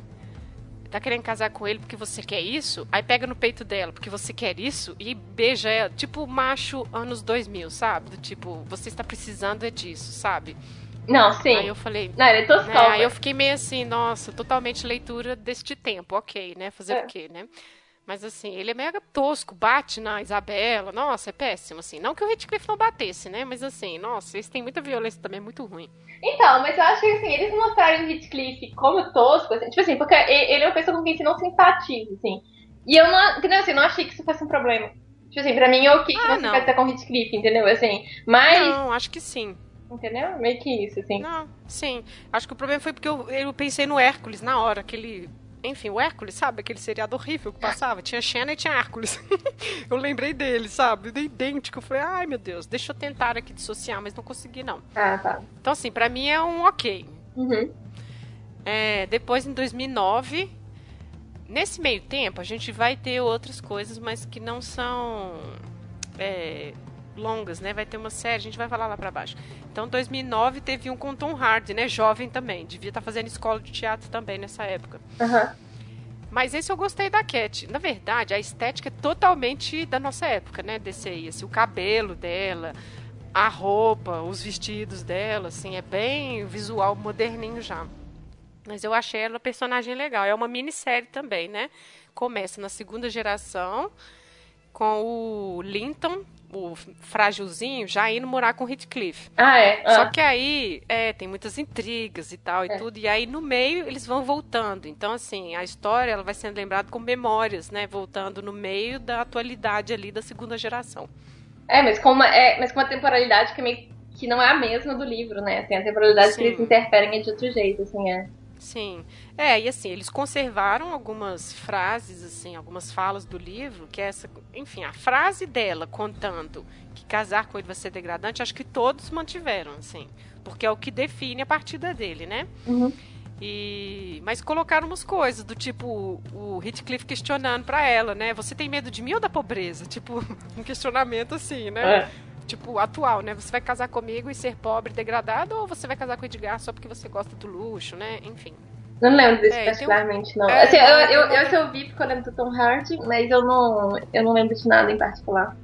tá querendo casar com ele porque você quer isso? Aí pega no peito dela porque você quer isso e beija ela. Tipo macho anos 2000, sabe? Do tipo, você está precisando é disso, sabe? Não, sim. Aí eu falei. Não, ele é toscão. Né? Aí eu fiquei meio assim, nossa, totalmente leitura deste tempo, ok, né? Fazer é. o quê, né? Mas assim, ele é mega tosco, bate na Isabela, nossa, é péssimo, assim. Não que o Redcliffe não batesse, né? Mas assim, nossa, eles têm muita violência também, é muito ruim. Então, mas eu acho que assim, eles mostraram o Redcliffe como tosco, assim, tipo assim, porque ele é uma pessoa com quem você não simpatiza, assim. E eu não, entendeu? Assim, não achei que isso fosse um problema. Tipo assim, pra mim é ok que ah, você simpatizar com o Redcliffe, entendeu? Assim, mas... Não, acho que sim. Entendeu? Meio que isso, assim. Não, sim. Acho que o problema foi porque eu, eu pensei no Hércules na hora, aquele. Enfim, o Hércules, sabe? Aquele seriado horrível que passava. Tinha Xena e tinha Hércules. eu lembrei dele, sabe? Idêntico. Eu falei, ai meu Deus, deixa eu tentar aqui dissociar, mas não consegui, não. Ah, tá. Então, assim, pra mim é um ok. Uhum. É, depois, em 2009, nesse meio tempo, a gente vai ter outras coisas, mas que não são. É, longas, né? Vai ter uma série, a gente vai falar lá para baixo. Então, 2009 teve um com Tom Hardy, né? Jovem também, devia estar tá fazendo escola de teatro também nessa época. Uhum. Mas esse eu gostei da Cat. Na verdade, a estética é totalmente da nossa época, né? Desse aí, assim, o cabelo dela, a roupa, os vestidos dela, assim, é bem visual moderninho já. Mas eu achei ela personagem legal. É uma minissérie também, né? Começa na segunda geração com o Linton, o frágilzinho, já indo morar com o Heathcliff. Ah, é? Ah. Só que aí, é, tem muitas intrigas e tal e é. tudo, e aí no meio eles vão voltando. Então, assim, a história ela vai sendo lembrada com memórias, né? Voltando no meio da atualidade ali da segunda geração. É, mas com uma, é, mas com uma temporalidade que, meio, que não é a mesma do livro, né? Tem a temporalidade Sim. que eles interferem de outro jeito, assim, é. Sim. É, e assim, eles conservaram algumas frases, assim, algumas falas do livro, que é essa, enfim, a frase dela contando que casar com ele vai ser degradante, acho que todos mantiveram, assim, porque é o que define a partida dele, né? Uhum. E mas colocaram umas coisas do tipo o Heathcliff questionando para ela, né? Você tem medo de mim ou da pobreza? Tipo, um questionamento assim, né? É. Tipo, atual, né? Você vai casar comigo e ser pobre degradado ou você vai casar com o Edgar só porque você gosta do luxo, né? Enfim. Não lembro disso é, particularmente, um... não. É, assim, eu, eu, eu, eu, eu vi porque eu lembro do Tom Hardy, mas eu não, eu não lembro de nada em particular.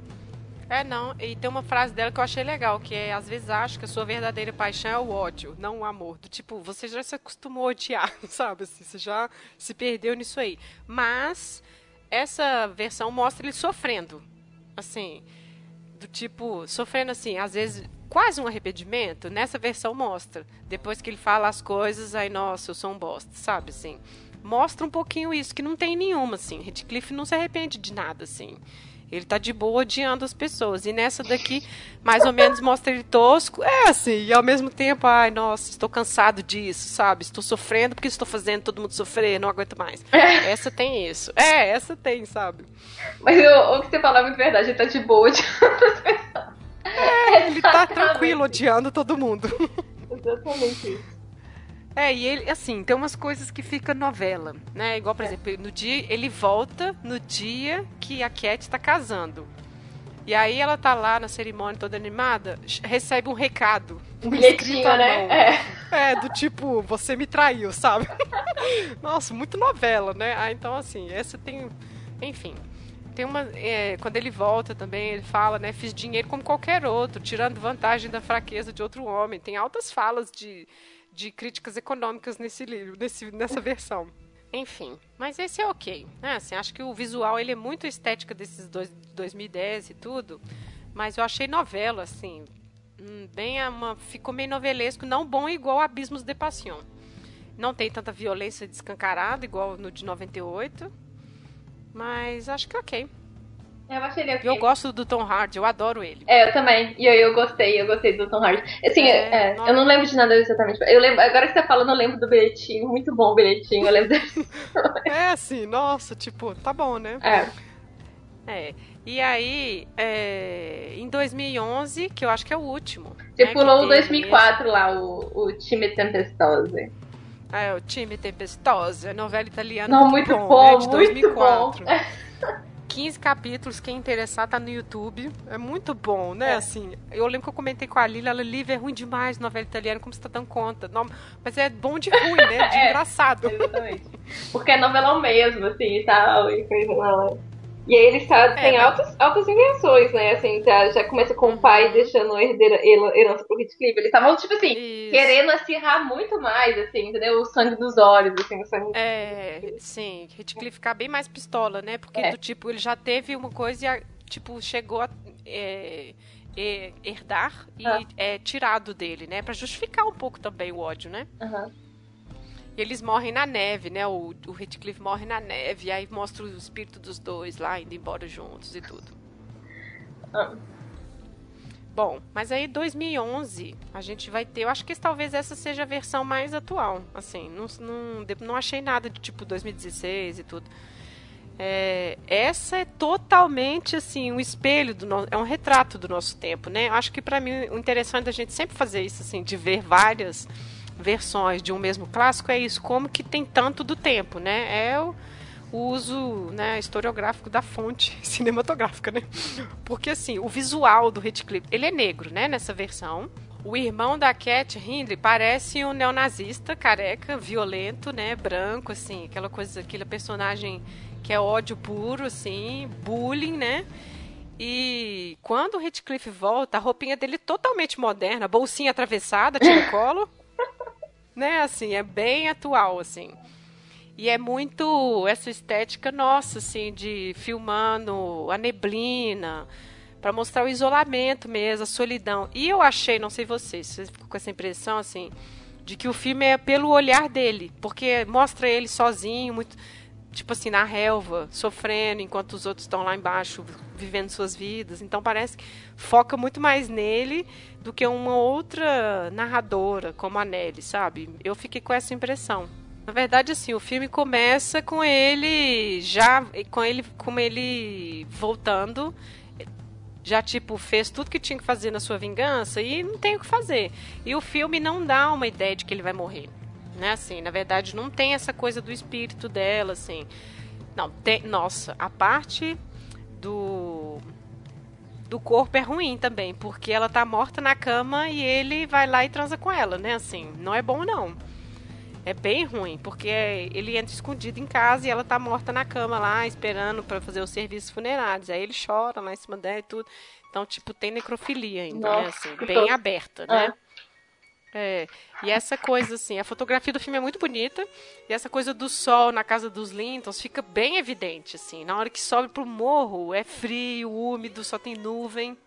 É, não. E tem uma frase dela que eu achei legal, que é, às vezes acho que a sua verdadeira paixão é o ódio, não o amor. Do tipo, você já se acostumou a odiar, sabe? Assim, você já se perdeu nisso aí. Mas essa versão mostra ele sofrendo. Assim, do tipo, sofrendo assim, às vezes quase um arrependimento, nessa versão mostra. Depois que ele fala as coisas, aí, nossa, eu sou um bosta, sabe, assim. Mostra um pouquinho isso, que não tem nenhuma, assim. Redcliffe não se arrepende de nada, assim. Ele tá de boa odiando as pessoas. E nessa daqui, mais ou menos, mostra ele tosco. É assim, e ao mesmo tempo, ai, nossa, estou cansado disso, sabe? Estou sofrendo porque estou fazendo todo mundo sofrer, não aguento mais. É. Essa tem isso. É, essa tem, sabe? Mas o, o que você fala é muito verdade, ele tá de boa odiando as pessoas. É, ele tá tranquilo odiando todo mundo. Exatamente isso. É, e ele, assim, tem umas coisas que fica novela, né? Igual, por é. exemplo, no dia, ele volta no dia que a Cat tá casando. E aí ela tá lá na cerimônia toda animada, recebe um recado. Um bilhetinho, né? É. é, do tipo, você me traiu, sabe? Nossa, muito novela, né? Ah, então assim, essa tem. Enfim. Tem uma. É, quando ele volta também, ele fala, né? Fiz dinheiro como qualquer outro, tirando vantagem da fraqueza de outro homem. Tem altas falas de, de críticas econômicas nesse livro, nesse, nessa versão. Enfim, mas esse é ok. Né? Assim, acho que o visual ele é muito estética desses dois, 2010 e tudo, mas eu achei novela, assim, hum, bem uma, ficou meio novelesco, não bom igual Abismos de Passion. Não tem tanta violência descancarada igual no de 98, mas acho que é ok. Eu achei ele okay. Eu gosto do Tom Hardy, eu adoro ele. É, eu também. E eu, eu gostei, eu gostei do Tom Hardy. Assim, é, é, eu não lembro de nada exatamente. Eu lembro, agora que você tá falando, eu lembro do bilhetinho. Muito bom o bilhetinho, eu lembro é, assim, nossa, tipo, tá bom, né? É. É. E aí, é, em 2011, que eu acho que é o último. Você né, pulou o 2004 esse... lá, o, o Time Tempestose. É, o Time Tempestose, a novela italiana. Não, muito bom, bom né, de 2004. Muito bom. 15 capítulos, quem interessar tá no YouTube. É muito bom, né? É. Assim, eu lembro que eu comentei com a Lili, ela, Lívia, é ruim demais novela italiana, como você tá dando conta? Não, mas é bom de ruim, né? De é, engraçado. Exatamente. Porque é novelão mesmo, assim, e tal, e coisa. E aí eles tá, tem é, altas, altas invenções, né? Assim, já, já começa com o pai uhum. deixando a herdeira, herança pro Heathcliff. Eles estavam, tipo assim, Isso. querendo acirrar muito mais, assim, entendeu? O sangue dos olhos, assim, o sangue. É, sim. Heathcliff ficar bem mais pistola, né? Porque, é. do tipo, ele já teve uma coisa e, tipo, chegou a. É, é, herdar e ah. é tirado dele, né? Para justificar um pouco também o ódio, né? Uhum. E eles morrem na neve, né? O, o Heathcliff morre na neve, e aí mostra o espírito dos dois lá indo embora juntos e tudo. Ah. Bom, mas aí 2011 a gente vai ter, eu acho que talvez essa seja a versão mais atual, assim, não, não, não achei nada de tipo 2016 e tudo. É, essa é totalmente assim um espelho do no, é um retrato do nosso tempo, né? Acho que para mim o interessante da gente sempre fazer isso assim, de ver várias versões de um mesmo clássico é isso, como que tem tanto do tempo, né? É o, uso né, historiográfico da fonte cinematográfica, né? Porque assim, o visual do Heathcliff, ele é negro, né, nessa versão. O irmão da Cat Hindley parece um neonazista, careca, violento, né, branco, assim, aquela coisa, aquele personagem que é ódio puro, assim, bullying, né? E quando o Heathcliff volta, a roupinha dele totalmente moderna, bolsinha atravessada, tira colo, né? Assim, é bem atual, assim. E é muito essa estética nossa, assim, de filmando a neblina, para mostrar o isolamento mesmo, a solidão. E eu achei, não sei vocês, vocês ficam com essa impressão, assim, de que o filme é pelo olhar dele, porque mostra ele sozinho, muito tipo assim, na relva, sofrendo, enquanto os outros estão lá embaixo vivendo suas vidas. Então parece que foca muito mais nele do que uma outra narradora, como a Nelly, sabe? Eu fiquei com essa impressão. Na verdade, assim, o filme começa com ele já com ele com ele voltando já tipo fez tudo que tinha que fazer na sua vingança e não tem o que fazer. E o filme não dá uma ideia de que ele vai morrer né? Assim, na verdade, não tem essa coisa do espírito dela, assim. Não, tem. Nossa, a parte do do corpo é ruim também, porque ela tá morta na cama e ele vai lá e transa com ela, né? Assim, não é bom não. É bem ruim, porque ele entra escondido em casa e ela tá morta na cama lá, esperando para fazer os serviços funerários. Aí ele chora lá em cima dela e tudo. Então, tipo, tem necrofilia ainda, né? Nossa, né? Assim, bem aberta, né? É, e essa coisa, assim, a fotografia do filme é muito bonita, e essa coisa do sol na casa dos Lintons fica bem evidente, assim. Na hora que sobe pro morro, é frio, úmido, só tem nuvem.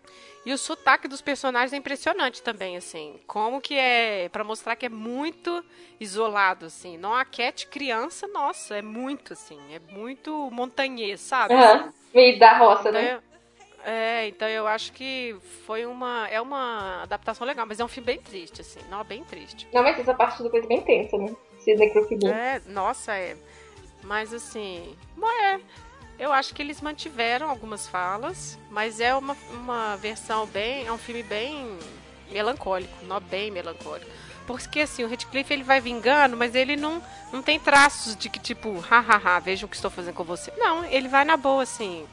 E o sotaque dos personagens é impressionante também, assim. Como que é, para mostrar que é muito isolado, assim. Não a Cat criança, nossa, é muito, assim, é muito montanhês, sabe? Uhum. Meio da roça, né? É, então eu acho que foi uma. É uma adaptação legal, mas é um filme bem triste, assim. Não, bem triste. Não, mas essa parte do coisa é bem tensa, né? Se necrofilia. É, nossa, é. Mas assim. É. Eu acho que eles mantiveram algumas falas, mas é uma, uma versão bem. É um filme bem melancólico, não bem melancólico. porque assim, o Redcliffe ele vai vingando, mas ele não, não tem traços de que tipo, hahaha, vejam o que estou fazendo com você. Não, ele vai na boa, assim.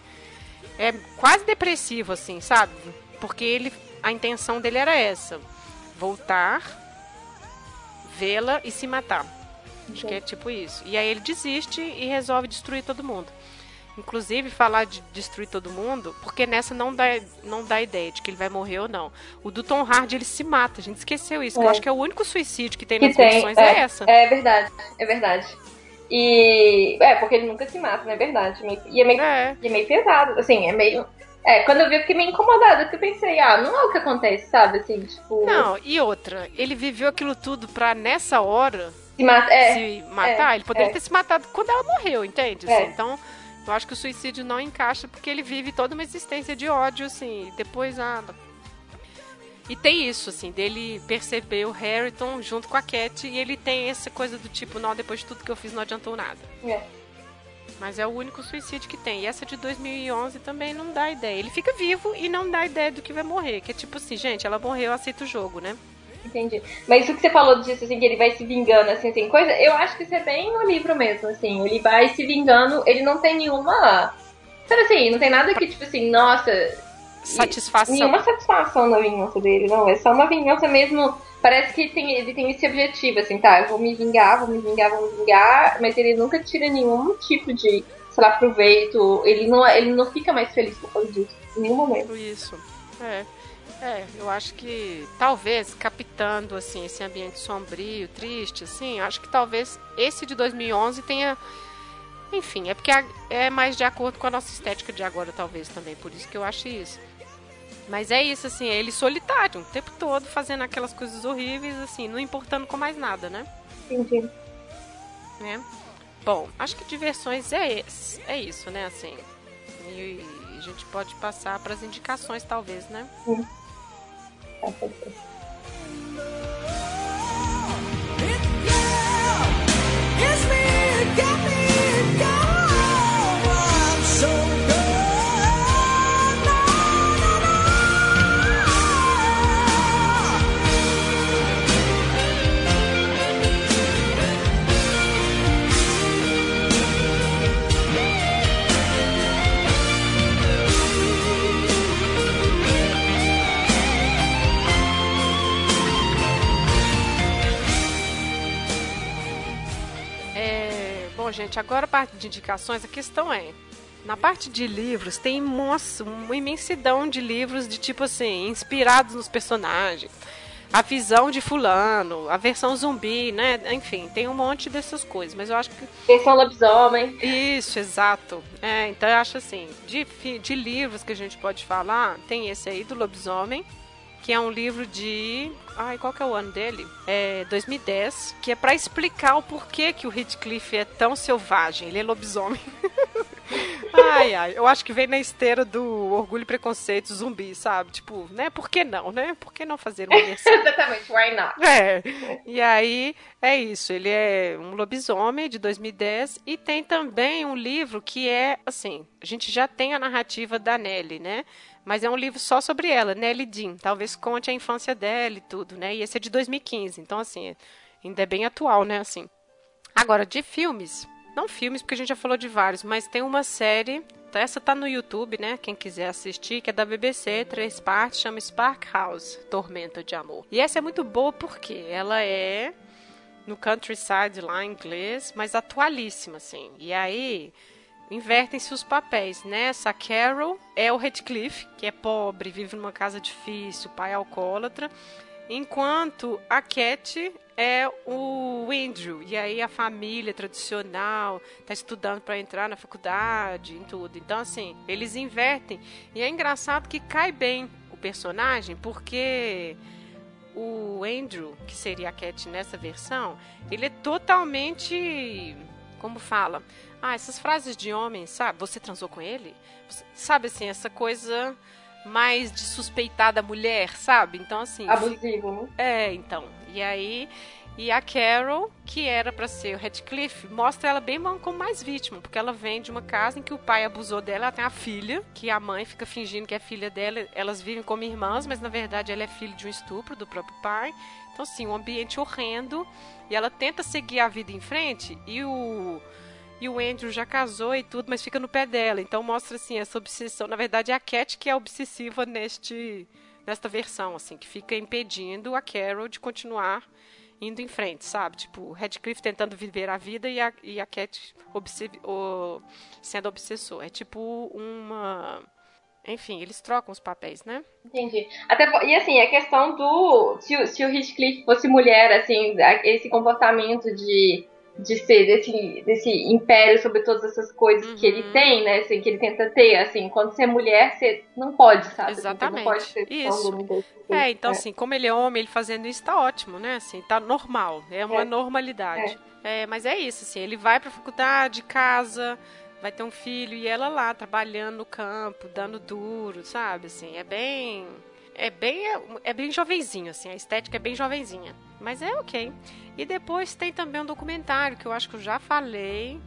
É quase depressivo, assim, sabe? Porque ele. A intenção dele era essa. Voltar, vê-la e se matar. Acho que é tipo isso. E aí ele desiste e resolve destruir todo mundo. Inclusive, falar de destruir todo mundo, porque nessa não dá, não dá ideia de que ele vai morrer ou não. O do Tom Hardy, ele se mata. A gente esqueceu isso. É. eu acho que é o único suicídio que tem que nas tem, é, é, essa. É verdade, é verdade. E. É, porque ele nunca se mata, não é verdade. E é meio, é. E é meio pesado. Assim, é meio. É, quando eu vi, eu fiquei meio incomodada, porque eu pensei, ah, não é o que acontece, sabe? Assim, tipo. Não, e outra, ele viveu aquilo tudo pra nessa hora. Se, mata, é, se matar. É, ele poderia é. ter se matado quando ela morreu, entende? Assim, então. Eu acho que o suicídio não encaixa porque ele vive toda uma existência de ódio, assim, e depois ah, e tem isso, assim, dele perceber o Harrington junto com a Cat e ele tem essa coisa do tipo, não, depois de tudo que eu fiz não adiantou nada. É. Mas é o único suicídio que tem. E essa de 2011 também não dá ideia. Ele fica vivo e não dá ideia do que vai morrer. Que é tipo assim, gente, ela morreu, aceita o jogo, né? Entendi. Mas isso que você falou disso, assim, que ele vai se vingando, assim, tem coisa, eu acho que isso é bem no livro mesmo, assim. Ele vai se vingando, ele não tem nenhuma. Sabe assim, não tem nada que, tipo assim, nossa. Satisfação. Nenhuma satisfação na vingança dele, não. É só uma vingança mesmo. Parece que tem, ele tem esse objetivo, assim, tá? Eu vou me vingar, vou me vingar, vou me vingar, mas ele nunca tira nenhum tipo de, sei lá, proveito. Ele não, ele não fica mais feliz por causa disso, em nenhum momento. Isso. É. É, eu acho que talvez captando assim esse ambiente sombrio, triste, assim, acho que talvez esse de 2011 tenha, enfim, é porque é mais de acordo com a nossa estética de agora, talvez também, por isso que eu acho isso. Mas é isso, assim, é ele solitário, o tempo todo fazendo aquelas coisas horríveis, assim, não importando com mais nada, né? Entendi. Né? Bom, acho que diversões é, esse, é isso, né, assim. E, e a gente pode passar para as indicações, talvez, né? Sim. Gente, agora a parte de indicações, a questão é. Na parte de livros, tem nossa, uma imensidão de livros de tipo assim, inspirados nos personagens. A visão de fulano, a versão zumbi, né? Enfim, tem um monte dessas coisas, mas eu acho que. Versão lobisomem. Isso, exato. É, então eu acho assim, de, de livros que a gente pode falar, tem esse aí do lobisomem, que é um livro de. Ai, qual que é o ano dele? É 2010, que é para explicar o porquê que o Heathcliff é tão selvagem. Ele é lobisomem. ai, ai, eu acho que vem na esteira do Orgulho e Preconceito zumbi, sabe? Tipo, né? Por que não, né? Por que não fazer uma versão? Exatamente, why not? É. E aí, é isso. Ele é um lobisomem de 2010 e tem também um livro que é, assim, a gente já tem a narrativa da Nelly, né? Mas é um livro só sobre ela, Nelly Dean. Talvez conte a infância dela e tudo, né? E esse é de 2015. Então, assim, ainda é bem atual, né? Assim. Agora, de filmes. Não filmes, porque a gente já falou de vários, mas tem uma série. Essa tá no YouTube, né? Quem quiser assistir, que é da BBC, três partes, chama Spark House Tormenta de Amor. E essa é muito boa porque ela é no countryside lá em inglês, mas atualíssima, assim. E aí invertem-se os papéis, né? Essa Carol é o Redcliffe, que é pobre, vive numa casa difícil, pai alcoólatra, enquanto a Cat é o Andrew. E aí a família tradicional tá estudando para entrar na faculdade e tudo. Então assim, eles invertem. E é engraçado que cai bem o personagem, porque o Andrew, que seria a Cat nessa versão, ele é totalmente como fala, ah, essas frases de homem, sabe? Você transou com ele? Sabe assim, essa coisa mais de suspeitar da mulher, sabe? Então, assim. Abusivo, né? É, então. E aí E a Carol, que era para ser o Radcliffe, mostra ela bem como mais vítima, porque ela vem de uma casa em que o pai abusou dela, ela tem a filha, que a mãe fica fingindo que é filha dela, elas vivem como irmãs, mas na verdade ela é filha de um estupro do próprio pai. Então, assim, um ambiente horrendo, e ela tenta seguir a vida em frente, e o e o Andrew já casou e tudo, mas fica no pé dela. Então mostra assim essa obsessão. Na verdade é a Cat que é obsessiva neste nesta versão, assim, que fica impedindo a Carol de continuar indo em frente, sabe? Tipo, o Radcliffe tentando viver a vida e a, e a Cat o, sendo obsessor. É tipo uma. Enfim, eles trocam os papéis, né? Entendi. Até, e assim, a questão do. Se, se o Heathcliff fosse mulher, assim, esse comportamento de de ser desse, desse império sobre todas essas coisas uhum. que ele uhum. tem, né? Assim, que ele tenta ter, assim, quando você é mulher, você não pode, sabe? Exatamente. Você não pode ser isso. É, então é. assim, como ele é homem, ele fazendo isso tá ótimo, né? Assim, tá normal, é uma é. normalidade. É. é. mas é isso, assim, ele vai pra faculdade, casa, vai ter um filho e ela lá trabalhando no campo, dando duro, sabe? Assim, é bem é bem é bem jovenzinho assim, a estética é bem jovenzinha, mas é OK. E depois tem também um documentário que eu acho que eu já falei.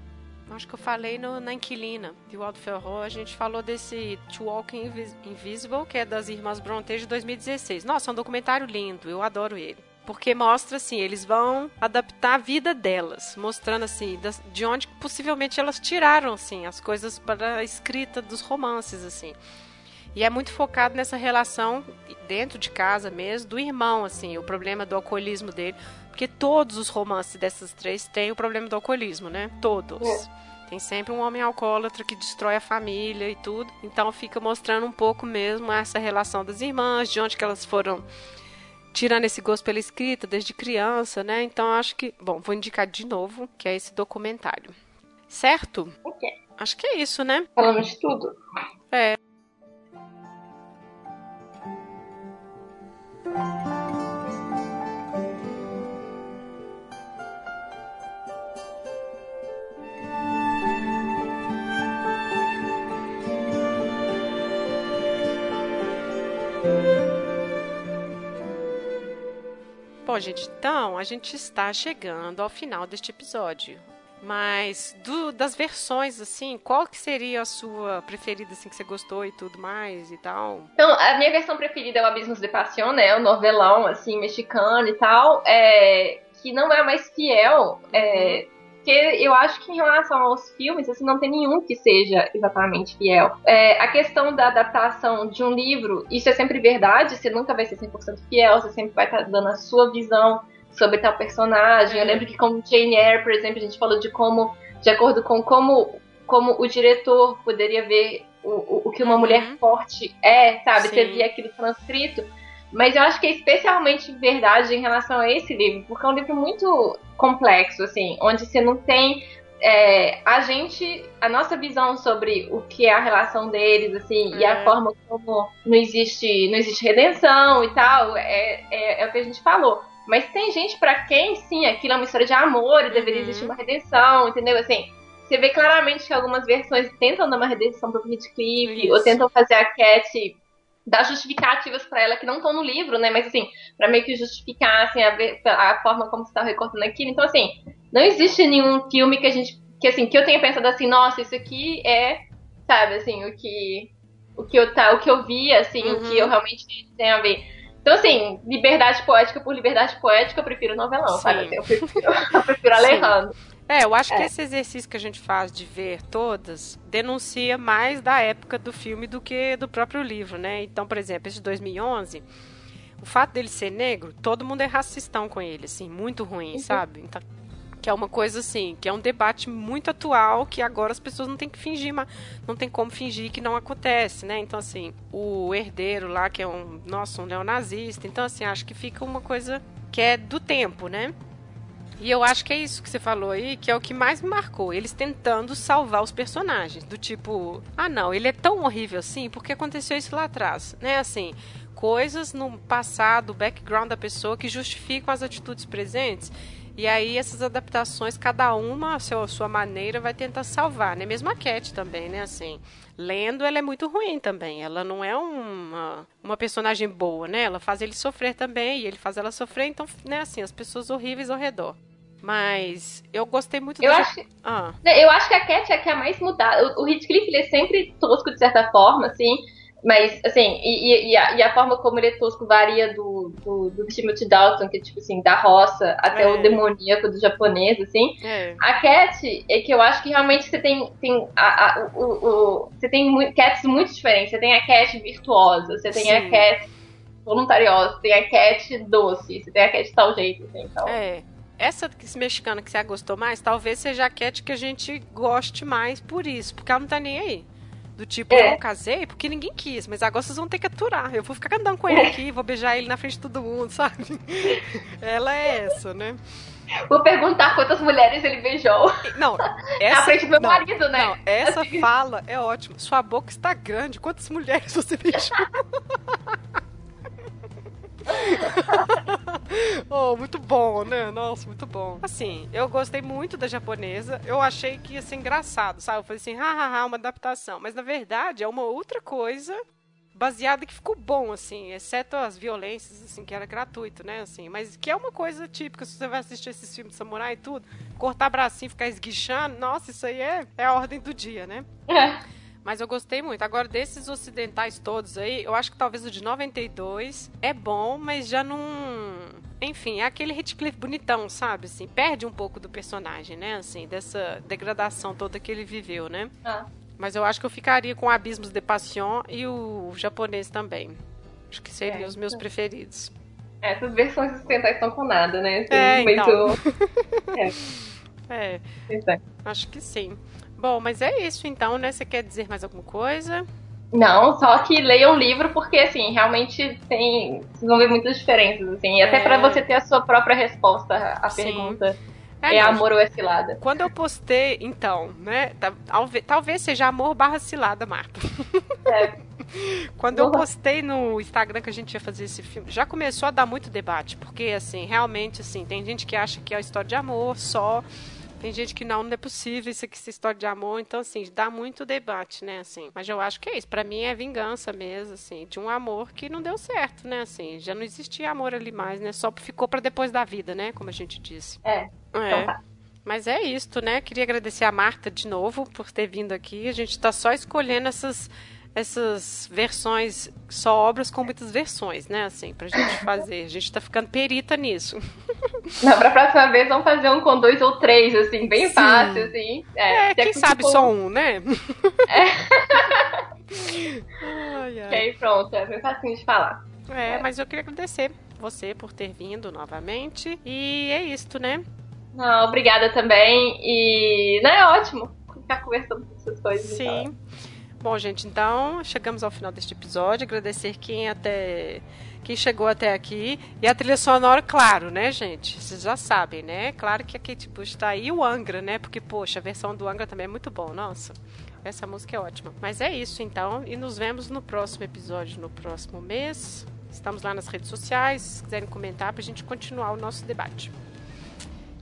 Acho que eu falei no, na Inquilina, de Waldo Ferro. A gente falou desse To Walk Invisible, que é das Irmãs Bronte de 2016. Nossa, é um documentário lindo, eu adoro ele. Porque mostra assim, eles vão adaptar a vida delas, mostrando assim, de onde possivelmente elas tiraram assim as coisas para a escrita dos romances assim. E é muito focado nessa relação dentro de casa mesmo do irmão, assim, o problema do alcoolismo dele, porque todos os romances dessas três têm o problema do alcoolismo, né? Todos. É. Tem sempre um homem alcoólatra que destrói a família e tudo. Então fica mostrando um pouco mesmo essa relação das irmãs, de onde que elas foram tirando esse gosto pela escrita desde criança, né? Então acho que, bom, vou indicar de novo, que é esse documentário. Certo? Ok. Acho que é isso, né? Falamos de tudo. Bom, gente, então a gente está chegando ao final deste episódio. Mas do, das versões, assim, qual que seria a sua preferida, assim, que você gostou e tudo mais e tal? Então, a minha versão preferida é o Abismos de Passion, né? O novelão, assim, mexicano e tal. É, que não é mais fiel. É, porque eu acho que em relação aos filmes, assim, não tem nenhum que seja exatamente fiel. É, a questão da adaptação de um livro, isso é sempre verdade, você nunca vai ser 100% fiel, você sempre vai estar tá dando a sua visão sobre tal personagem. Eu lembro que com Jane Eyre, por exemplo, a gente falou de como, de acordo com como, como o diretor poderia ver o, o, o que uma uhum. mulher forte é, sabe? Sim. Você via aquilo transcrito. Mas eu acho que é especialmente verdade em relação a esse livro, porque é um livro muito complexo, assim, onde você não tem é, a gente, a nossa visão sobre o que é a relação deles, assim, e a é. forma como não existe, não existe redenção e tal, é, é, é o que a gente falou. Mas tem gente para quem, sim, aquilo é uma história de amor e deveria uhum. existir uma redenção, entendeu? Assim, você vê claramente que algumas versões tentam dar uma redenção pro Heathcliff, ou tentam fazer a Cat dar justificativas para ela que não estão no livro, né? Mas assim, para meio que justificar assim, a, a forma como está recortando aquilo. Então, assim, não existe nenhum filme que a gente. que assim, que eu tenha pensado assim, nossa, isso aqui é, sabe, assim, o que. O que eu, tá, o que eu vi, assim, uhum. o que eu uhum. realmente tenho a ver. Então, assim, liberdade poética por liberdade poética, eu prefiro novelão, Sim. sabe? Eu prefiro, eu prefiro Alejandro. É, eu acho é. que esse exercício que a gente faz de ver todas denuncia mais da época do filme do que do próprio livro, né? Então, por exemplo, esse de 2011, o fato dele ser negro, todo mundo é racistão com ele, assim, muito ruim, uhum. sabe? Então, que é uma coisa assim, que é um debate muito atual que agora as pessoas não têm que fingir, mas não tem como fingir que não acontece, né? Então assim, o herdeiro lá que é um, nossa, um neonazista, então assim, acho que fica uma coisa que é do tempo, né? E eu acho que é isso que você falou aí, que é o que mais me marcou. Eles tentando salvar os personagens. Do tipo, ah não, ele é tão horrível assim, porque aconteceu isso lá atrás. Né? Assim, coisas no passado, background da pessoa que justificam as atitudes presentes. E aí essas adaptações, cada uma a sua, sua maneira vai tentar salvar, né? Mesmo a Cat também, né? Assim, lendo ela é muito ruim também. Ela não é uma, uma personagem boa, né? Ela faz ele sofrer também e ele faz ela sofrer, então, né? Assim, as pessoas horríveis ao redor. Mas eu gostei muito eu acho ah. Eu acho que a Cat é a que é mais mudada. O, o Heathcliff ele é sempre tosco de certa forma, assim. Mas, assim, e, e, a, e, a, forma como ele é tosco varia do, do, do Timothy Dalton, que é tipo assim, da roça, até é. o demoníaco do japonês, assim. É. A Cat é que eu acho que realmente você tem. tem a, a, o, o, você tem muito, cats muito diferentes. Você tem a Cat virtuosa, você tem Sim. a Cat voluntariosa, você tem a Cat doce, você tem a Cat tal jeito, assim, então. É. Essa mexicana que você gostou mais, talvez seja a Cat que a gente goste mais por isso, porque ela não tá nem aí. Do tipo, é. eu não casei porque ninguém quis, mas agora vocês vão ter que aturar. Eu vou ficar andando com ele aqui, vou beijar ele na frente de todo mundo, sabe? Ela é essa, né? Vou perguntar quantas mulheres ele beijou. Não, essa, na frente do meu não, marido, né? Não, essa assim. fala é ótima. Sua boca está grande. Quantas mulheres você beijou? oh, muito bom, né? Nossa, muito bom. Assim, eu gostei muito da japonesa. Eu achei que ia ser engraçado, sabe? Eu falei assim, hahaha, uma adaptação. Mas na verdade é uma outra coisa baseada que ficou bom, assim, exceto as violências, assim, que era gratuito, né, assim, mas que é uma coisa típica, se você vai assistir esses filmes de samurai e tudo, cortar bracinho, ficar esguichando, nossa, isso aí é, é a ordem do dia, né? É. Mas eu gostei muito. Agora, desses ocidentais todos aí, eu acho que talvez o de 92 é bom, mas já não. Enfim, é aquele Heathcliff bonitão, sabe? Assim, perde um pouco do personagem, né? Assim, dessa degradação toda que ele viveu, né? Ah. Mas eu acho que eu ficaria com Abismos de Passion e o japonês também. Acho que seriam é, os meus preferidos. É, essas versões ocidentais estão com nada, né? É, muito... então. é. é. Acho que sim. Bom, mas é isso então, né? Você quer dizer mais alguma coisa? Não, só que leiam o livro porque, assim, realmente tem. Vocês vão ver muitas diferenças, assim. E até é... para você ter a sua própria resposta à Sim. pergunta. É, é amor ou é cilada? Quando eu postei, então, né? Talvez seja amor barra cilada, Marta. É. Quando eu postei no Instagram que a gente ia fazer esse filme, já começou a dar muito debate, porque assim, realmente assim, tem gente que acha que é uma história de amor só, tem gente que não, não é possível isso aqui, essa história de amor. Então, assim, dá muito debate, né, assim. Mas eu acho que é isso. Para mim é vingança mesmo, assim, de um amor que não deu certo, né, assim. Já não existia amor ali mais, né? Só ficou para depois da vida, né? Como a gente disse. É. É. Então tá. Mas é isto, né? Queria agradecer a Marta de novo por ter vindo aqui. A gente está só escolhendo essas essas versões, só obras com muitas versões, né? Assim, pra gente fazer. A gente tá ficando perita nisso. Não, pra próxima vez vamos fazer um com dois ou três, assim, bem Sim. fácil, assim. É, é quem sabe for... só um, né? É. ai, ai. E aí pronto, é bem facinho de falar. É, é, mas eu queria agradecer você por ter vindo novamente. E é isto, né? Não, obrigada também. E não é ótimo ficar conversando com essas coisas. Sim. Então. Bom, gente, então chegamos ao final deste episódio. Agradecer quem até quem chegou até aqui. E a trilha sonora, claro, né, gente? Vocês já sabem, né? Claro que a Kate Bush está aí. O Angra, né? Porque, poxa, a versão do Angra também é muito bom. Nossa, essa música é ótima. Mas é isso, então. E nos vemos no próximo episódio, no próximo mês. Estamos lá nas redes sociais. Se quiserem comentar, para a gente continuar o nosso debate.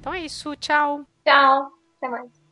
Então é isso. Tchau. Tchau. Até mais.